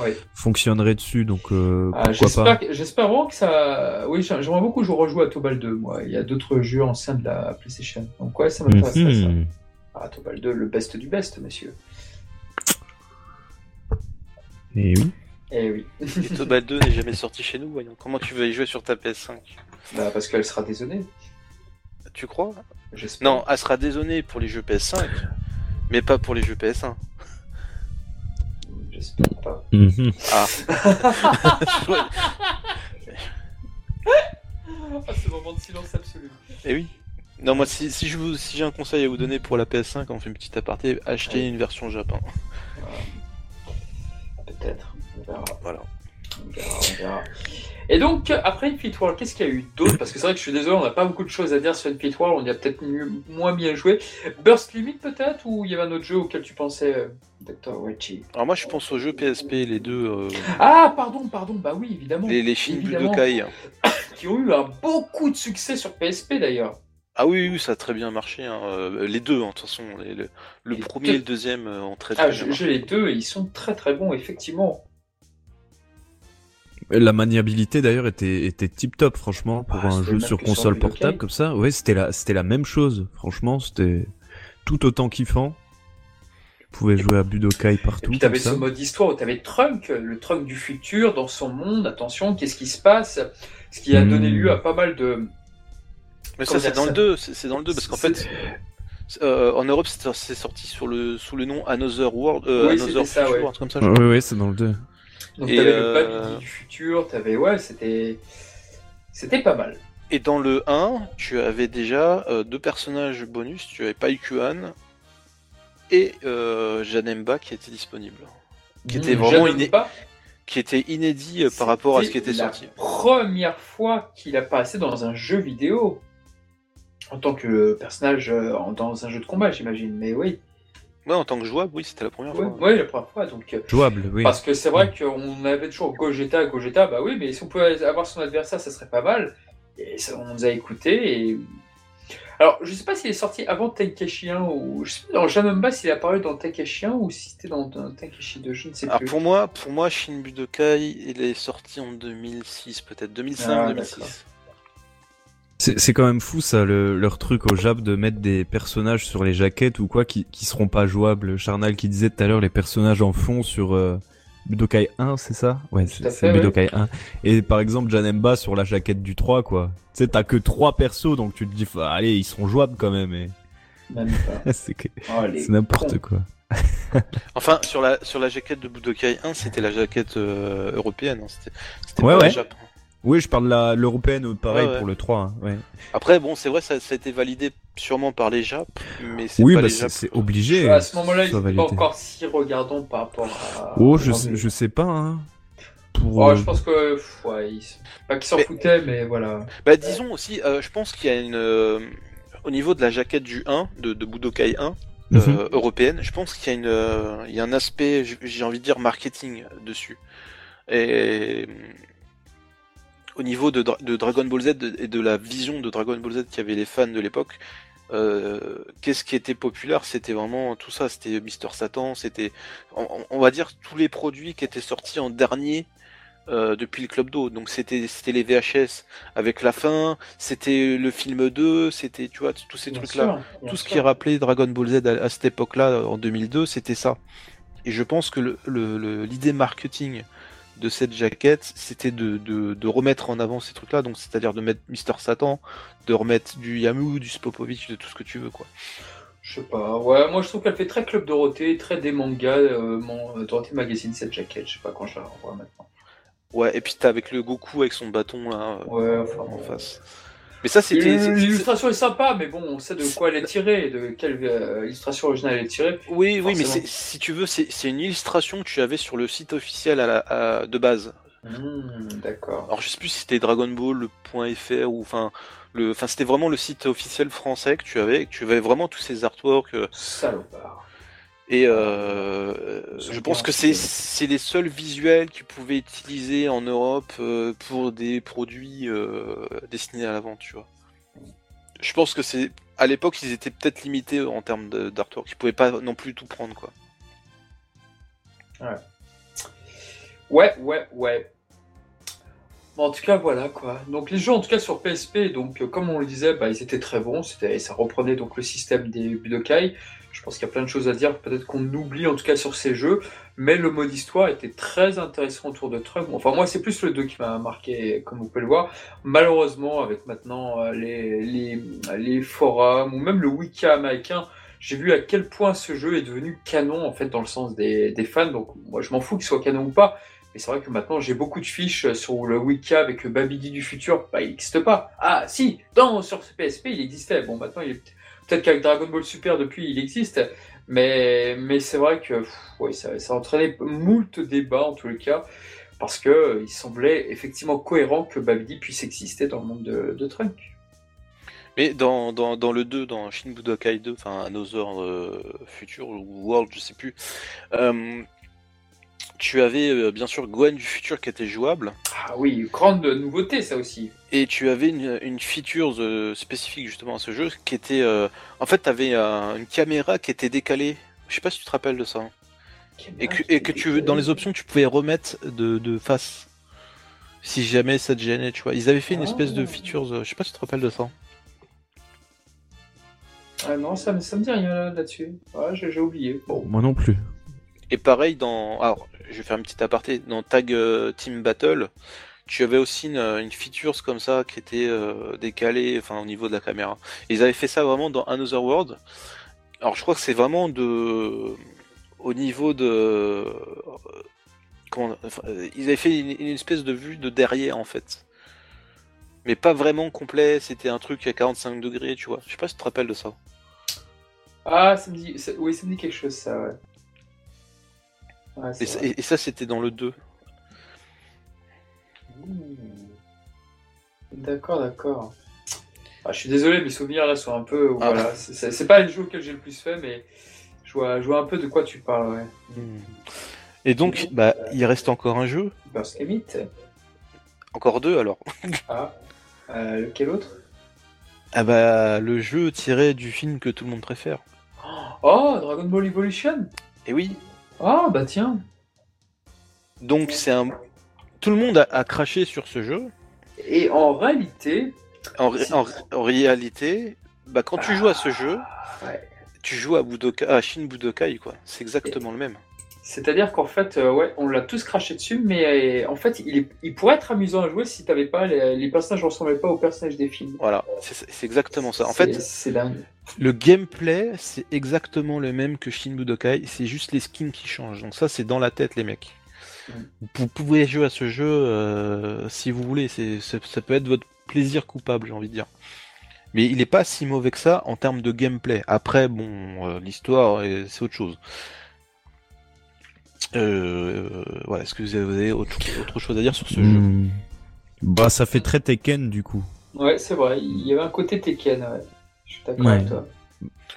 Ouais. fonctionneraient dessus, donc euh, Ah, pourquoi j'espère, pas. que- j'espère vraiment que ça. Oui, j'a- j'aimerais beaucoup jouer rejouer à Tobal 2, moi. Il y a d'autres jeux anciens de la PlayStation. Donc, ouais, ça m'intéresserait ça. Mhm. Ah, Tobal 2, le best du best, monsieur. Et oui. Eh oui. Et Tobal 2 n'est jamais sorti chez nous, voyons. Comment tu vas y jouer sur ta PS5 Bah, parce qu'elle sera dézonée. Tu crois? J'espère. Non, elle sera dézonée pour les jeux PS5, mais pas pour les jeux PS1. J'espère pas. Mhm. Ah. [laughs] Ah, ce moment de silence absolu. Eh oui. Non, moi, si, si je vous, si j'ai un conseil à vous donner pour la PS5, on fait une petite aparté, achetez Ouais. une version Japon. Peut-être. On verra. Voilà. On verra, on verra. Et donc, après Infinite World, qu'est-ce qu'il y a eu d'autre Parce que c'est vrai que je suis désolé, on n'a pas beaucoup de choses à dire sur Infinite World, on y a peut-être moins bien joué. Burst Limit peut-être Ou il y avait un autre jeu auquel tu pensais, euh, Dr. Wechi Alors moi, je pense aux jeux PSP, les deux, euh, Ah, pardon, pardon, bah oui, évidemment. les, les films Évidemment. Budokai. [coughs] Qui ont eu un beaucoup de succès sur PSP d'ailleurs. Ah oui, oui, ça a très bien marché. hein. Euh, Les deux, hein, de toute façon. les- le premier deux. et le deuxième euh, ont très très Ah, bien marché. j'ai les deux et ils sont très très bons, effectivement. La maniabilité d'ailleurs était était tip top franchement pour Ah, un jeu sur console portable comme ça. Ouais, c'était la c'était la même chose. Franchement, c'était tout autant kiffant. Tu pouvais jouer à Budokai Et partout puis comme t'avais ça. ce mode histoire où t'avais Trunk, le Trunk du futur dans son monde. Attention, qu'est-ce qui se passe? Ce qui a Hmm. donné lieu à pas mal de. Mais ça, c'est dans ça le 2. C'est c'est dans le 2 parce qu'en fait, euh, en Europe, c'est c'est sorti sur le, sous le nom Another World, euh, Oui, Another ça, Future, ouais. un truc comme ça. je Oui, oui, c'est dans le 2. Donc Et, t'avais euh, le Babidi du futur, t'avais ouais, c'était c'était pas mal. Et dans le 1, tu avais déjà euh, deux personnages bonus. Tu avais Pai Kuan et euh, Janemba qui étaient disponibles. Qui était Mmh, vraiment j'adore iné-. Qui était inédit euh, par rapport à ce qui était la sorti. Première fois qu'il apparaissait dans un jeu vidéo. En tant que personnage euh, dans un jeu de combat, j'imagine. Mais oui, Ouais, en tant que jouable, oui, c'était la première ouais, fois. ouais, la première fois. Donc, euh, Jouable, oui. Parce que c'est vrai qu'on avait toujours Gogeta, Gogeta, bah oui, mais si on pouvait avoir son adversaire, ça serait pas mal. Et ça, on nous a écouté. Et... Alors, je sais pas s'il est sorti avant Tenkaichi 1 ou. Je sais pas, dans Janemba s'il est apparu dans Tenkaichi 1 ou si c'était dans, dans Tenkaichi 2, je ne sais Alors plus. pour moi, pour moi, Shin Budokai, il est sorti en 2006, peut-être 2005, Ah, 2006. C'est c'est quand même fou ça, le- leur truc au Jap de mettre des personnages sur les jaquettes ou quoi qui, qui seront pas jouables. Charnal qui disait tout à l'heure les personnages en fond sur euh, Budokai 1, c'est ça? Ouais, c'est ouais. Budokai 1. Et par exemple Janemba sur la jaquette du 3 quoi. Tu sais, t'as que trois persos donc tu te dis, allez, ils seront jouables quand même. Et... Même pas. [laughs] c'est que- Oh, c'est n'importe quoi. Enfin, sur la sur la jaquette de Budokai 1, c'était la jaquette euh, européenne. hein, C'était c'était Ouais, pas la ouais. Jap. Oui, je parle de la- l'européenne, pareil Ouais, ouais. pour le 3. hein, ouais. Après, bon, c'est vrai, ça, ça a été validé sûrement par les Japs, mais c'est Oui, bah c'est obligé. À ce moment-là, ils pas encore si regardants par rapport à. Oh, je, je sais pas. Hein. Pour, Oh, euh, je pense que. pff, Ouais, ils... Pas qu'ils s'en Mais- foutaient, mais voilà. Bah, disons aussi, euh, je pense qu'il y a une. euh, au niveau de la jaquette du 1, de, de Budokai 1, mhm. européenne, je pense qu'il y a une, euh, il y a un aspect, j'ai envie de dire marketing dessus. Et au niveau de, Dra- de Dragon Ball Z et de la vision de Dragon Ball Z qu'avaient les fans de l'époque, euh, qu'est-ce qui était populaire? C'était vraiment tout ça. C'était Mister Satan, c'était, on, on va dire, tous les produits qui étaient sortis en dernier. euh, depuis le club d'eau, donc c'était c'était les VHS avec la fin, c'était le film 2, c'était tu vois tous ces Bien trucs là sûr, tout ce sûr. qui rappelait Dragon Ball Z à, à cette époque-là, en 2002, c'était ça. Et je pense que l'idée le, le- l'idée marketing de cette jaquette, c'était de, de, de remettre en avant ces trucs-là, donc c'est-à-dire de mettre Mister Satan, de remettre du Yamu, du Spopovich, de tout ce que tu veux, quoi. Je sais pas. Ouais, moi je trouve qu'elle fait très Club Dorothée, très des mangas, euh, mon, euh, Dorothée Magazine, cette jaquette. Je sais pas quand je la revois maintenant. Ouais, et puis t'as avec le Goku avec son bâton là, euh, Ouais, enfin. en face. Mais ça, c'était. c'est- L'illustration est sympa, mais bon, on sait de quoi elle est tirée, de quelle euh, illustration originale elle est tirée. Oui, oui, mais si tu veux, c'est une illustration que tu avais sur le site officiel à la, à- de base. Hmm, D'accord. Alors je sais plus si c'était Dragon Ball .fr ou enfin le enfin c'était vraiment le site officiel français que tu avais, que tu avais vraiment tous ces artworks euh, Salopard. Et euh, je pense que un c'est les seuls visuels qu'ils pouvaient utiliser en Europe euh, pour des produits euh, destinés à la vente, tu vois. Je pense que c'est à l'époque ils étaient peut-être limités en termes d'artwork, ils pouvaient pas non plus tout prendre quoi. Ouais, ouais, ouais. Bon, en tout cas, voilà quoi. Donc les jeux, en tout cas sur PSP, donc euh, comme on le disait, bah, ils étaient très bons. C'était, ça reprenait donc le système des Budokai. Je pense qu'il y a plein de choses à dire. Peut-être qu'on oublie en tout cas sur ces jeux, mais le mode histoire était très intéressant autour de Trump. Enfin moi, c'est plus le 2 qui m'a marqué, comme vous pouvez le voir. Malheureusement, avec maintenant euh, les, forums ou même le wiki américain, j'ai vu à quel point ce jeu est devenu canon en fait dans le sens des, des fans. Donc moi, je m'en fous qu'il soit canon ou pas. Mais c'est vrai que maintenant j'ai beaucoup de fiches sur le wiki avec Babidi du futur. Bah, il n'existe pas. Ah, si, dans, sur ce PSP il existait. Bon, maintenant il est peut-être qu'avec Dragon Ball Super depuis il existe. Mais, mais c'est vrai que ouais, ça, a entraîné moult débats en tous les cas. Parce que euh, semblait effectivement cohérent que Babidi puisse exister dans le monde de, de Trunk. Mais dans, dans, dans le 2, dans Shin Budokai 2, enfin Another euh, Future ou World, je sais plus, euh, tu avais euh, bien sûr Gwen du futur qui était jouable, Ah oui, grande nouveauté ça aussi. et tu avais une, une feature euh, spécifique justement à ce jeu qui était. euh, en fait, tu avais une caméra qui était décalée. Je sais pas si tu te rappelles de ça. Et que, et que tu dans les options, tu pouvais remettre de, de face. Si jamais ça te gênait, tu vois. Ils avaient fait une espèce de Ah. feature, euh, je sais pas si tu te rappelles de ça. Ah non, ça, me- ça me dit rien là- là-dessus. Ouais, j'ai j'ai oublié. Bon. Moi non plus. Et pareil dans. Alors, je vais faire une petite aparté. Dans Tag euh, Team Battle, tu avais aussi une, une feature comme ça qui était euh, décalée enfin, au niveau de la caméra. Ils avaient fait ça vraiment dans Another World. Alors, je crois que c'est vraiment de. Au niveau de. euh, Comment... euh, ils avaient fait une, espèce de vue de derrière en fait. Mais pas vraiment complet, c'était un truc à 45 degrés, tu vois. Je sais pas si tu te rappelles de ça. Ah, ça me dit, oui, ça me dit quelque chose, ça, ouais. Ouais, Et, ça- vrai. et- et ça, c'était dans le 2. Mmh. D'accord, d'accord. Ah, je suis désolé, mes souvenirs là sont un peu. Ah. Voilà, c'est c'est pas le jeu auquel j'ai le plus fait, mais je vois, je vois un peu de quoi tu parles. Ouais. Et donc, bah, il reste encore un jeu, Burst Limit. encore deux alors. Ah. Euh, lequel autre? Ah bah, le jeu tiré du film que tout le monde préfère. Oh, Dragon Ball Evolution? Et oui, Ah, bah tiens. donc c'est un. Tout le monde a, a craché sur ce jeu. Et en réalité. En, ré- en, en réalité, bah, quand tu joues à ce jeu, Ouais. tu joues à, Budokai, à Shin Budokai, quoi. C'est exactement le même. C'est-à-dire qu'en fait, euh, ouais, on l'a tous craché dessus, mais euh, en fait, il, est- il pourrait être amusant à jouer si t'avais pas les, les personnages ne ressemblaient pas aux personnages des films. Voilà, c'est exactement ça. En fait, c'est le gameplay, c'est exactement le même que Shin Budokai, c'est juste les skins qui changent. Donc ça, c'est dans la tête, les mecs. Mm. Vous pouvez jouer à ce jeu euh, si vous voulez, c'est ça peut être votre plaisir coupable, j'ai envie de dire. Mais il est pas si mauvais que ça en termes de gameplay. Après, bon, euh, l'histoire, c'est autre chose. Euh, ouais, est-ce que vous avez autre, autre chose à dire sur ce jeu Hmm. Bah, ça fait très Tekken du coup. Ouais, c'est vrai, il y avait un côté Tekken, ouais. Je suis d'accord Ouais. avec toi.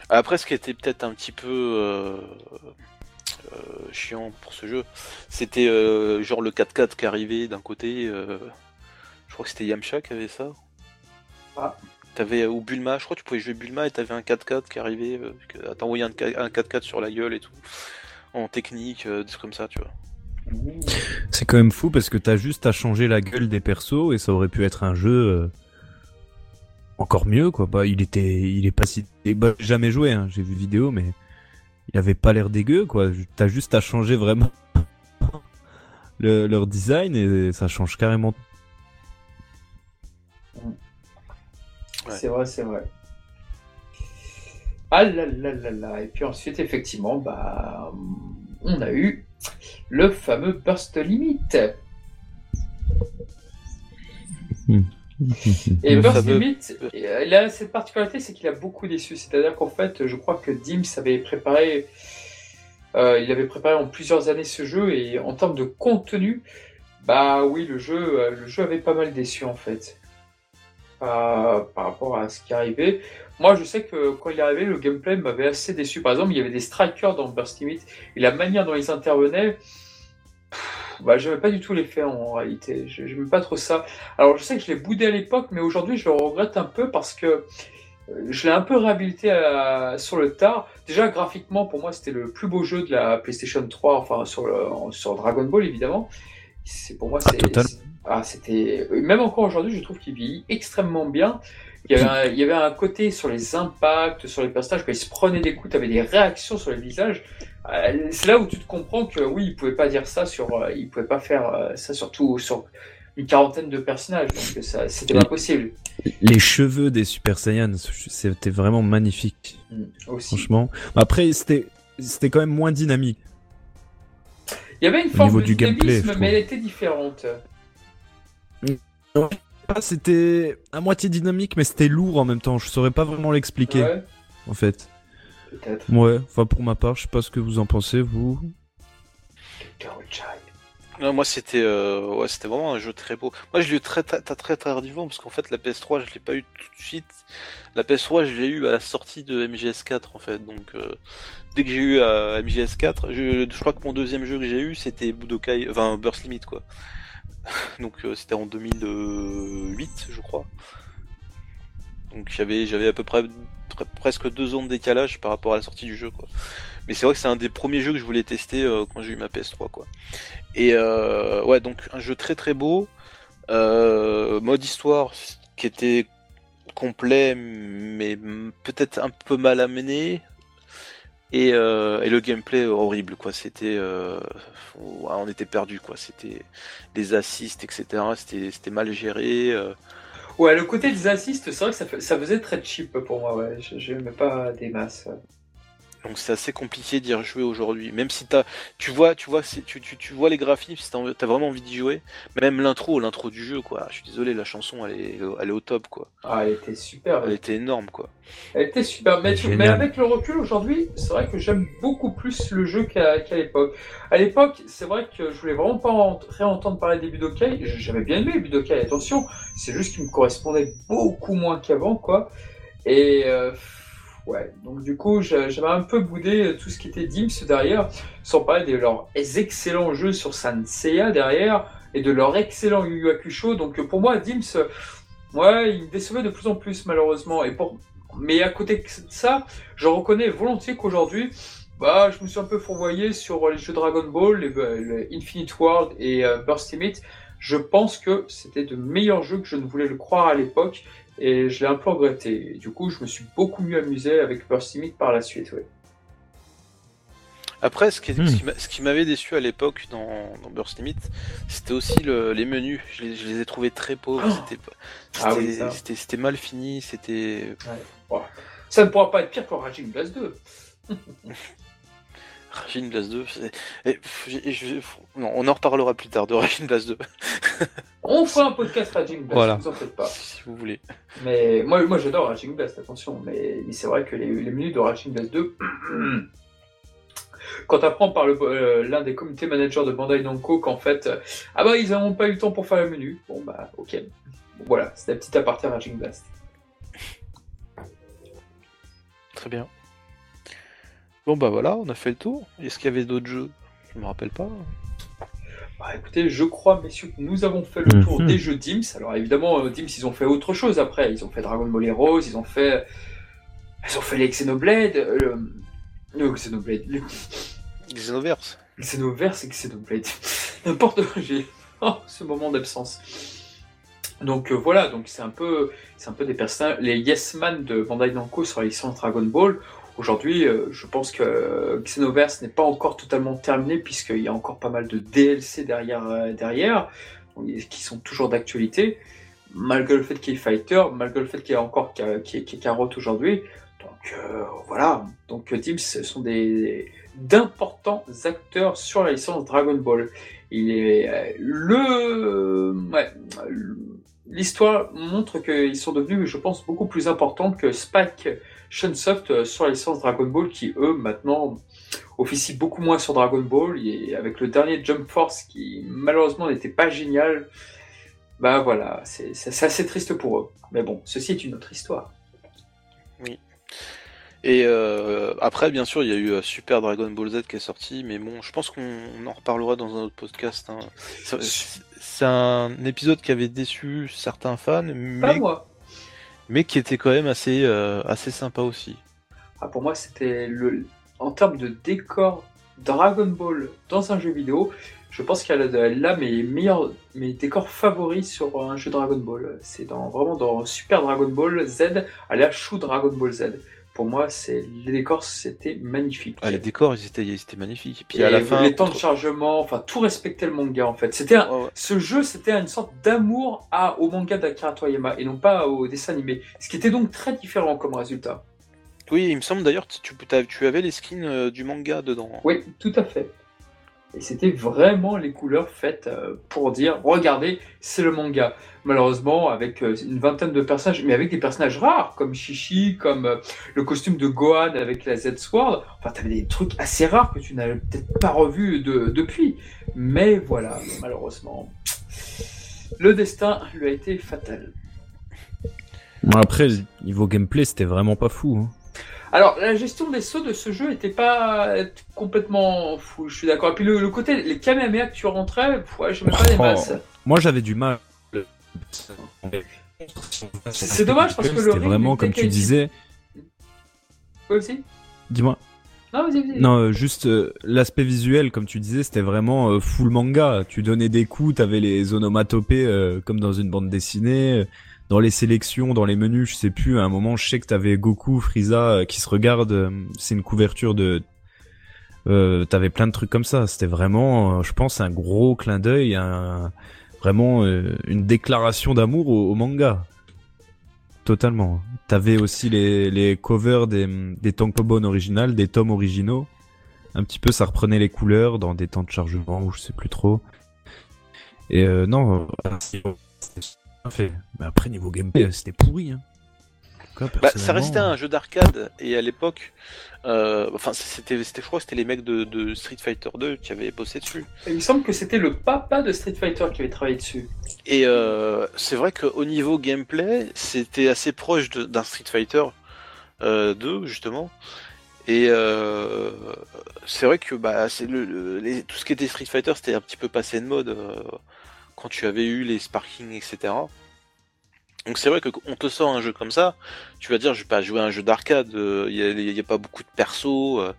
Après, ce qui était peut-être un petit peu euh, euh, chiant pour ce jeu, c'était euh, genre le 4x4 qui arrivait d'un côté. euh, je crois que c'était Yamcha qui avait ça. Ah. T'avais ou Bulma, je crois que tu pouvais jouer Bulma et t'avais un 4x4 qui arrivait, euh, un, un 4x4 sur la gueule et tout. En technique, euh, des trucs comme ça, tu vois. C'est quand même fou parce que t'as juste à changer la gueule des persos et ça aurait pu être un jeu euh, encore mieux quoi. Bah, il était, il est pas si, bah, j'ai jamais joué, hein. j'ai vu vidéo mais il avait pas l'air dégueu quoi. T'as juste à changer vraiment [laughs] le- leur design et ça change carrément. Ouais. C'est vrai, c'est vrai. Ah là là là là. Et puis ensuite, effectivement, bah, on a eu le fameux Burst Limit. Et Le Burst fameux- Limit, il a cette particularité, c'est qu'il a beaucoup déçu. C'est-à-dire qu'en fait, je crois que Dims avait préparé, euh, il avait préparé en plusieurs années ce jeu et en termes de contenu, bah oui, le jeu, euh, le jeu avait pas mal déçu en fait. Par rapport à ce qui arrivait. Moi, je sais que quand il est arrivé, le gameplay m'avait assez déçu. Par exemple, il y avait des strikers dans Burst Limit et la manière dont ils intervenaient, pff, bah, j'aimais pas du tout l'effet en réalité. Je J'aimais pas trop ça. Alors, je sais que je l'ai boudé à l'époque, mais aujourd'hui, je le regrette un peu parce que euh, je l'ai un peu réhabilité à- sur le tard. Déjà, graphiquement, pour moi, c'était le plus beau jeu de la PlayStation 3, enfin, sur, le, sur Dragon Ball, évidemment. C'est pour moi, Ah, c'est. c'est- Ah, c'était. Même encore aujourd'hui, je trouve qu'il vieillit extrêmement bien. Il y, avait un, il y avait un côté sur les impacts, sur les personnages, quand ils se prenaient des coups, tu avais des réactions sur les visages. Euh, c'est là où tu te comprends que oui, ils pouvaient pas dire ça sur, euh, ils pouvaient pas faire euh, ça surtout sur une quarantaine de personnages, donc ça, c'était pas possible Les cheveux des Super Saiyans, c'était vraiment magnifique, Mm, aussi. franchement. Après, c'était, c'était quand même moins dynamique. Il y avait une forme niveau de du gameplay, dynamisme, je mais elle était différente. C'était à moitié dynamique, mais c'était lourd en même temps. Je saurais pas vraiment l'expliquer, Ouais, en fait. peut-être. Ouais, enfin pour ma part, je sais pas ce que vous en pensez, vous. Non, moi c'était euh, ouais, c'était vraiment un jeu très beau. Moi je l'ai eu très très très très tardivement parce qu'en fait la PS3 je l'ai pas eu tout de suite. La PS3 je l'ai eu à la sortie de MGS4 en fait. Donc euh, dès que j'ai eu à MGS4, je, je crois que mon deuxième jeu que j'ai eu c'était Budokai, enfin Burst Limit quoi. Donc euh, c'était en 2008 je crois. Donc j'avais à peu près pre- presque deux ans de décalage par rapport à la sortie du jeu quoi. Mais c'est vrai que c'est un des premiers jeux que je voulais tester euh, quand j'ai eu ma PS3 quoi. Et euh, ouais, donc un jeu très très beau, euh, mode histoire qui était complet mais peut-être un peu mal amené. Et, euh, et le gameplay horrible quoi, c'était, euh, on était perdu quoi, c'était les assists etc, c'était mal géré. euh. Ouais, le côté des assists, c'est vrai que ça, faisait très cheap pour moi, ouais. Je n'aimais pas des masses. Donc c'est assez compliqué d'y rejouer aujourd'hui. Même si t'as, tu vois, tu vois, tu, tu, tu vois les graphismes, si t'as vraiment envie d'y jouer. Même l'intro, l'intro du jeu, quoi. Je suis désolé, la chanson, elle est, elle est au top, quoi. Ah, elle était super. Elle était énorme, quoi. Elle était super. Mais, mais avec le recul aujourd'hui, c'est vrai que j'aime beaucoup plus le jeu qu'à l'époque. À l'époque, c'est vrai que je voulais vraiment pas réentendre parler des Budokai. J'avais bien aimé les Budokai, attention. C'est juste qu'il me correspondait beaucoup moins qu'avant, quoi. Et euh, donc du coup, j'avais un peu boudé tout ce qui était Dims derrière, sans parler de leurs excellents jeux sur Sanseiya derrière et de leur excellent Yu Yu Hakusho. Donc pour moi, Dims, ouais, il me décevait de plus en plus malheureusement. Et pour... Mais à côté de ça, je reconnais volontiers qu'aujourd'hui, bah, je me suis un peu fourvoyé sur les jeux Dragon Ball, les, Infinite World et euh, Burst Limit. Je pense que c'était de meilleurs jeux que je ne voulais le croire à l'époque et je l'ai un peu regretté. du coup, je me suis beaucoup mieux amusé avec Burst Limit par la suite. Ouais. Après, ce qui, hmm. ce qui m'avait déçu à l'époque dans, Burst Limit, c'était aussi les menus. Je les, ai trouvés très pauvres. Oh ah c'était mal fini. C'était. Ça ne pourra pas être pire que Raging Blast 2. [laughs] Raging Blast 2, non, on en reparlera plus tard de Raging Blast 2. on fera un podcast Raging Blast, voilà. vous en faites pas. Si vous voulez. Mais moi, moi j'adore Raging Blast, attention, mais, c'est vrai que les, les menus de Raging Blast 2. quand tu apprends par euh, l'un des comités managers de Bandai Namco qu'en fait, euh, ah bah ils n'ont pas eu le temps pour faire le menu. Bon bah ok. voilà, c'était la petite aparté Raging Blast. Très bien. Bon bah voilà, on a fait le tour. Est-ce qu'il y avait d'autres jeux? Je me rappelle pas. Bah écoutez, je crois, messieurs, que nous avons fait le tour mhm. des jeux Dims. Alors évidemment, euh, Dims, ils ont fait autre chose après. Ils ont fait Dragon Ball Heroes, ils ont fait. Ils ont fait les Xenoblade. Euh, le Xenoblade. Le... Xenoverse. Xenoverse et Xenoblade. [laughs] N'importe quoi, j'ai. [laughs] Oh, ce moment d'absence. Donc euh, voilà, donc c'est un peu, c'est un peu des personnages, les Yes Man de Bandai Namco sur les licences Dragon Ball. Aujourd'hui, euh, je pense que Xenoverse n'est pas encore totalement terminé puisqu'il y a encore pas mal de DLC derrière, euh, derrière qui sont toujours d'actualité, malgré le fait qu'il y ait Fighter, malgré le fait qu'il y ait encore qui est aujourd'hui. Donc euh, voilà, donc ce sont des d'importants acteurs sur la licence Dragon Ball. Il est le l'histoire montre qu'ils sont devenus, je pense, beaucoup plus importants que Spike Shunsoft euh, sur la licence Dragon Ball qui, eux, maintenant officient beaucoup moins sur Dragon Ball et avec le dernier Jump Force qui malheureusement n'était pas génial, bah voilà, c'est assez triste pour eux. Mais bon, ceci est une autre histoire. Oui. Et euh, après, bien sûr, il y a eu euh, Super Dragon Ball Z qui est sorti, mais bon, je pense qu'on en reparlera dans un autre podcast. Hein. C'est un épisode qui avait déçu certains fans, mais moi mais qui était quand même assez, euh, assez sympa aussi. Ah, pour moi, c'était le. En termes de décor Dragon Ball dans un jeu vidéo, je pense qu'elle a là mes meilleurs mes décors favoris sur un jeu Dragon Ball. C'est dans, vraiment dans Super Dragon Ball Z à la Chou Dragon Ball Z pour moi, c'est les décors, c'était magnifique. Ah, les décors, ils étaient, ils étaient magnifiques. Et puis à la fin, les temps de chargement, enfin tout respectait le manga en fait. C'était ce jeu, c'était une sorte d'amour à au manga d'Akira Toriyama et non pas au dessin animé, ce qui était donc très différent comme résultat. Oui, il me semble d'ailleurs que tu, tu avais les skins euh, du manga dedans. Oui, tout à fait. Et c'était vraiment les couleurs faites euh, pour dire regardez, c'est le manga. Malheureusement, avec euh, une vingtaine de personnages, mais avec des personnages rares, comme Shishi, comme euh, le costume de Gohan avec la Z-Sword. Enfin, t'avais des trucs assez rares que tu n'avais peut-être pas revus depuis. Mais voilà, malheureusement, le destin lui a été fatal. Après, niveau gameplay, c'était vraiment pas fou. Hein. Alors, la gestion des sauts de ce jeu n'était pas complètement fou, je suis d'accord. Et puis le, côté, les Kamehameha que tu rentrais, ouais, je pas les oh. masses. Moi, j'avais du mal. C'est dommage parce que le. C'était vraiment, comme tu disais. Quoi aussi? Dis-moi. Non, vas-y, vas-y. Non, euh, juste euh, l'aspect visuel, comme tu disais, c'était vraiment euh, full manga. Tu donnais des coups, t'avais les onomatopées comme dans une bande dessinée dans les sélections, dans les menus, je sais plus, à un moment, je sais que t'avais Goku, Frieza euh, qui se regardent, euh, c'est une couverture de... Euh, t'avais plein de trucs comme ça, c'était vraiment, euh, je pense, un gros clin d'œil, un... vraiment une déclaration d'amour au, manga. totalement. T'avais aussi les, les covers des, des Tankobon originales, des tomes originaux. Un petit peu, ça reprenait les couleurs dans des temps de chargement ou je sais plus trop. Et non, fait. Mais après, niveau gameplay, c'était pourri. Hein. Cas, Bah, ça restait un jeu d'arcade et à l'époque, euh, enfin c'était, c'était, je crois, que c'était les mecs de, de Street Fighter 2 qui avaient bossé dessus. Il me semble que c'était le papa de Street Fighter qui avait travaillé dessus. Et euh, c'est vrai qu'au niveau gameplay, c'était assez proche de- d'un Street Fighter euh, 2 justement. Et euh, c'est vrai que bah, c'est le, le- les- tout ce qui était Street Fighter, c'était un petit peu passé de mode euh, quand tu avais eu les sparking, etc. Donc c'est vrai que on te sort un jeu comme ça, tu vas dire je vais pas jouer un jeu d'arcade, il y, a, y a pas beaucoup de persos, euh,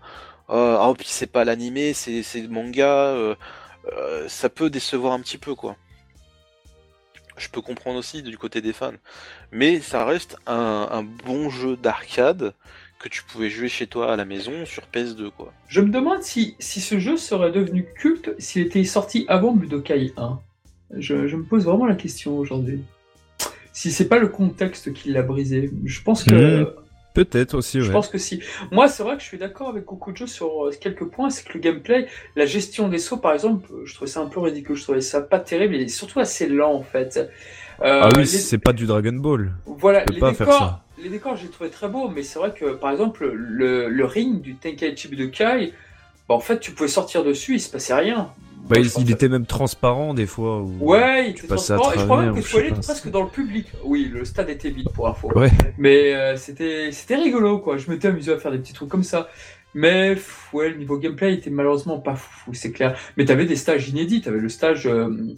oh, oh, puis c'est pas l'animé, c'est c'est manga, euh, euh, ça peut décevoir un petit peu quoi. Je peux comprendre aussi du côté des fans, mais ça reste un, un bon jeu d'arcade que tu pouvais jouer chez toi à la maison sur PS2 quoi. Je me demande si, si ce jeu serait devenu culte s'il était sorti avant Budokai 1. Je, je me pose vraiment la question aujourd'hui. Si c'est pas le contexte qui l'a brisé. Je pense que. Mhm. Peut-être aussi, Je ouais. pense que si. Moi, c'est vrai que je suis d'accord avec beaucoup de jeux sur euh, quelques points. C'est que le gameplay, la gestion des sauts, par exemple, euh, je trouvais ça un peu ridicule. Je trouvais ça pas terrible et surtout assez lent, en fait. Euh, Ah oui, les- c'est pas du Dragon Ball. voilà, peux les pas faire décors, ça. les décors, j'ai trouvé très beaux, mais c'est vrai que, par exemple, le, le ring du Tenkaichi Budokai, bah, en fait, tu pouvais sortir dessus, il se passait rien. Bah, il, était même transparent des fois. Ou... Ouais, il était transparent, et je crois même que je presque dans le public. Oui, le stade était vide pour info. Ouais. Mais euh, c'était c'était rigolo, quoi. Je m'étais amusé à faire des petits trucs comme ça. Mais ouais, le niveau gameplay était malheureusement pas fou, c'est clair. Mais t'avais des stages inédits. T'avais le stage euh,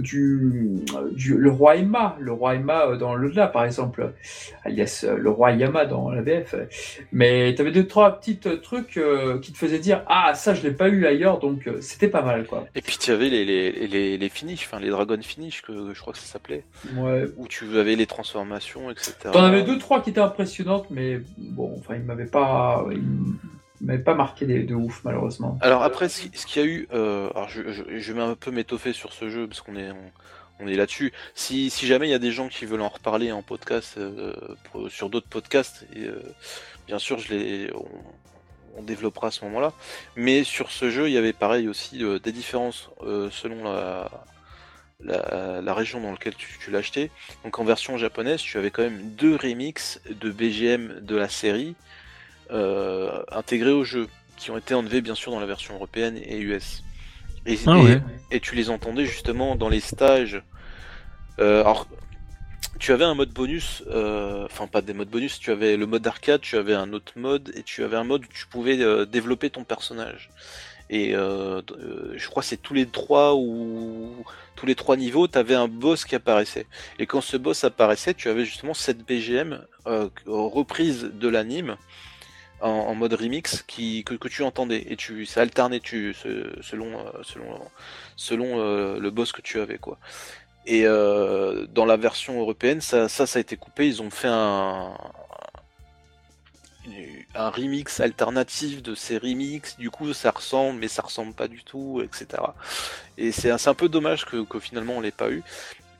du, du le roi Emma, le roi Emma euh, dans le-delà, par exemple, alias euh, le roi Yama dans la VF. Mais t'avais deux trois petits euh, trucs euh, qui te faisaient dire ah ça je l'ai pas eu ailleurs, donc euh, c'était pas mal, quoi. Et puis tu avais les, les, les, les finishes, enfin les Dragon Finish que je crois que ça s'appelait, Ouais, où tu avais les transformations, etc. T'en avais deux, trois qui étaient impressionnantes, mais bon, enfin, ils m'avaient pas, m'avaient pas marqué de, ouf, malheureusement. Alors après, ce ce qu'il y a eu, euh, alors je, je, vais un peu m'étoffer sur ce jeu parce qu'on est on, est là-dessus. Si, si jamais il y a des gens qui veulent en reparler en podcast euh, sur d'autres podcasts, et, euh, bien sûr, je les on, développera à ce moment-là. Mais sur ce jeu, il y avait pareil aussi des différences selon la, la, région dans laquelle tu, tu acheté. Donc en version japonaise, tu avais quand même deux remixes de BGM de la série euh, intégrés au jeu, qui ont été enlevés bien sûr dans la version européenne et US. Et, Ah et- ouais. et tu les entendais justement dans les stages. Euh, alors, tu avais un mode bonus, euh, enfin pas des modes bonus, tu avais le mode arcade, tu avais un autre mode, et tu avais un mode où tu pouvais développer ton personnage. Et euh, je crois que c'est tous les trois ou tous les trois niveaux, tu avais un boss qui apparaissait. Et quand ce boss apparaissait, tu avais justement cette BGM euh, reprise de l'anime en, mode remix qui, que, tu entendais. Et tu, ça alternait tu, ce- selon, euh, selon, selon euh, le boss que tu avais. quoi. Et euh, dans la version européenne, ça, ça, a été coupé. Ils ont fait un, un remix alternatif de ces remix. Du coup, ça ressemble, mais ça ressemble pas du tout, etc. Et c'est un, un peu dommage que, que finalement on l'ait pas eu.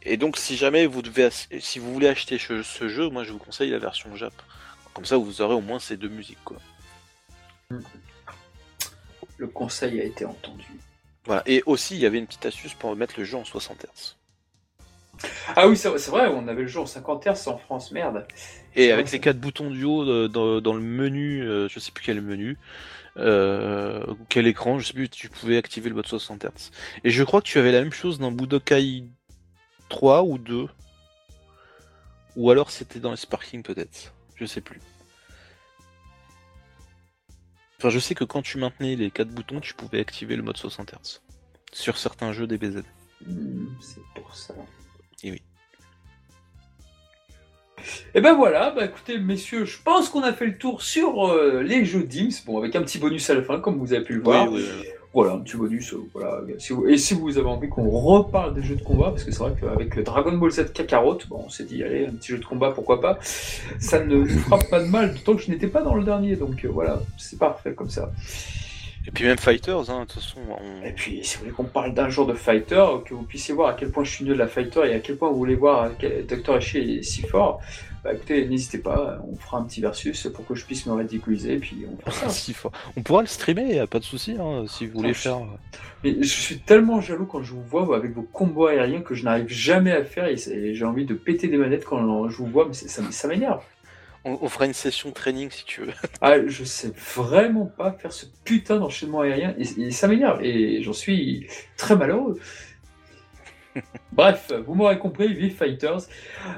Et donc, si jamais vous devez, si vous voulez acheter ce, ce jeu, moi je vous conseille la version Jap. Comme ça, vous aurez au moins ces deux musiques, quoi. Le conseil a été entendu. Voilà. Et aussi, il y avait une petite astuce pour mettre le jeu en 60 Hz. Ah oui, c'est vrai, on avait le jeu en 50 Hz en France, merde. Et avec ça. quatre boutons du haut euh, dans, dans le menu, euh, je sais plus quel menu, euh, ou quel écran, je sais plus, tu pouvais activer le mode 60 Hz. Et je crois que tu avais la même chose dans Budokai 3 ou 2. Ou alors c'était dans les Sparking peut-être. Je sais plus. Enfin, je sais que quand tu maintenais les quatre boutons, tu pouvais activer le mode 60 Hz. Sur certains jeux DBZ. Hmm, c'est pour ça. Et oui. Et ben voilà, bah écoutez, messieurs, je pense qu'on a fait le tour sur euh, les jeux DIMS, bon, avec un petit bonus à la fin, comme vous avez pu le voir. Oui, oui, oui. Voilà, un petit bonus. euh, voilà. Et si vous avez envie qu'on reparle des jeux de combat, parce que c'est vrai qu'avec le Dragon Ball Z Kakarot, bon, on s'est dit, allez, un petit jeu de combat, pourquoi pas. Ça ne nous fera pas de mal, d'autant que je n'étais pas dans le dernier, donc euh, voilà, c'est parfait comme ça. Et puis même Fighters, hein, de toute façon. On... Et puis, si vous voulez qu'on parle d'un jour de Fighter, que vous puissiez voir à quel point je suis nul à Fighter et à quel point vous voulez voir que Dr. Echi est si fort, bah écoutez, n'hésitez pas, on fera un petit versus pour que je puisse me ridiculiser, et puis on fera ça. [laughs] Si fort. On pourra le streamer, y a pas de souci, hein, si vous voulez Non, je- faire. Mais je suis tellement jaloux quand je vous vois avec vos combos aériens que je n'arrive jamais à faire et j'ai envie de péter des manettes quand je vous vois, mais c'est- ça, ça m'énerve. On, on fera une session training si tu veux. [laughs] Ah, je sais vraiment pas faire ce putain d'enchaînement aérien et, et ça m'énerve et j'en suis très malheureux. [laughs] Bref, vous m'aurez compris, vive Fighters.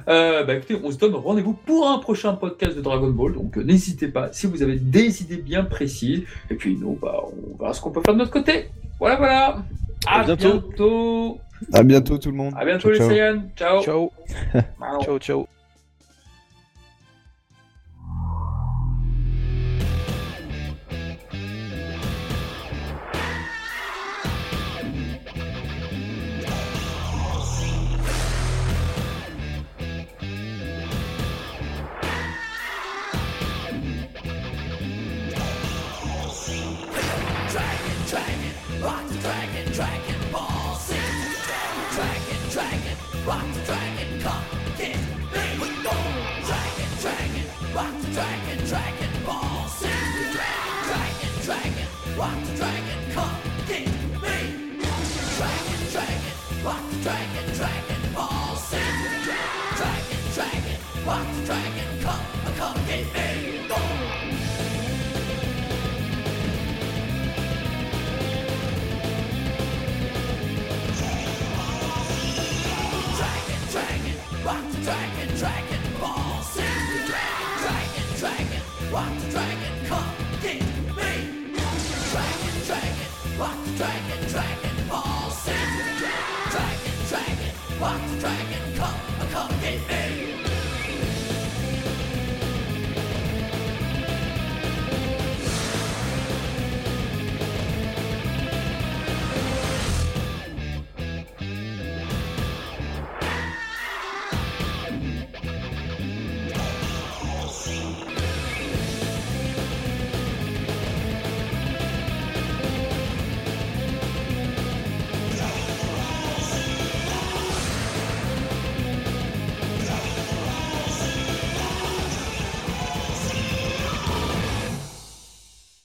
Euh, bah écoutez, on se donne rendez-vous pour un prochain podcast de Dragon Ball, donc euh, n'hésitez pas si vous avez des idées bien précises. Et puis nous, bah, on verra ce qu'on peut faire de notre côté. Voilà, voilà. À À bientôt. bientôt. À bientôt tout le monde. À bientôt Ciao, les ciao. Saiyans. Ciao. Ciao, Ciao. [laughs] ciao,